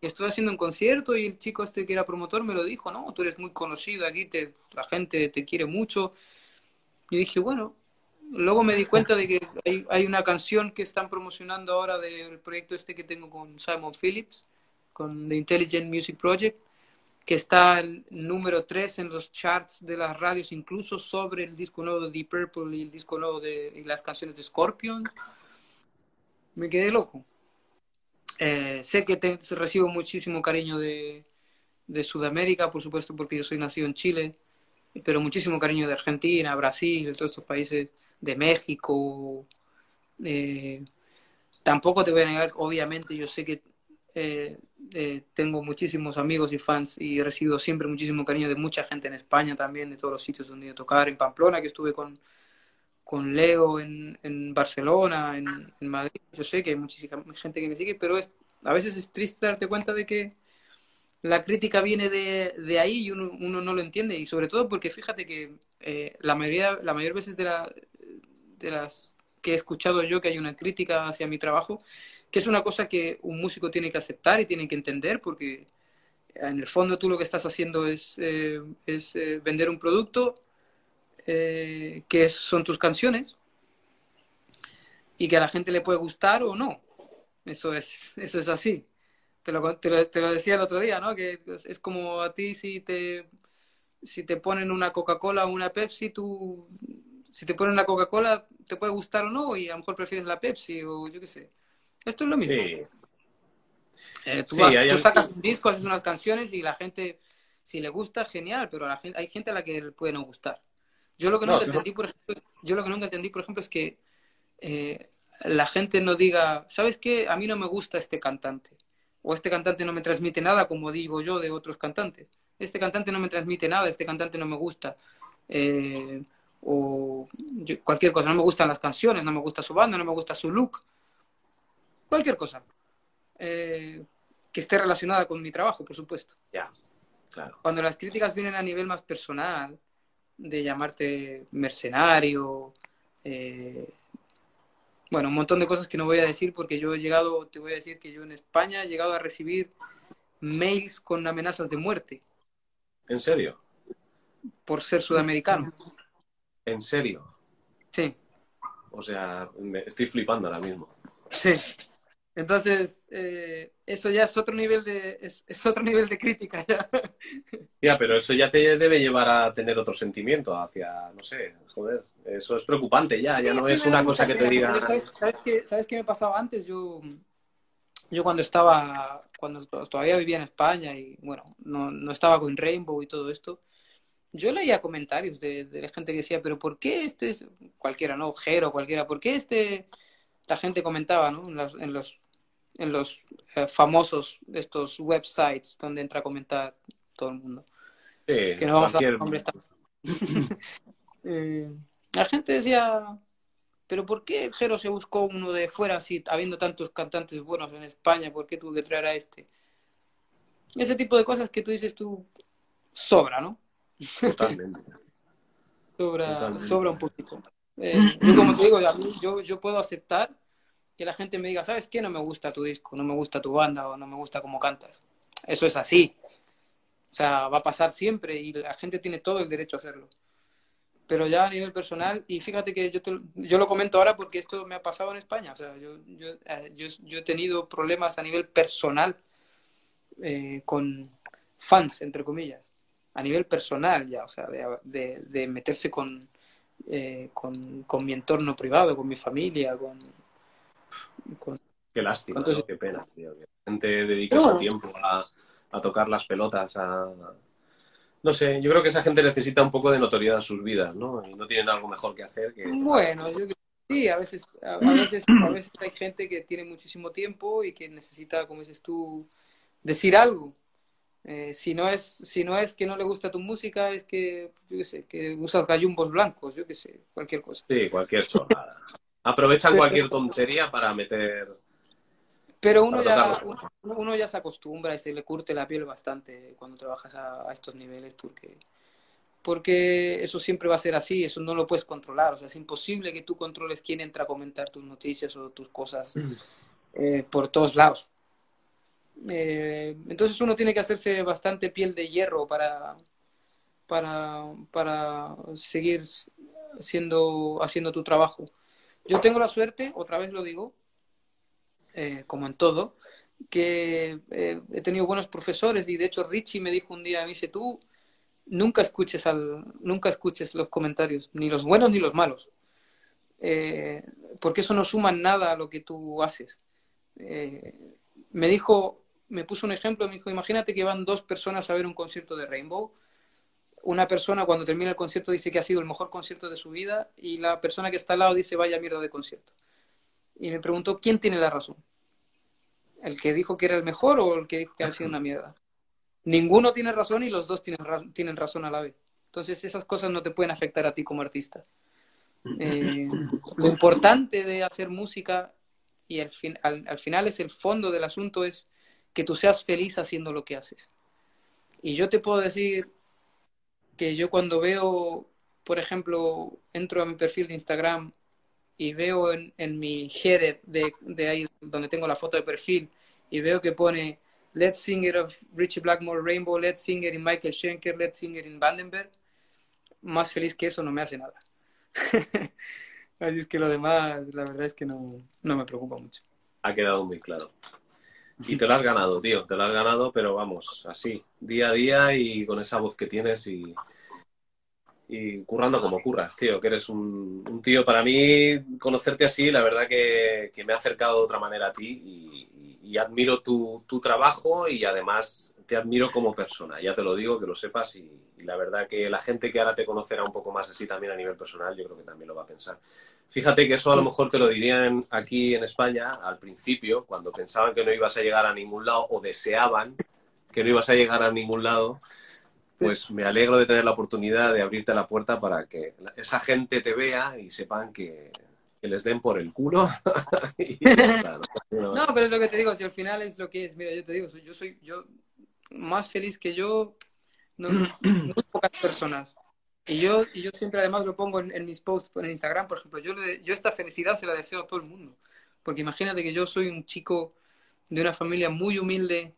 Estuve haciendo un concierto y el chico este que era promotor me lo dijo, ¿no? Tú eres muy conocido aquí, te, la gente te quiere mucho. Y dije, bueno, luego me di cuenta de que hay, hay, una canción que están promocionando ahora del proyecto este que tengo con Simon Phillips, con The Intelligent Music Project, que está el número 3 en los charts de las radios, incluso sobre el disco nuevo de Deep Purple y el disco nuevo de las canciones de Scorpion. Me quedé loco. Eh, sé que te, recibo muchísimo cariño de, de Sudamérica, por supuesto, porque yo soy nacido en Chile pero muchísimo cariño de Argentina, Brasil, de todos estos países, de México. Eh, tampoco te voy a negar, obviamente, yo sé que eh, eh, tengo muchísimos amigos y fans y he recibido siempre muchísimo cariño de mucha gente en España también, de todos los sitios donde a tocar, en Pamplona, que estuve con, con Leo, en, en Barcelona, en, en, Madrid. Yo sé que hay muchísima gente que me sigue, pero es, a veces es triste darte cuenta de que la crítica viene de, de ahí y uno, uno, no lo entiende. Y sobre todo porque fíjate que eh, la mayoría, la mayor veces de, la, de las que he escuchado yo que hay una crítica hacia mi trabajo, que es una cosa que un músico tiene que aceptar y tiene que entender, porque en el fondo tú lo que estás haciendo es, eh, es eh, vender un producto eh, que son tus canciones y que a la gente le puede gustar o no. Eso es, eso es así te lo, te, lo, te lo, decía el otro día, ¿no? Que es como a ti si te, si te ponen una Coca-Cola o una Pepsi, tú, si te ponen una Coca-Cola, te puede gustar o no, y a lo mejor prefieres la Pepsi o yo qué sé. Esto es lo mismo. Sí. Eh, tú, sí, vas, tú sacas un disco, haces unas canciones y la gente, si le gusta, genial, pero la gente, hay gente a la que le puede no gustar. Yo lo que nunca no, entendí, por ejemplo, es, yo lo que nunca entendí, por ejemplo, es que eh, la gente no diga, ¿sabes qué? A mí no me gusta este cantante o este cantante no me transmite nada, como digo yo de otros cantantes. Este cantante no me transmite nada, este cantante no me gusta. Eh, o yo, cualquier cosa, no me gustan las canciones, no me gusta su banda, no me gusta su look. Cualquier cosa. Eh, que esté relacionada con mi trabajo, por supuesto. Ya, claro. Cuando las críticas vienen a nivel más personal, de llamarte mercenario, eh, bueno, un montón de cosas que no voy a decir porque yo he llegado, te voy a decir que yo en España he llegado a recibir mails con amenazas de muerte. ¿En serio? Por ser sudamericano. ¿En serio? Sí. O sea, me estoy flipando ahora mismo. Sí. Entonces, eh, eso ya es otro nivel de es, es, otro nivel de crítica ya. Ya, pero eso ya te debe llevar a tener otro sentimiento hacia, no sé, joder, eso es preocupante ya, sí, ya no es una cosa que te diga. ¿Sabes, sabes, qué, ¿Sabes qué me pasaba antes? Yo, yo cuando estaba, cuando todavía vivía en España y bueno, no, no estaba con Rainbow y todo esto, yo leía comentarios de, de gente que decía, pero ¿por qué este, cualquiera, no, Jero, cualquiera, ¿por qué este, la gente comentaba, ¿no? En los, en los en los eh, famosos estos websites donde entra a comentar todo el mundo. Sí, que no vamos cualquier... a nombres eh, la gente decía, pero ¿por qué Jero se buscó uno de fuera así, habiendo tantos cantantes buenos en España? ¿Por qué tuvo que traer a este? Ese tipo de cosas que tú dices tú sobra, ¿no? Totalmente. sobra, Totalmente. sobra un poquito. Eh, yo como te digo, yo, yo puedo aceptar que la gente me diga, ¿sabes qué? No me gusta tu disco, no me gusta tu banda o no me gusta cómo cantas. Eso es así. O sea, va a pasar siempre y la gente tiene todo el derecho a hacerlo. Pero ya a nivel personal, y fíjate que yo, te, yo lo comento ahora porque esto me ha pasado en España. O sea, yo, yo, eh, yo, he tenido problemas a nivel personal eh, con fans, entre comillas. A nivel personal ya, o sea, de, de, de meterse con, eh, con, con, mi entorno privado, con mi familia, con... con qué lástima, Entonces... qué pena, tío. Que la gente dedica su tiempo a, a, tocar las pelotas, a... No sé, yo creo que esa gente necesita un poco de notoriedad en sus vidas, ¿no? Y no tienen algo mejor que hacer que... Bueno, yo sí, a veces, a, veces, a veces hay gente que tiene muchísimo tiempo y que necesita, como dices tú, decir algo. Eh, si, no es, si no es que no le gusta tu música, es que, yo qué sé, que usas gallumbos blancos, yo qué sé, cualquier cosa. Sí, cualquier chorrada. Aprovechan cualquier tontería para meter... Pero uno ya, uno, ya se acostumbra y se le curte la piel bastante cuando trabajas a, estos niveles porque, porque eso siempre va a ser así, eso no lo puedes controlar, o sea, es imposible que tú controles quién entra a comentar tus noticias o tus cosas mm. eh, por todos lados. Eh, entonces uno tiene que hacerse bastante piel de hierro para, para, para seguir siendo, haciendo tu trabajo. Yo tengo la suerte, otra vez lo digo, eh, como en todo, que eh, he tenido buenos profesores y de hecho Richie me dijo un día, me dice, tú nunca escuches, al, nunca escuches los comentarios, ni los buenos ni los malos, porque eso no suma nada a lo que tú haces. me dijo, me puso un ejemplo, me dijo, imagínate que van dos personas a ver un concierto de Rainbow. Una persona cuando termina el concierto dice que ha sido el mejor concierto de su vida y la persona que está al lado dice, vaya mierda de concierto. Y me preguntó, ¿quién tiene la razón? ¿El que dijo que era el mejor o el que dijo que ha sido una mierda? Ninguno tiene razón y los dos tienen, tienen razón a la vez. Entonces esas cosas no te pueden afectar a ti como artista. Eh, lo importante de hacer música y al, fin, al final es el fondo del asunto es que tú seas feliz haciendo lo que haces. Y yo te puedo decir que yo cuando veo, por ejemplo, entro a mi perfil de Instagram y veo en, mi header de, de, ahí donde tengo la foto de perfil y veo que pone Let's Singer of Richie Blackmore Rainbow, Let's Singer in Michael Schenker, Let's Singer in Vandenberg, más feliz que eso no me hace nada. Así es que lo demás, la verdad es que no, no me preocupa mucho. Ha quedado muy claro. Y te lo has ganado, tío, te lo has ganado, pero vamos, así, día a día y con esa voz que tienes y, y currando como curras, tío, que eres un, tío, para mí, conocerte así, la verdad que, me ha acercado de otra manera a ti y, admiro tu, tu, trabajo y además te admiro como persona, ya te lo digo, que lo sepas y, la verdad que la gente que ahora te conocerá un poco más así también a nivel personal, yo creo que también lo va a pensar. Fíjate que eso a lo mejor te lo dirían aquí en España al principio, cuando pensaban que no ibas a llegar a ningún lado o deseaban que no ibas a llegar a ningún lado, pues me alegro de tener la oportunidad de abrirte la puerta para que esa gente te vea y sepan que, les den por el culo y ya está, ¿no? ¿no? pero es lo que te digo, si al final es lo que es, mira, yo te digo, yo soy, yo más feliz que yo, no, no pocas personas. Y yo, y yo siempre además lo pongo en, mis posts en Instagram, por ejemplo, yo, yo esta felicidad se la deseo a todo el mundo. Porque imagínate que yo soy un chico de una familia muy humilde,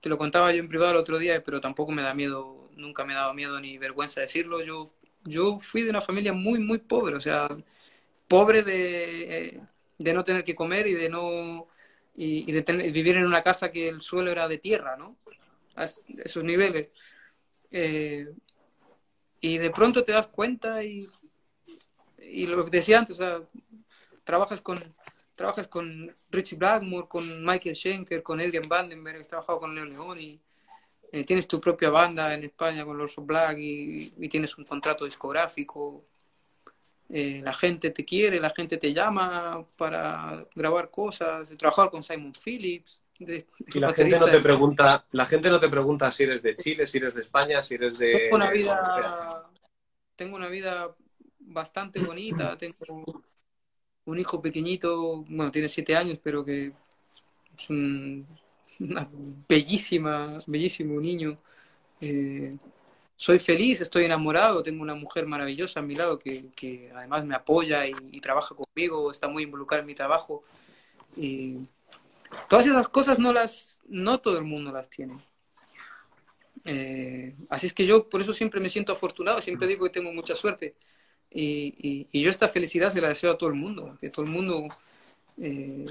te lo contaba yo en privado el otro día, pero tampoco me da miedo, nunca me ha dado miedo ni vergüenza decirlo. Yo, yo fui de una familia muy, muy pobre, o sea, pobre de, de no tener que comer y de no y, de vivir en una casa que el suelo era de tierra, ¿no? A esos niveles. Eh, y de pronto te das cuenta y, y lo que decía antes, trabajas con, trabajas con Richie Blackmore, con Michael Schenker, con Adrian Vandenberg, has trabajado con Leo León y eh, tienes tu propia banda en España con los Black y, y, tienes un contrato discográfico. Eh, la gente te quiere, la gente te llama para grabar cosas, trabajar con Simon Phillips y la gente no te pregunta, la gente no te pregunta si eres de Chile, si eres de España, si eres de. Tengo una vida, tengo una vida bastante bonita, tengo un hijo pequeñito, bueno, tiene siete años, pero que es un una bellísima, bellísimo niño. Eh, soy feliz, estoy enamorado, tengo una mujer maravillosa a mi lado que, que además me apoya y, y, trabaja conmigo, está muy involucrada en mi trabajo. Y Todas esas cosas no las, no todo el mundo las tiene. Eh, así es que yo por eso siempre me siento afortunado, siempre digo que tengo mucha suerte. Y, y, yo esta felicidad se la deseo a todo el mundo, que todo el mundo eh,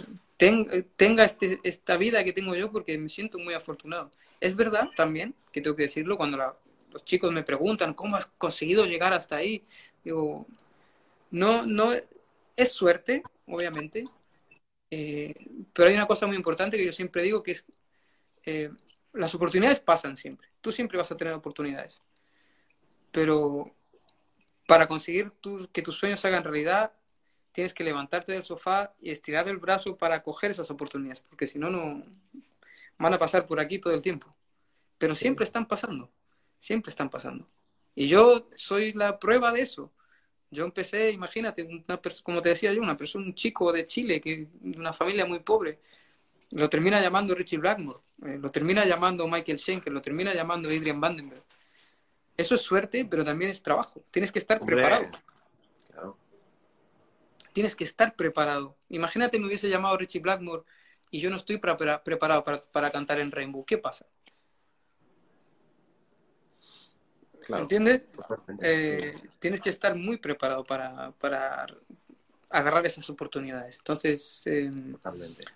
tenga este, esta vida que tengo yo porque me siento muy afortunado. Es verdad también, que tengo que decirlo, cuando los chicos me preguntan cómo has conseguido llegar hasta ahí, digo, no, no, es suerte, obviamente, eh, pero hay una cosa muy importante que yo siempre digo que es, eh, las oportunidades pasan siempre, tú siempre vas a tener oportunidades, pero para conseguir que tus sueños se hagan realidad, tienes que levantarte del sofá y estirar el brazo para coger esas oportunidades, porque si no, no van a pasar por aquí todo el tiempo. Pero siempre están pasando, siempre están pasando. Y yo soy la prueba de eso. Yo empecé, imagínate, una como te decía yo, una persona, un chico de Chile, que de una familia muy pobre, lo termina llamando Richie Blackmore, eh, lo termina llamando Michael Schenker, lo termina llamando Adrian Vandenberg. Eso es suerte, pero también es trabajo. Tienes que estar preparado. Tienes que estar preparado. Imagínate me hubiese llamado Richie Blackmore y yo no estoy preparado para, cantar en Rainbow. ¿Qué pasa? ¿Entiendes? Eh, tienes que estar muy preparado para, agarrar esas oportunidades. Entonces, eh,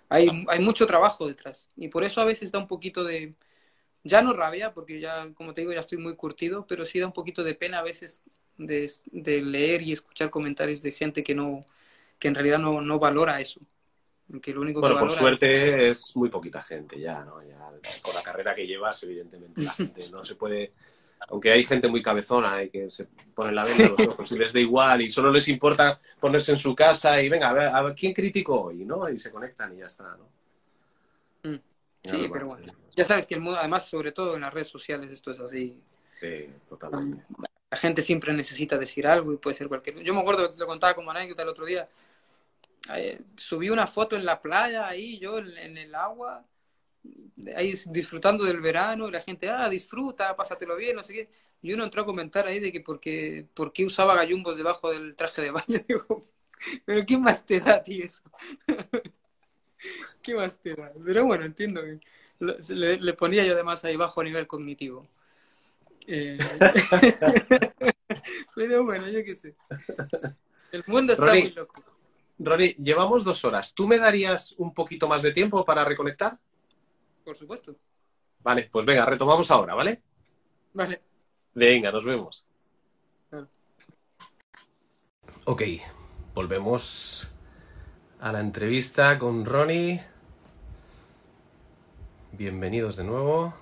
hay, hay mucho trabajo detrás. Y por eso a veces da un poquito de, ya no rabia, porque ya, como te digo, ya estoy muy curtido, pero sí da un poquito de pena a veces de, leer y escuchar comentarios de gente que no, que en realidad no, no valora eso. Que lo único bueno, por suerte es... muy poquita gente ya, ¿no? Ya, con la carrera que llevas, evidentemente, la gente no se puede... Aunque hay gente muy cabezona y que se pone la venda los ojos y les da igual y solo les importa ponerse en su casa y venga, a ver, a ver ¿quién critico hoy? ¿no? Y se conectan y ya está, ¿no? Mm. Sí, pero bueno. Ya sabes que el mundo, además, sobre todo en las redes sociales, esto es así. Sí, totalmente. La gente siempre necesita decir algo y puede ser cualquier Yo me acuerdo, lo contaba como anécdota el otro día. Eh, subí una foto en la playa, ahí yo en, el agua, ahí disfrutando del verano, y la gente, ah, disfruta, pásatelo bien, no sé qué. Y uno entró a comentar ahí de que por qué, por qué usaba gallumbos debajo del traje de baño. Digo, pero ¿qué más te da a ti eso? ¿Qué más te da? Pero bueno, entiendo que le, ponía yo además ahí bajo a nivel cognitivo. Eh... pero bueno, yo qué sé. El mundo está muy loco. Rory, llevamos dos horas. ¿Tú me darías un poquito más de tiempo para reconectar? Por supuesto. Vale, pues venga, retomamos ahora, ¿vale? Vale. Venga, nos vemos. Ok, volvemos a la entrevista con Ronnie. Bienvenidos de nuevo.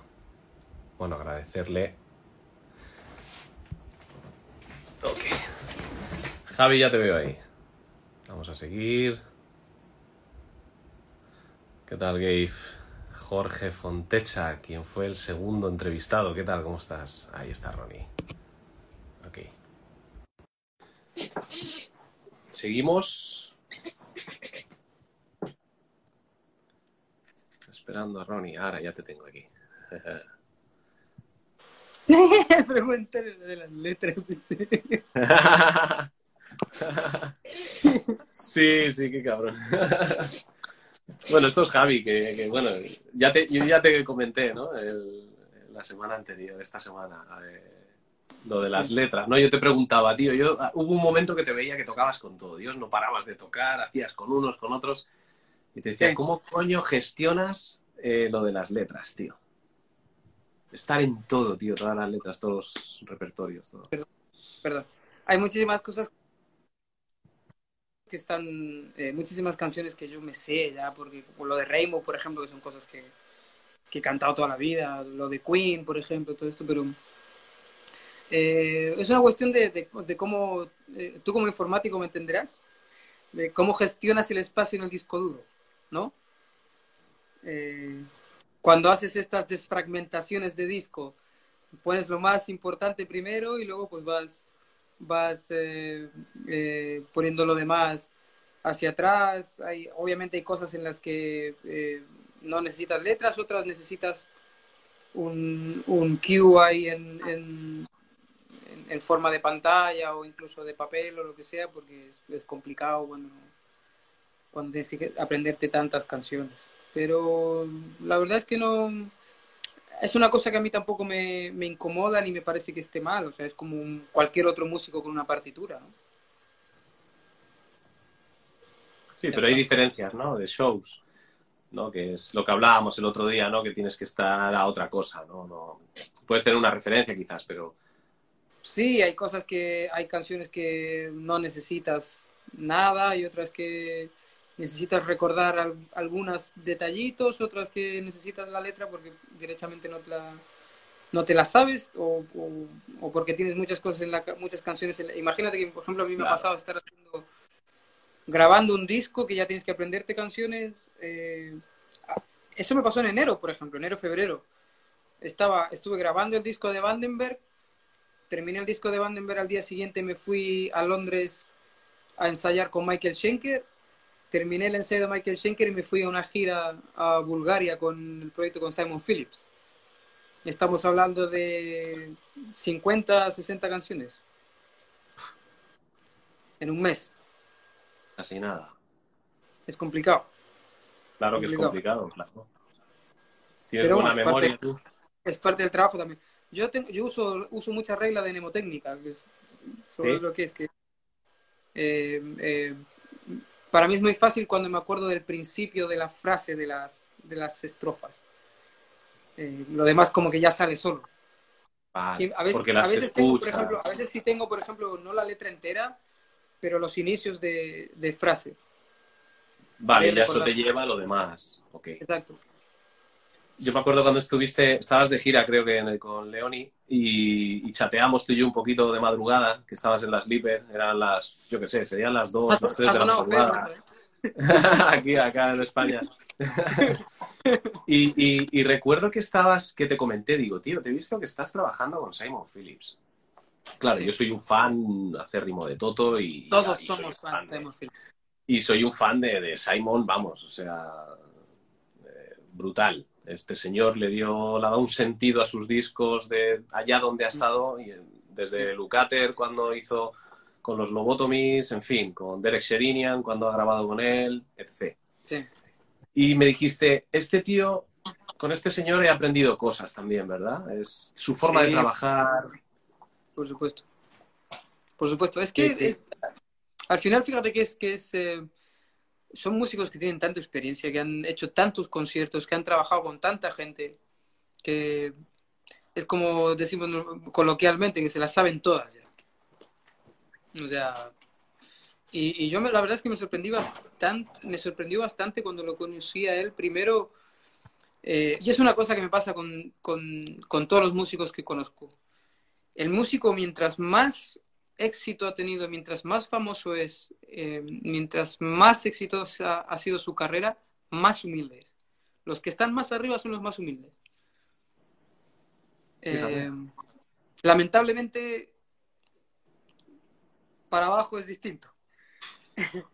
Bueno, agradecerle. Ok. Javi, ya te veo ahí. Vamos a seguir. ¿Qué tal, Gabe? Jorge Fontecha, quien fue el segundo entrevistado. ¿Qué tal? ¿Cómo estás? Ahí está Ronnie. Ok. Seguimos. Esperando a Ronnie. Ahora ya te tengo aquí. Pregúntale de las letras. Sí, sí, qué cabrón. Bueno, esto es Javi, que, bueno, ya te, yo ya te comenté, ¿no? la semana anterior, esta semana, eh, lo de las letras, ¿no? Yo te preguntaba, tío, yo ah, hubo un momento que te veía que tocabas con todo, Dios, no parabas de tocar, hacías con unos, con otros, y te decía, ¿cómo coño gestionas eh, lo de las letras, tío? Estar en todo, tío, todas las letras, todos los repertorios, todo. Perdón, perdón. Hay muchísimas cosas que están eh, muchísimas canciones que yo me sé ya, porque lo de Rainbow, por ejemplo, que son cosas que, que he cantado toda la vida, lo de Queen, por ejemplo, todo esto, pero eh, es una cuestión de, de, cómo, eh, tú como informático me entenderás, de cómo gestionas el espacio en el disco duro, ¿no? cuando haces estas desfragmentaciones de disco, pones lo más importante primero y luego pues vas vas eh, eh, poniendo lo demás hacia atrás. Hay, obviamente hay cosas en las que eh, no necesitas letras, otras necesitas un, un cue ahí en, en, forma de pantalla o incluso de papel o lo que sea, porque es, complicado cuando, cuando tienes que aprenderte tantas canciones. Pero la verdad es que no, es una cosa que a mí tampoco me, incomoda ni me parece que esté mal. O sea, es como cualquier otro músico con una partitura. ¿no? Sí, pero hay diferencias, ¿no? De shows, ¿no? Que es lo que hablábamos el otro día, ¿no? Que tienes que estar a otra cosa, ¿no? no puedes tener una referencia quizás, pero sí, hay cosas que, hay canciones que no necesitas nada y otras que necesitas recordar al- algunos detallitos, otras que necesitas la letra porque directamente no te la, no te la sabes o, o- o porque tienes muchas cosas en la, muchas canciones. en la- imagínate que, por ejemplo, a mí me ha pasado estar haciendo, grabando un disco que ya tienes que aprenderte canciones. eh, eso me pasó en enero, por ejemplo, enero, febrero. Estaba, estuve grabando el disco de Vandenberg, terminé el disco de Vandenberg al día siguiente, me fui a Londres a ensayar con Michael Schenker, terminé el ensayo de Michael Schenker y me fui a una gira a Bulgaria con el proyecto con Simon Phillips. Estamos hablando de 50, 60 canciones en un mes. Casi nada. Es complicado. Claro que es Complicado. claro. Tienes Pero buena bueno, memoria parte- tú. Es parte del trabajo también. Yo, tengo, yo uso, uso mucha regla de mnemotécnica, que es sobre Sí. lo que es que... eh, eh, para mí es muy fácil cuando me acuerdo del principio de la frase de las, de las estrofas. Eh, lo demás como que ya sale solo. Vale, Sí, a veces, porque a las veces tengo, por ejemplo, a veces sí tengo, por ejemplo, no la letra entera, pero los inicios de, de frase. Vale, ya eso te lleva a lo demás. Ok. Exacto. Yo me acuerdo cuando estuviste, estabas de gira, creo que en el- con Leoni, y, y chateamos tú y yo un poquito de madrugada, que estabas en las Sleeper, eran las, yo qué sé, serían las 2, las 3 Ha de la madrugada. aquí, acá en España. y, y- y recuerdo que estabas, que te comenté, digo, tío, te he visto que estás trabajando con Simon Phillips. Claro, Sí. yo soy un fan acérrimo de Toto y, Todos somos fans de- de Simon Phillips. y soy un fan de, de Simon, vamos, o sea, eh, brutal. Este señor le dio, le ha dado un sentido a sus discos de allá donde ha estado, y, eh, desde Lucater cuando hizo con los Lobotomies, en fin, con Derek Sherinian cuando ha grabado con él, etc. Sí. Y me dijiste, este tío, con este señor he aprendido cosas también, ¿verdad? Es su forma Sí. de trabajar. Por supuesto. Por supuesto. Es que Sí, sí. es- al final, fíjate que es que es eh, son músicos que tienen tanta experiencia, que han hecho tantos conciertos, que han trabajado con tanta gente, que es como decimos coloquialmente, que se las saben todas ya. O sea, y, yo me, la verdad es que me sorprendí bastante, me sorprendió bastante cuando lo conocí a él. Primero, eh, y es una cosa que me pasa con, con, con todos los músicos que conozco. El músico, mientras más éxito ha tenido, mientras más famoso es, eh, mientras más exitosa ha sido su carrera, más humilde es. Los que están más arriba son los más humildes. Eh, lamentablemente, para abajo es distinto.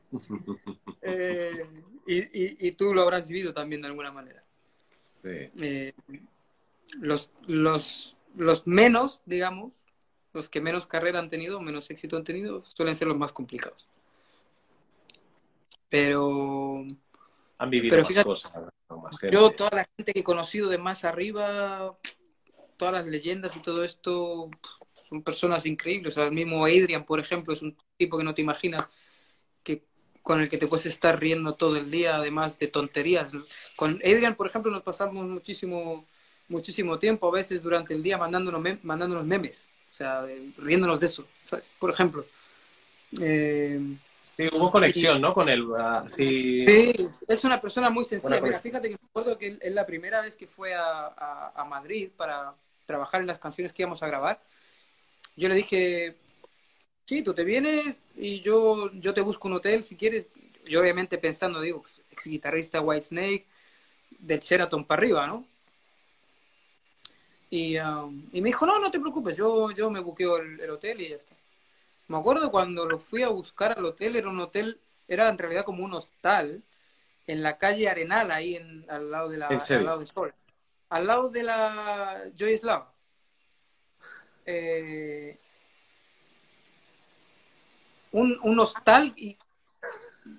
Eh, y, y- y tú lo habrás vivido también de alguna manera. Sí. Los, los, los menos, digamos, los que menos carrera han tenido, menos éxito han tenido, suelen ser los más complicados. Pero Han vivido Pero más fíjate, cosas. yo, toda la gente que he conocido de más arriba, todas las leyendas y todo esto, son personas increíbles. O sea, el mismo Adrian, por ejemplo, es un tipo que no te imaginas, que con el que te puedes estar riendo todo el día, además de tonterías. Con Adrian, por ejemplo, nos pasamos muchísimo, muchísimo tiempo, a veces durante el día, mandándonos, mem- mandándonos memes. O sea, de- riéndonos de eso, ¿sabes? Por ejemplo. Eh, Sí, hubo conexión, ¿no? Con él. ah, sí. Sí, es una persona muy sencilla. Mira, fíjate que me acuerdo que él- es la primera vez que fue a, a- a Madrid para trabajar en las canciones que íbamos a grabar. Yo le dije, sí, tú te vienes y yo, yo te busco un hotel si quieres. Yo obviamente pensando, digo, ex guitarrista Whitesnake, del Sheraton para arriba, ¿no? Y, um, y me dijo, no, no te preocupes, yo, yo me buqueo el, el hotel y ya está. Me acuerdo cuando lo fui a buscar al hotel, era un hotel, era en realidad como un hostal, en la calle Arenal, ahí en, al lado de la, al lado de Sol, al lado de la Joy Slava. Eh, un, un hostal y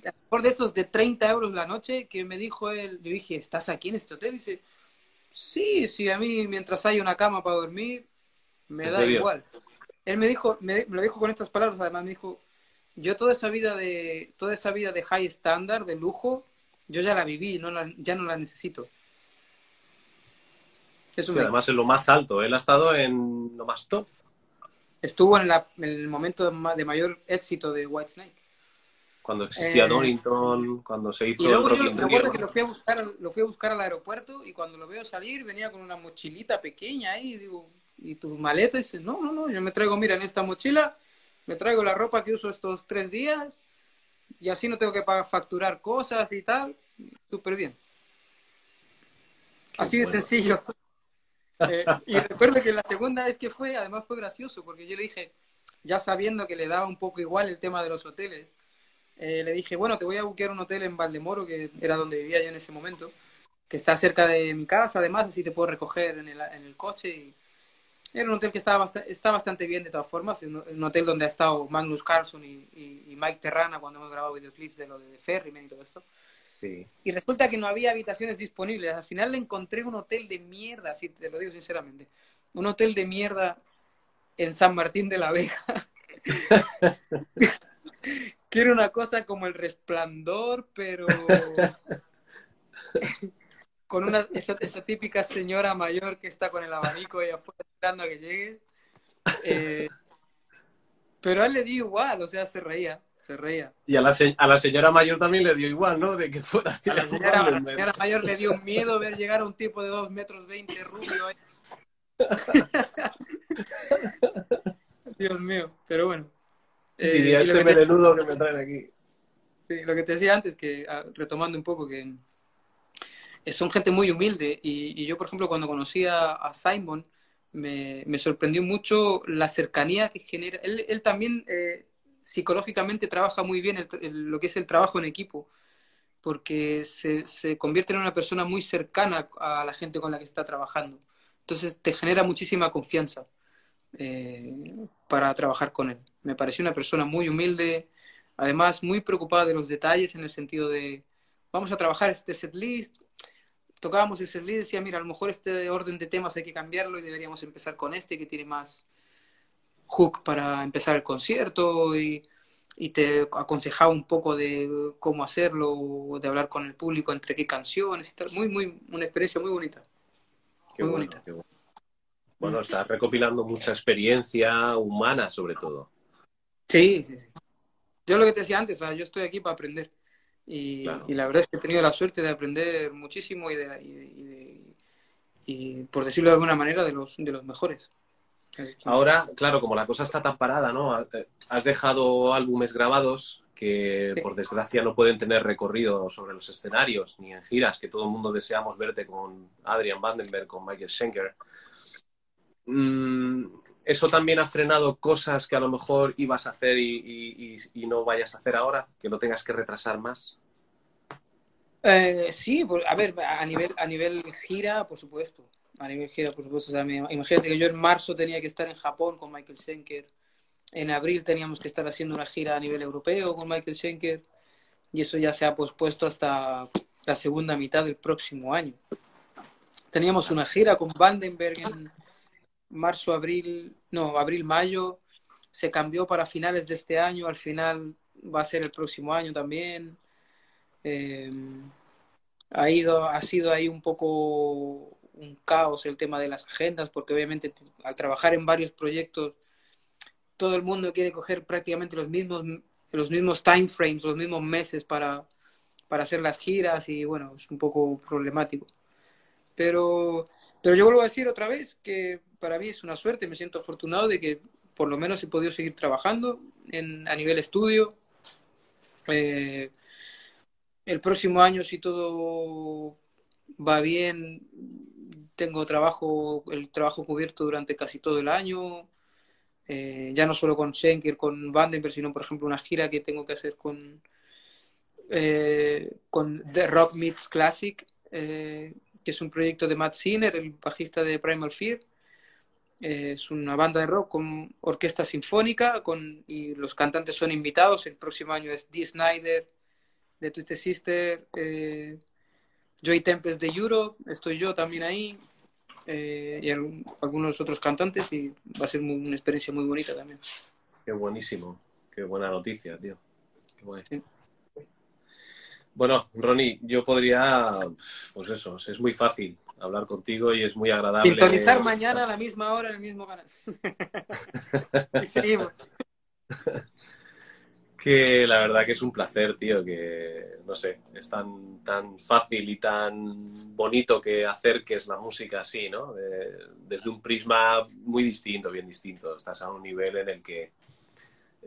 mejor de esos de 30 euros la noche que me dijo él, yo dije, ¿estás aquí en este hotel? dice, sí, sí, a mí mientras hay una cama para dormir, me ¿En da serio? igual. Él me dijo, me, me lo dijo con estas palabras, además me dijo, yo toda esa vida de, toda esa vida de high standard, de lujo, yo ya la viví, no la- ya no la necesito. Eso Sí, me además en lo más alto. Él ha estado en lo más top. estuvo en, la- en el momento de, ma- de mayor éxito de Whitesnake. Cuando existía Eh, Donington, cuando se hizo Y luego el yo Rio. que lo fui, a buscar, lo fui a buscar al aeropuerto y cuando lo veo salir venía con una mochilita pequeña ahí y digo, ¿y tu maleta? Y dice, no, no, no, yo me traigo, mira, en esta mochila me traigo la ropa que uso estos tres días y así no tengo que facturar cosas y tal. Súper bien. Qué Así de bueno. sencillo. Eh, y recuerdo que la segunda vez que fue, además fue gracioso, porque yo le dije, ya sabiendo que le daba un poco igual el tema de los hoteles, eh, le dije, bueno, te voy a buscar un hotel en Valdemoro, que era donde vivía yo en ese momento, que está cerca de mi casa, además, así te puedo recoger en el, en el coche. Y era un hotel que estaba bast- está bastante bien de todas formas, un hotel donde ha estado Magnus Carlson y, y- y Mike Terrana cuando hemos grabado videoclips de lo de Ferryman y todo esto. Sí. Y resulta que no había habitaciones disponibles. Al final le encontré un hotel de mierda, si te lo digo sinceramente. Un hotel de mierda en San Martín de la Vega. que era una cosa como el resplandor, pero con una, esa, esa típica señora mayor que está con el abanico y afuera esperando a que llegue. Eh, pero a él le dio igual, o sea, se reía, se reía. Y a la, se- a la señora mayor también le dio igual, ¿no? De que fuera A la señora, a la señora mayor le dio miedo ver llegar a un tipo de 2 metros 20 rubio. ahí. Dios mío, pero bueno. Eh, Diría este que te, melenudo que me traen aquí. sí, lo que te decía antes, que ah, retomando un poco, que son gente muy humilde y, y yo, por ejemplo, cuando conocí a, a Simon, me, me sorprendió mucho la cercanía que genera. Él, él también eh, psicológicamente trabaja muy bien el- el- lo que es el trabajo en equipo porque se, se convierte en una persona muy cercana a la gente con la que está trabajando. Entonces te genera muchísima confianza eh, para trabajar con él. Me pareció una persona muy humilde, además muy preocupada de los detalles en el sentido de, vamos a trabajar este set list, tocábamos el set list y decía, mira, a lo mejor este orden de temas hay que cambiarlo y deberíamos empezar con este que tiene más hook para empezar el concierto y y te aconsejaba un poco de cómo hacerlo, de hablar con el público entre qué canciones y tal. Muy, muy, una experiencia muy bonita. Qué Muy bueno, bonita. qué bueno. Bueno, estás recopilando mucha experiencia humana, sobre todo. Sí, sí, sí. Yo lo que te decía antes, sea, yo estoy aquí para aprender. Y, Claro. y la verdad es que he tenido la suerte de aprender muchísimo y, de, y, de- y de- y, por decirlo de alguna manera, de los, de los mejores. Ahora, claro, como la cosa está tan parada, ¿no? Has dejado álbumes grabados que, Sí. por desgracia, no pueden tener recorrido sobre los escenarios ni en giras, que todo el mundo deseamos verte con Adrian Vandenberg, con Michael Schenker. Mm, ¿Eso también ha frenado cosas que a lo mejor ibas a hacer y, no vayas a hacer ahora? ¿Que no tengas que retrasar más? Eh, sí, por- a ver, a nivel, a nivel gira, por supuesto. A nivel gira, por supuesto. Imagínate que yo en marzo tenía que estar en Japón con Michael Schenker. En abril teníamos que estar haciendo una gira a nivel europeo con Michael Schenker. Y eso ya se ha pospuesto hasta la segunda mitad del próximo año. Teníamos una gira con Vandenberg en marzo, abril, no, abril-mayo. Se cambió para finales de este año. Al final va a ser el próximo año también. Eh, ha ido, ha sido ahí un poco un caos el tema de las agendas, porque obviamente al trabajar en varios proyectos, todo el mundo quiere coger prácticamente los mismos, los mismos time frames, los mismos meses para, para hacer las giras y bueno, es un poco problemático. Pero, pero yo vuelvo a decir otra vez que para mí es una suerte, me siento afortunado de que por lo menos he podido seguir trabajando en, a nivel estudio. Eh, el próximo año, si todo va bien, tengo trabajo, el trabajo cubierto durante casi todo el año. Eh, ya no solo con Schenker, con Vandenberg, sino por ejemplo una gira que tengo que hacer con, eh, con The Rock Meets Classic, eh, que es un proyecto de Matt Sinner, el bajista de Primal Fear. Eh, es una banda de rock con orquesta sinfónica con, y los cantantes son invitados. El próximo año es Dee Snyder de Twisted Sister, eh, Joy Tempest de Europe, estoy yo también ahí, eh, y algún- algunos otros cantantes, y va a ser muy- una experiencia muy bonita también. Qué buenísimo. Qué buena noticia, tío. Qué. Sí. Bueno, Ronnie, yo podría, pues eso, es muy fácil hablar contigo y es muy agradable. Sintonizar mañana a la misma hora en el mismo canal. y seguimos. Que la verdad que es un placer, tío, que no sé, es tan, tan fácil y tan bonito que acerques la música así, ¿no? De- desde un prisma muy distinto, bien distinto. Estás a un nivel en el que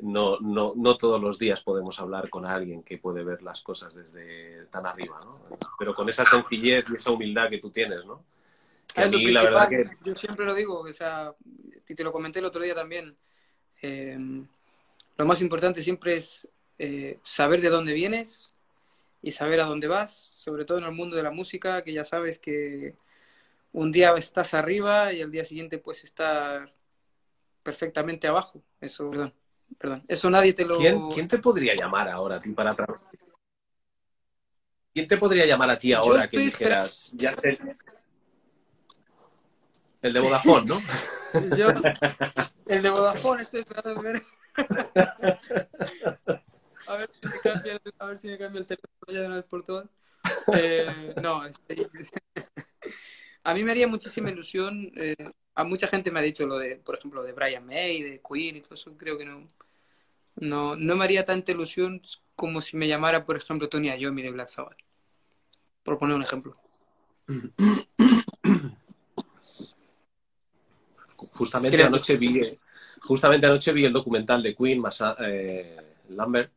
no, no, no todos los días podemos hablar con alguien que puede ver las cosas desde tan arriba, ¿no? Pero con esa sencillez y esa humildad que tú tienes, ¿no? Que a mí la verdad que... Yo siempre lo digo, o sea, y te lo comenté el otro día también. eh, lo más importante siempre es eh, saber de dónde vienes y saber a dónde vas, sobre todo en el mundo de la música, que ya sabes que un día estás arriba y al día siguiente puedes estar perfectamente abajo. Eso, perdón, perdón. Eso nadie te lo... ¿Quién, quién te podría llamar ahora a ti para tra- ¿Quién te podría llamar a ti ahora que dijeras, ya sé, el de Vodafone, ¿no? Yo, el de Vodafone, estoy esperando ver. A ver si me cambia, a ver si me cambia el teléfono ya de una vez por todas. Eh, no, este- a mí me haría muchísima ilusión. eh, a mucha gente me ha dicho lo de, por ejemplo, de Brian May, de Queen y todo eso. Creo que no, no, no me haría tanta ilusión como si me llamara, por ejemplo, Tony Iommi de Black Sabbath. Por poner un ejemplo. Justamente Creo que anoche vi, justamente anoche vi el documental de Queen, Masa- eh, Lambert,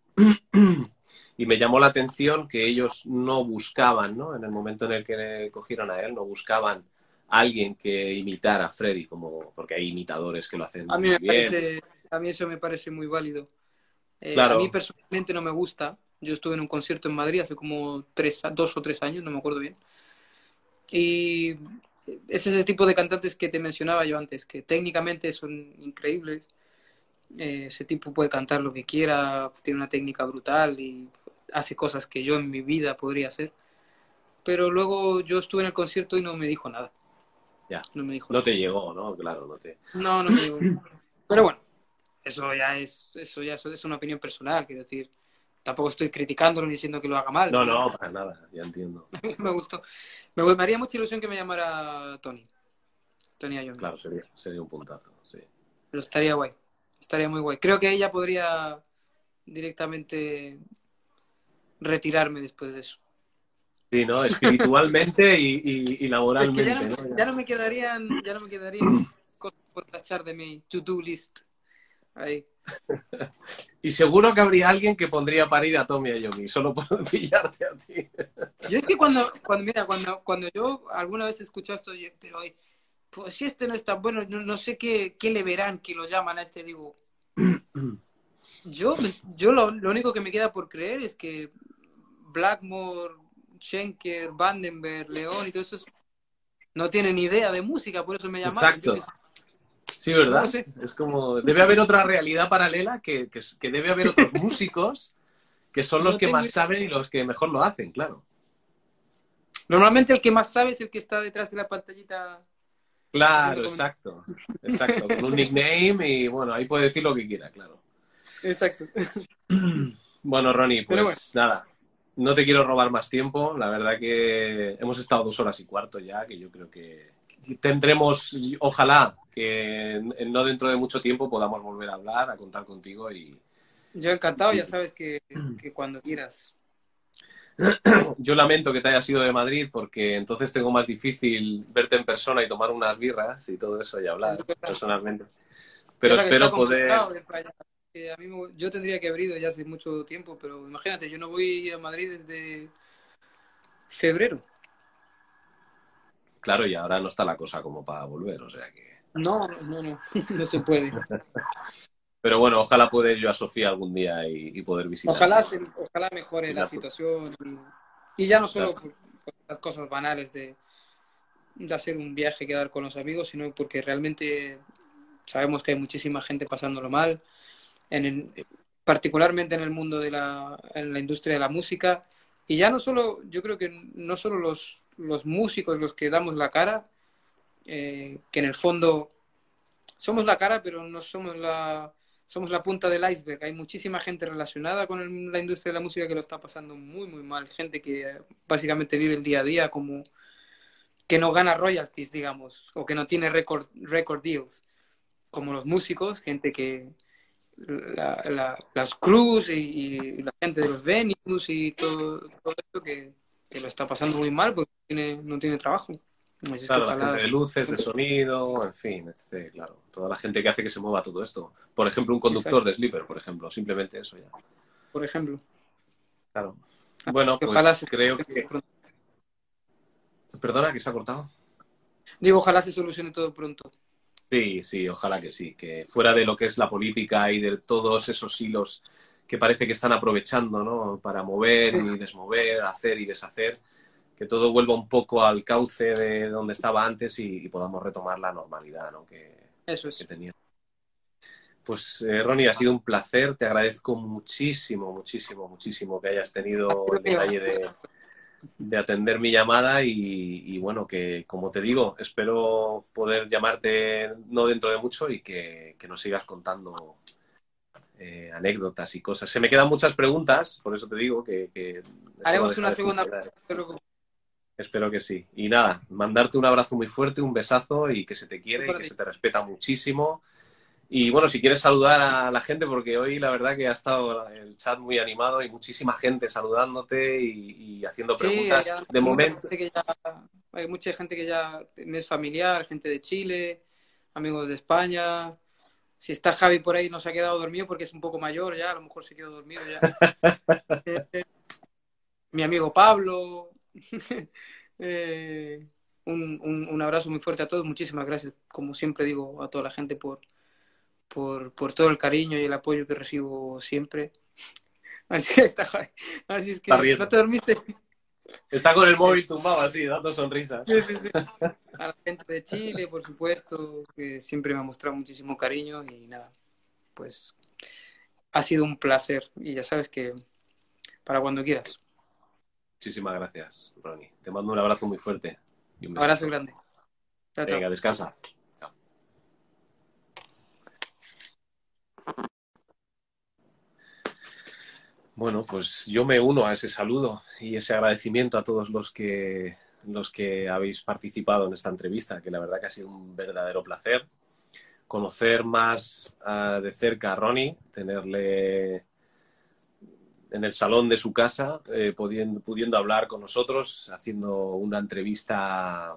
y me llamó la atención que ellos no buscaban, ¿no? En el momento en el que cogieron a él, no buscaban a alguien que imitara a Freddy, como, porque hay imitadores que lo hacen A mí, muy bien. parece, a mí eso me parece muy válido. Eh, Claro. A mí personalmente no me gusta. Yo estuve en un concierto en Madrid hace como tres, dos o tres años, no me acuerdo bien. Y es ese tipo de cantantes que te mencionaba yo antes, que técnicamente son increíbles. Eh, ese tipo puede cantar lo que quiera, tiene una técnica brutal y hace cosas que yo en mi vida podría hacer. Pero luego yo estuve en el concierto y no me dijo nada. Ya. No me dijo No te llegó, ¿no? Claro, no te... no, no me digo. Pero bueno, eso ya es, eso ya es una opinión personal, quiero decir. Tampoco estoy criticándolo ni diciendo que lo haga mal. No, no, para nada, ya entiendo. me gustó. Me, me haría mucha ilusión que me llamara Tony. Tony Iommi. Claro, sería, sería un puntazo, sí. Pero estaría guay. Estaría muy guay. Creo que ella podría directamente retirarme después de eso. Sí, ¿no? Espiritualmente y, y- y Es que laboralmente, ya no, ¿no? ya no me quedarían, ya no me quedarían cosas por tachar de mi to-do list. Ahí. Y seguro que habría alguien que pondría para ir a Tommy Iommi, solo por pillarte a ti. Yo es que cuando, cuando mira, cuando, cuando yo alguna vez he escuchado esto, yo, pero pues si este no está bueno, no, no sé qué, qué le verán que lo llaman a este, digo. Yo, yo lo, lo único que me queda por creer es que Blackmore, Schenker, Vandenberg, León y todo eso no tienen ni idea de música, por eso me llamaron. Exacto. Yo. Sí, ¿verdad? No sé. Es como, debe haber otra realidad paralela que, que, que debe haber otros músicos que son los No que más idea. saben y los que mejor lo hacen, claro. Normalmente el que más sabe es el que está detrás de la pantallita. Claro, exacto. Exacto, con un nickname y bueno, ahí puede decir lo que quiera, claro. Exacto. Bueno, Ronnie, pues nada, no te quiero robar más tiempo. La verdad que hemos estado dos horas y cuarto ya, que yo creo que tendremos, ojalá que no dentro de mucho tiempo podamos volver a hablar, a contar contigo y Yo encantado, ya sabes que, que cuando quieras. yo lamento que te hayas ido de Madrid porque entonces tengo más difícil verte en persona y tomar unas birras y todo eso y hablar Es personalmente. Pero espero poder... Que a mí me- yo tendría que haber ido ya hace mucho tiempo, pero imagínate, yo no voy a Madrid desde febrero. Claro, y ahora no está la cosa como para volver, o sea que... No, no, no, no se puede. Pero bueno, ojalá pueda ir yo a Sofía algún día y, y poder visitar. Ojalá, ojalá mejore la situación. Y, y ya no solo Claro. por, por las cosas banales de, de hacer un viaje, quedar con los amigos, sino porque realmente sabemos que hay muchísima gente pasándolo mal, en particularmente en el mundo de la, en la industria de la música. Y ya no solo, yo creo que no solo los, los músicos los que damos la cara, eh, que en el fondo somos la cara, pero no somos la, somos la punta del iceberg. Hay muchísima gente relacionada con la industria de la música que lo está pasando muy, muy mal. Gente que básicamente vive el día a día como, que no gana royalties, digamos, o que no tiene record, record deals, como los músicos, gente que la, la- las crews y, y la gente de los venues y todo, todo esto que, que lo está pasando muy mal porque no tiene, no tiene trabajo. Así Claro, la gente de luces, de sonido, en fin, etc. Claro, toda la gente que hace que se mueva todo esto. Por ejemplo, un conductor de sleeper, por ejemplo, simplemente eso ya. por ejemplo. Claro. Bueno, pues ojalá se creo que... pronto. Perdona, que se ha cortado. Digo, ojalá se solucione todo pronto. Sí, sí, ojalá que sí, que fuera de lo que es la política y de todos esos hilos que parece que están aprovechando, ¿no? Para mover y desmover, hacer y deshacer, que todo vuelva un poco al cauce de donde estaba antes y, y podamos retomar la normalidad, ¿no? Que, Eso es. que tenía. Pues eh, Ronnie, ha sido un placer, te agradezco muchísimo, muchísimo, muchísimo que hayas tenido el detalle de, de atender mi llamada y, y, bueno, que como te digo, espero poder llamarte no dentro de mucho y que, que nos sigas contando eh, anécdotas y cosas. Se me quedan muchas preguntas, por eso te digo que... que Haremos una segunda pero Espero que sí. Y nada, mandarte un abrazo muy fuerte, un besazo y que se te quiere y que se te respeta muchísimo. Y bueno, si quieres saludar a la gente, porque hoy la verdad que ha estado el chat muy animado y muchísima gente saludándote y, y haciendo preguntas. Sí, de momento, gente que ya- hay mucha gente que ya me es familiar, gente de Chile, amigos de España. Si está Javi por ahí, no se ha quedado dormido porque es un poco mayor ya, a lo mejor se quedó dormido ya. Mi amigo Pablo. Eh, un, un- un abrazo muy fuerte a todos. Muchísimas gracias, como siempre digo, a toda la gente por, por, por todo el cariño y el apoyo que recibo siempre. Así que está. Así es que no te dormiste. está con el móvil tumbado así, dando sonrisas. Sí, sí, sí. A la gente de Chile, por supuesto, que siempre me ha mostrado muchísimo cariño y nada, pues ha sido un placer y ya sabes que para cuando quieras. Muchísimas gracias, Ronnie. Te mando un abrazo muy fuerte. Y un. Abrazo grande. Chao, chao. Venga, descansa. Bueno, pues yo me uno a ese saludo y ese agradecimiento a todos los que, los que habéis participado en esta entrevista, que la verdad que ha sido un verdadero placer conocer más ah, de cerca a Ronnie, tenerle en el salón de su casa, eh, pudiendo, pudiendo hablar con nosotros, haciendo una entrevista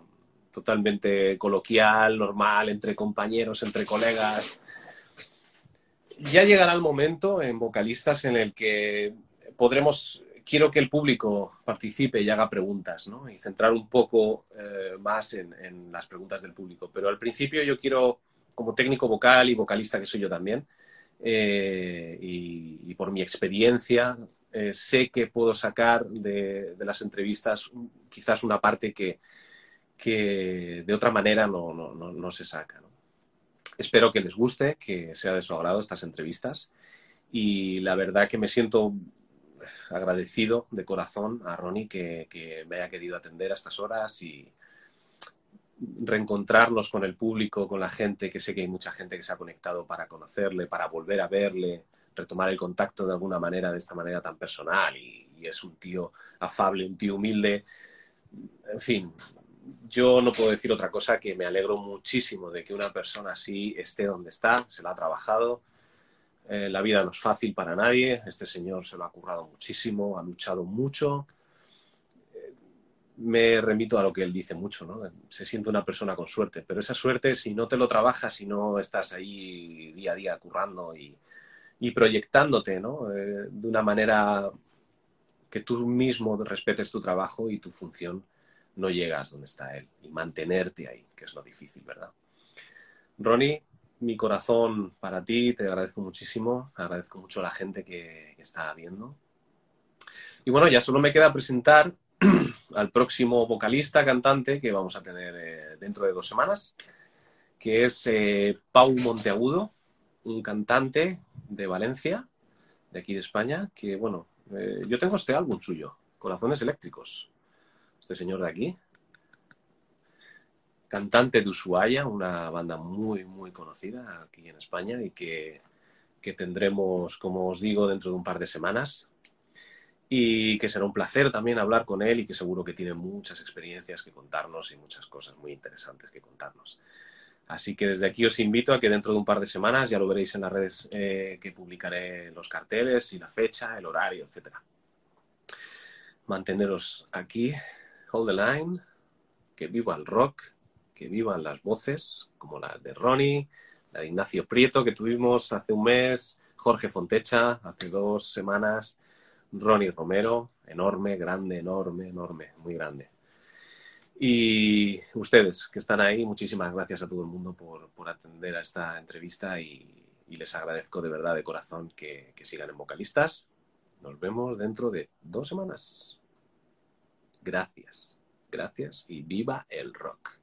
totalmente coloquial, normal, entre compañeros, entre colegas. Ya llegará el momento en vocalistas en el que podremos, quiero que el público participe y haga preguntas, ¿no? Y centrar un poco eh, más en, las preguntas del público. Pero al principio yo quiero, como técnico vocal y vocalista que soy yo también, eh, y, por mi experiencia, eh, sé que puedo sacar de, las entrevistas quizás una parte que, que de otra manera no, no, no, no se saca. ¿no? Espero que les guste, que sea de su agrado estas entrevistas y la verdad que me siento agradecido de corazón a Ronnie que, me haya querido atender a estas horas y reencontrarnos con el público, con la gente, que sé que hay mucha gente que se ha conectado para conocerle, para volver a verle, retomar el contacto de alguna manera, de esta manera tan personal y, y es un tío afable, un tío humilde. En fin, yo no puedo decir otra cosa que me alegro muchísimo de que una persona así esté donde está, se lo ha trabajado. Eh, la vida no es fácil para nadie, este señor se lo ha currado muchísimo, ha luchado mucho. Eh, me remito a lo que él dice mucho, ¿no? Se siente una persona con suerte, pero esa suerte, si no te lo trabajas, si no estás ahí día a día currando y, y proyectándote, ¿no? Eh, de una manera que tú mismo respetes tu trabajo y tu función, no llegas donde está él y mantenerte ahí, que es lo difícil, ¿verdad? Ronnie, mi corazón para ti, te agradezco muchísimo, agradezco mucho a la gente que, está viendo. Y bueno, ya solo me queda presentar al próximo vocalista, cantante que vamos a tener eh, dentro de dos semanas, que es eh, Pau Monteagudo, un cantante de Valencia, de aquí de España, que bueno, eh, yo tengo este álbum suyo, Corazones Eléctricos este señor de aquí. Cantante de Ushuaia, una banda muy, muy conocida aquí en España y que, que tendremos, como os digo, dentro de un par de semanas. y que será un placer también hablar con él y que seguro que tiene muchas experiencias que contarnos y muchas cosas muy interesantes que contarnos. Así que desde aquí os invito a que dentro de un par de semanas, ya lo veréis en las redes eh, que publicaré los carteles y la fecha, el horario, etc. Manteneros aquí, hold the line, que viva el rock, que vivan las voces como las de Ronnie, la de Ignacio Prieto que tuvimos hace un mes, Jorge Fontecha hace dos semanas, Ronnie Romero, enorme, grande, enorme, enorme, muy grande. Y ustedes que están ahí, muchísimas gracias a todo el mundo por, por atender a esta entrevista y, y, les agradezco de verdad de corazón que, que sigan en vocalistas. Nos vemos dentro de dos semanas. Gracias, gracias y viva el rock.